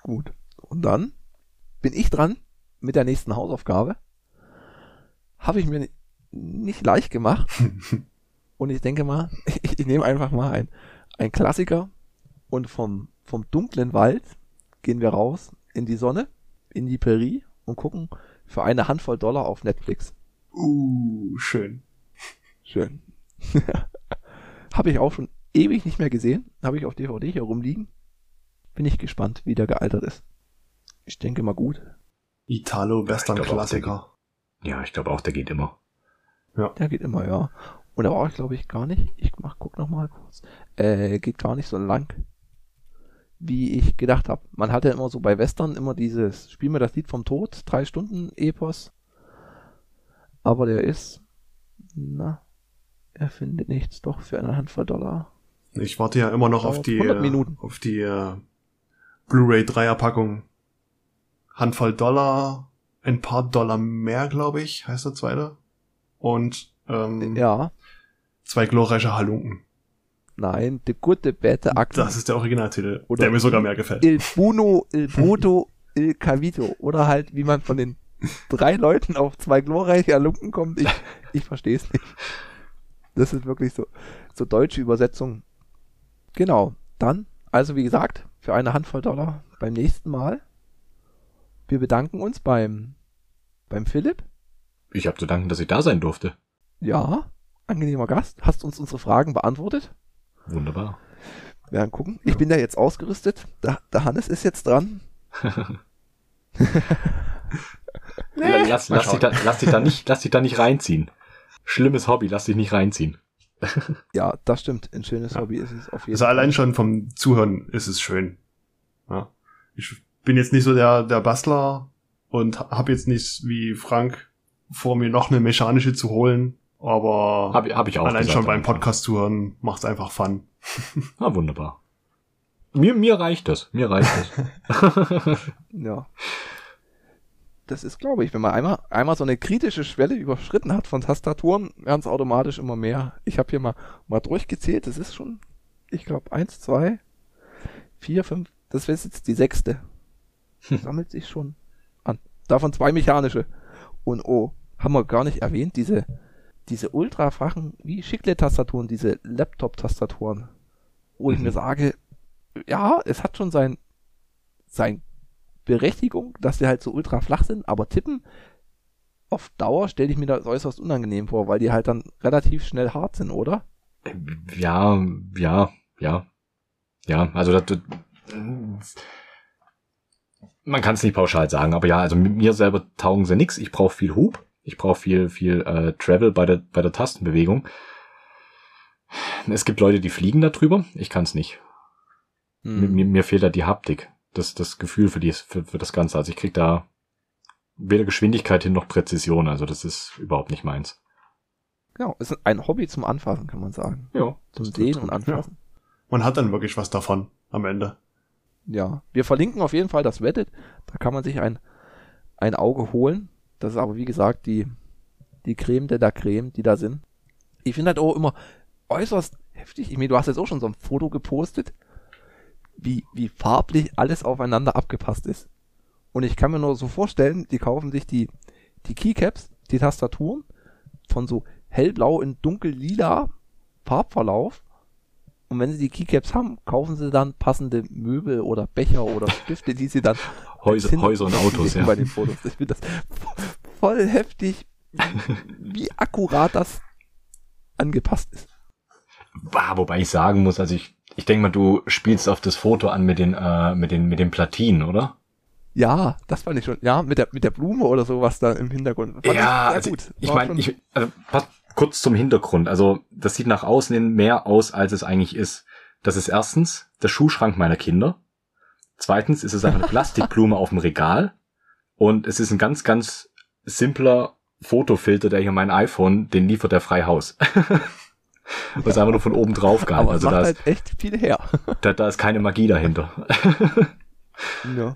[SPEAKER 1] Gut. Und dann bin ich dran mit der nächsten Hausaufgabe. Habe ich mir ni- nicht leicht gemacht. Und ich denke mal, ich, ich nehme einfach mal ein, ein Klassiker und vom, vom dunklen Wald gehen wir raus in die Sonne, in die Prärie und gucken für eine Handvoll Dollar auf Netflix.
[SPEAKER 2] Uh, schön.
[SPEAKER 1] Schön. Habe ich auch schon ewig nicht mehr gesehen. Habe ich auf DVD hier rumliegen. Bin ich gespannt, wie der gealtert ist. Ich denke mal gut.
[SPEAKER 2] Italo-Western-Klassiker.
[SPEAKER 3] Ja, ich glaube auch, der geht immer.
[SPEAKER 1] Der geht immer, ja. Und da war ich, glaube ich, gar nicht. Ich mach, guck noch mal kurz. Äh, geht gar nicht so lang, wie ich gedacht habe. Man hat ja immer so bei Western immer dieses Spiel mir das Lied vom Tod, drei Stunden Epos. Aber der ist, na, er findet nichts, doch für eine Handvoll Dollar.
[SPEAKER 2] Ich warte ja immer noch auf die,
[SPEAKER 1] 100 Minuten.
[SPEAKER 2] auf die äh, Blu-ray Dreierpackung. Handvoll Dollar, ein paar Dollar mehr, glaube ich, heißt der zweite. Und ähm,
[SPEAKER 1] Ja.
[SPEAKER 2] Zwei glorreiche Halunken.
[SPEAKER 1] Nein, The Good, The Bad, The Ugly.
[SPEAKER 2] Das ist der Originaltitel,
[SPEAKER 1] Oder-
[SPEAKER 2] der mir sogar mehr gefällt.
[SPEAKER 1] Il Buno, Il Bruto, Il Cavito. Oder halt, wie man von den drei Leuten auf zwei glorreiche Halunken kommt. Ich, ich verstehe es nicht. Das ist wirklich so, so deutsche Übersetzung. Genau. Dann, also wie gesagt, für eine Handvoll Dollar beim nächsten Mal. Wir bedanken uns beim, beim Philipp.
[SPEAKER 3] Ich habe zu danken, dass ich da sein durfte.
[SPEAKER 1] Ja, angenehmer Gast. Hast uns unsere Fragen beantwortet.
[SPEAKER 3] Wunderbar.
[SPEAKER 1] Wir werden gucken. Ich bin da jetzt ausgerüstet. Der, der Hannes ist jetzt dran.
[SPEAKER 3] lass, lass, dich da, lass dich da nicht, lass dich da nicht reinziehen. Schlimmes Hobby, lass dich nicht reinziehen.
[SPEAKER 1] Ja, das stimmt. Ein schönes
[SPEAKER 2] Ja.
[SPEAKER 1] Hobby ist es auf jeden
[SPEAKER 2] Also
[SPEAKER 1] Fall.
[SPEAKER 2] allein schon vom Zuhören ist es schön. Ja. Ich bin jetzt nicht so der, der Bastler und habe jetzt nicht wie Frank vor mir noch eine mechanische zu holen, aber
[SPEAKER 3] Hab, hab ich auch
[SPEAKER 2] allein
[SPEAKER 3] gesagt
[SPEAKER 2] schon beim. Podcast zuhören macht's einfach Fun.
[SPEAKER 3] Ah, wunderbar. Mir, mir reicht das. Mir reicht das.
[SPEAKER 1] Ja. Das ist, glaube ich, wenn man einmal, einmal so eine kritische Schwelle überschritten hat von Tastaturen, werden es automatisch immer mehr. Ich habe hier mal, mal durchgezählt. Das ist schon, ich glaube, eins, zwei, vier, fünf. Das ist jetzt die sechste. Sammelt sich schon an. Davon zwei mechanische. Und oh, haben wir gar nicht erwähnt, diese, diese ultrafachen, wie Schickle-Tastaturen, diese Laptop-Tastaturen, wo ich
[SPEAKER 3] Mhm.
[SPEAKER 1] mir sage, ja, es hat schon sein, sein Berechtigung, dass die halt so ultra flach sind, aber tippen auf Dauer stelle ich mir das äußerst unangenehm vor, weil die halt dann relativ schnell hart sind, oder?
[SPEAKER 3] Ja, ja, ja. Ja, also das, das man kann es nicht pauschal sagen, aber ja, also mit mir selber taugen sie nix. Ich brauche viel Hub, ich brauche viel, viel äh, Travel bei der, bei der Tastenbewegung. Es gibt Leute, die fliegen da drüber. Ich kann es nicht. Mir, mir, mir fehlt da die Haptik, das, das Gefühl für, dies, für, für das Ganze. Also ich krieg da weder Geschwindigkeit hin noch Präzision. Also das ist überhaupt nicht meins.
[SPEAKER 1] Genau, es ist ein Hobby zum Anfassen, kann man sagen.
[SPEAKER 3] Ja.
[SPEAKER 1] Zum Sehen und
[SPEAKER 2] gut, ja.
[SPEAKER 1] Anfassen.
[SPEAKER 2] Man hat dann wirklich was davon am Ende.
[SPEAKER 1] Ja. Wir verlinken auf jeden Fall das Reddit. Da kann man sich ein, ein Auge holen. Das ist aber, wie gesagt, die, die Creme de la Creme, die da sind. Ich finde halt auch immer äußerst heftig. Ich meine, du hast jetzt auch schon so ein Foto gepostet, wie, wie farblich alles aufeinander abgepasst ist. Und ich kann mir nur so vorstellen, die kaufen sich die, die Keycaps, die Tastaturen, von so hellblau in dunkel-lila Farbverlauf. Und wenn sie die Keycaps haben, kaufen sie dann passende Möbel oder Becher oder Stifte, die sie dann
[SPEAKER 3] Häuser, Häuser und Autos, ja.
[SPEAKER 1] Bei den Fotos. Ich finde das vo- voll heftig, wie, akkurat das angepasst ist.
[SPEAKER 3] Bah, wobei ich sagen muss, also ich, ich denke mal, du spielst auf das Foto an mit den, äh, mit den, mit den Platinen, oder?
[SPEAKER 1] Ja, das fand ich schon. Ja, mit der, mit der Blume oder sowas da im Hintergrund. Fand
[SPEAKER 3] ja, also
[SPEAKER 1] gut.
[SPEAKER 3] ich
[SPEAKER 1] War
[SPEAKER 3] meine, ich, also, kurz zum Hintergrund. Also, das sieht nach außen hin mehr aus, als es eigentlich ist. Das ist erstens der Schuhschrank meiner Kinder. Zweitens ist es einfach eine Plastikblume auf dem Regal. Und es ist ein ganz, ganz simpler Fotofilter, der hier mein iPhone, den liefert der frei Haus. Und ist einfach nur von oben drauf gehabt.
[SPEAKER 1] aber
[SPEAKER 3] Also da ist,
[SPEAKER 1] halt echt viel her.
[SPEAKER 3] da, da ist keine Magie dahinter.
[SPEAKER 1] Ja.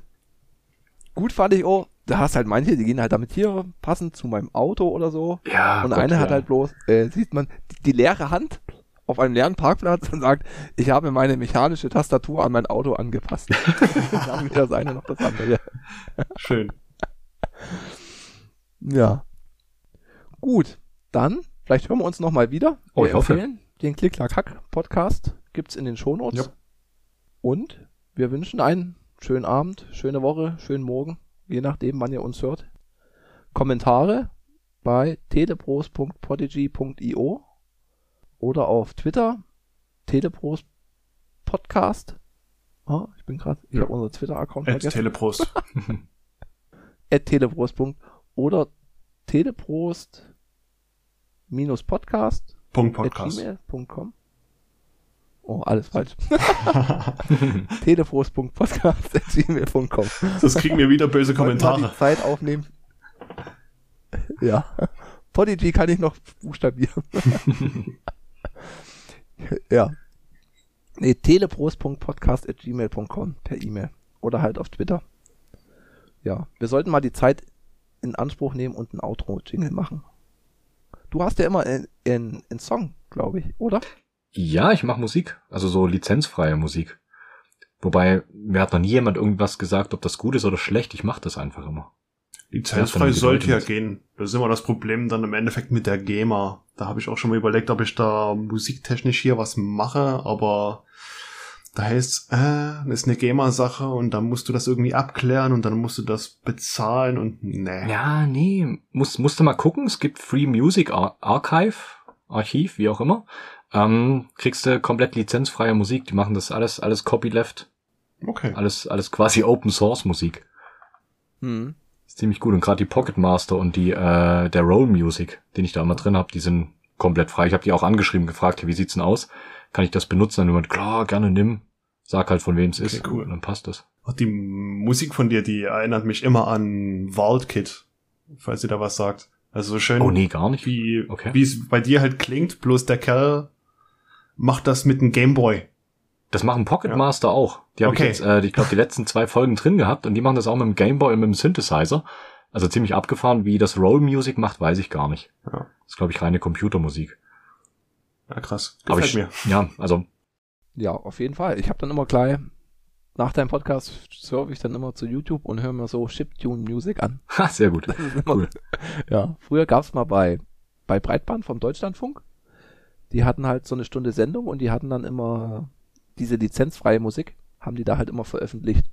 [SPEAKER 1] Gut fand ich auch, da hast halt manche, die gehen halt damit hier passend zu meinem Auto oder so.
[SPEAKER 3] Ja.
[SPEAKER 1] und
[SPEAKER 3] Gott,
[SPEAKER 1] eine hat
[SPEAKER 3] ja.
[SPEAKER 1] halt bloß, äh, sieht man, die, die leere Hand auf einem leeren Parkplatz und sagt, ich habe meine mechanische Tastatur an mein Auto angepasst. Dann weder das eine noch das andere.
[SPEAKER 2] Schön.
[SPEAKER 1] Ja. Gut, dann, vielleicht hören wir uns nochmal wieder.
[SPEAKER 3] Oh,
[SPEAKER 1] Wir
[SPEAKER 3] ich hoffe.
[SPEAKER 1] Den Klick-Klack-Hack-Podcast gibt's in den Shownotes.
[SPEAKER 2] Ja.
[SPEAKER 1] Und wir wünschen einen schönen Abend, schöne Woche, schönen Morgen, je nachdem, wann ihr uns hört. Kommentare bei telepros.podigy.io oder auf Twitter Telepros Podcast. Ah, ich bin gerade, ich
[SPEAKER 2] Ja.
[SPEAKER 1] habe unser Twitter-Account
[SPEAKER 2] At
[SPEAKER 1] vergessen.
[SPEAKER 2] Teleprost.
[SPEAKER 1] at teleprost. oder teleprost minus podcast
[SPEAKER 2] Punkt Podcast.
[SPEAKER 1] gmail.com. Oh, alles falsch. teleprost.podcast at gmail.com.
[SPEAKER 2] Das kriegen wir wieder böse Kommentare.
[SPEAKER 1] die Zeit aufnehmen. ja. Podigy kann ich noch buchstabieren. ja. Nee, teleprost.podcast at gmail.com per E-Mail. oder halt auf Twitter. Ja, wir sollten mal die Zeit in Anspruch nehmen und ein Outro-Jingle machen. Du hast ja immer einen Song, glaube ich, oder?
[SPEAKER 3] Ja, ich mache Musik, also so lizenzfreie Musik. Wobei, mir hat noch nie jemand irgendwas gesagt, ob das gut ist oder schlecht. Ich mache das einfach immer.
[SPEAKER 2] Lizenzfrei sollte ja gehen. Das ist immer das Problem dann im Endeffekt mit der GEMA. Da habe ich auch schon mal überlegt, ob ich da musiktechnisch hier was mache, aber da heißt, äh, das ist eine GEMA-Sache und dann musst du das irgendwie abklären und dann musst du das bezahlen und nee.
[SPEAKER 3] Ja, nee, musst, musst du mal gucken. Es gibt Free Music Archive, Archiv, wie auch immer. Ähm, kriegst du komplett lizenzfreie Musik. Die machen das alles, alles Copyleft.
[SPEAKER 2] Okay.
[SPEAKER 3] Alles, alles quasi Open Source Musik.
[SPEAKER 1] Hm.
[SPEAKER 3] Ist ziemlich gut. Und gerade die Pocket Master und die, äh, der Roll Music, den ich da immer drin habe, die sind komplett frei. Ich habe die auch angeschrieben, gefragt, wie sieht's denn aus? Kann ich das benutzen? Und jemand, klar, gerne nimm. Sag halt, von wem es okay, ist. Cool. Und dann passt das.
[SPEAKER 2] Die Musik von dir, die erinnert mich immer an Waldkit, falls ihr da was sagt. Also so schön.
[SPEAKER 3] Oh nee, gar nicht.
[SPEAKER 2] Wie, okay. wie es bei dir halt klingt, bloß der Kerl macht das mit einem Gameboy.
[SPEAKER 3] Das machen Pocket ja. Master auch. Die habe okay. ich jetzt, äh, ich glaube, die letzten zwei Folgen drin gehabt und die machen das auch mit dem Gameboy und mit dem Synthesizer. Also ziemlich abgefahren, wie das Roll Music macht, weiß ich gar nicht. Ja. Das ist, glaube ich, reine Computermusik.
[SPEAKER 2] Ja, krass.
[SPEAKER 3] Gefällt Aber ich, mir. Ja, also.
[SPEAKER 1] Ja, auf jeden Fall. Ich habe dann immer gleich nach deinem Podcast surfe ich dann immer zu YouTube und höre mir so Chiptune Music an.
[SPEAKER 3] Ha, sehr gut.
[SPEAKER 1] Cool. Ja, früher gab's mal bei, bei Breitband vom Deutschlandfunk. Die hatten halt so eine Stunde Sendung und die hatten dann immer diese lizenzfreie Musik, haben die da halt immer veröffentlicht.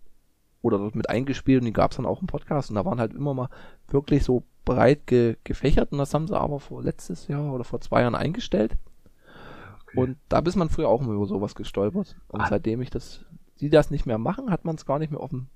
[SPEAKER 1] Oder dort mit eingespielt und die gab's dann auch im Podcast und da waren halt immer mal wirklich so breit ge gefächert und das haben sie aber vor letztes Jahr oder vor zwei Jahren eingestellt. Okay. Und da bist man früher auch immer über sowas gestolpert. Und ah. seitdem ich das die das nicht mehr machen, hat man es gar nicht mehr auf dem,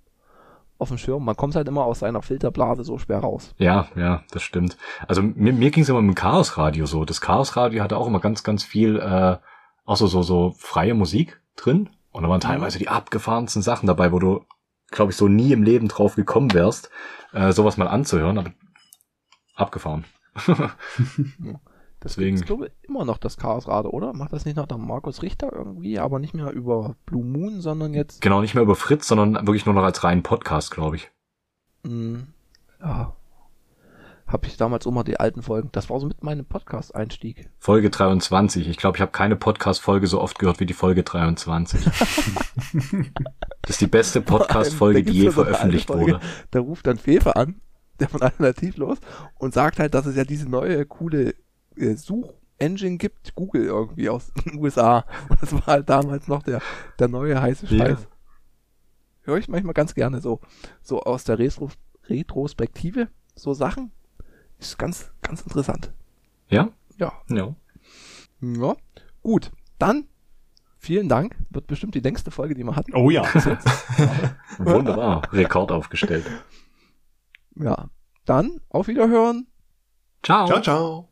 [SPEAKER 1] auf dem Schirm. Man kommt halt immer aus seiner Filterblase so schwer raus.
[SPEAKER 3] Ja, ja, das stimmt. Also mir, mir ging es immer mit dem Chaosradio so. Das Chaosradio hatte auch immer ganz, ganz viel, äh, auch so, so, so freie Musik drin. Und da waren mhm. teilweise die abgefahrensten Sachen dabei, wo du, glaube ich, so nie im Leben drauf gekommen wärst, äh, sowas mal anzuhören, aber abgefahren.
[SPEAKER 1] Deswegen. Ich glaube immer noch das Chaosrad, oder? Macht das nicht noch der Markus Richter irgendwie, aber nicht mehr über Blue Moon, sondern jetzt.
[SPEAKER 3] Genau, nicht mehr über Fritz, sondern wirklich nur noch als reinen Podcast, glaube ich.
[SPEAKER 1] Mm, ja. Habe ich damals immer die alten Folgen. Das war so mit meinem Podcast-Einstieg.
[SPEAKER 3] Folge 23. Ich glaube, ich habe keine Podcast-Folge so oft gehört wie die Folge 23. das ist die beste Podcast-Folge, die je veröffentlicht wurde.
[SPEAKER 1] Da ruft dann Fefe an, der von Alternativ los, und sagt halt, dass es ja diese neue, coole äh, Suchengine gibt, Google irgendwie aus den USA. Und das war halt damals noch der, der neue heiße Scheiß. Ja. Höre ich manchmal ganz gerne so, so aus der Retro Retrospektive, so Sachen. Ist ganz, ganz interessant.
[SPEAKER 3] Ja?
[SPEAKER 1] Ja.
[SPEAKER 3] Ja.
[SPEAKER 1] Ja. Gut. Dann vielen Dank. Wird bestimmt die längste Folge, die wir hatten.
[SPEAKER 2] Oh ja.
[SPEAKER 3] Wunderbar. Rekord aufgestellt.
[SPEAKER 1] Ja. Dann auf Wiederhören.
[SPEAKER 3] Ciao.
[SPEAKER 2] Ciao, ciao.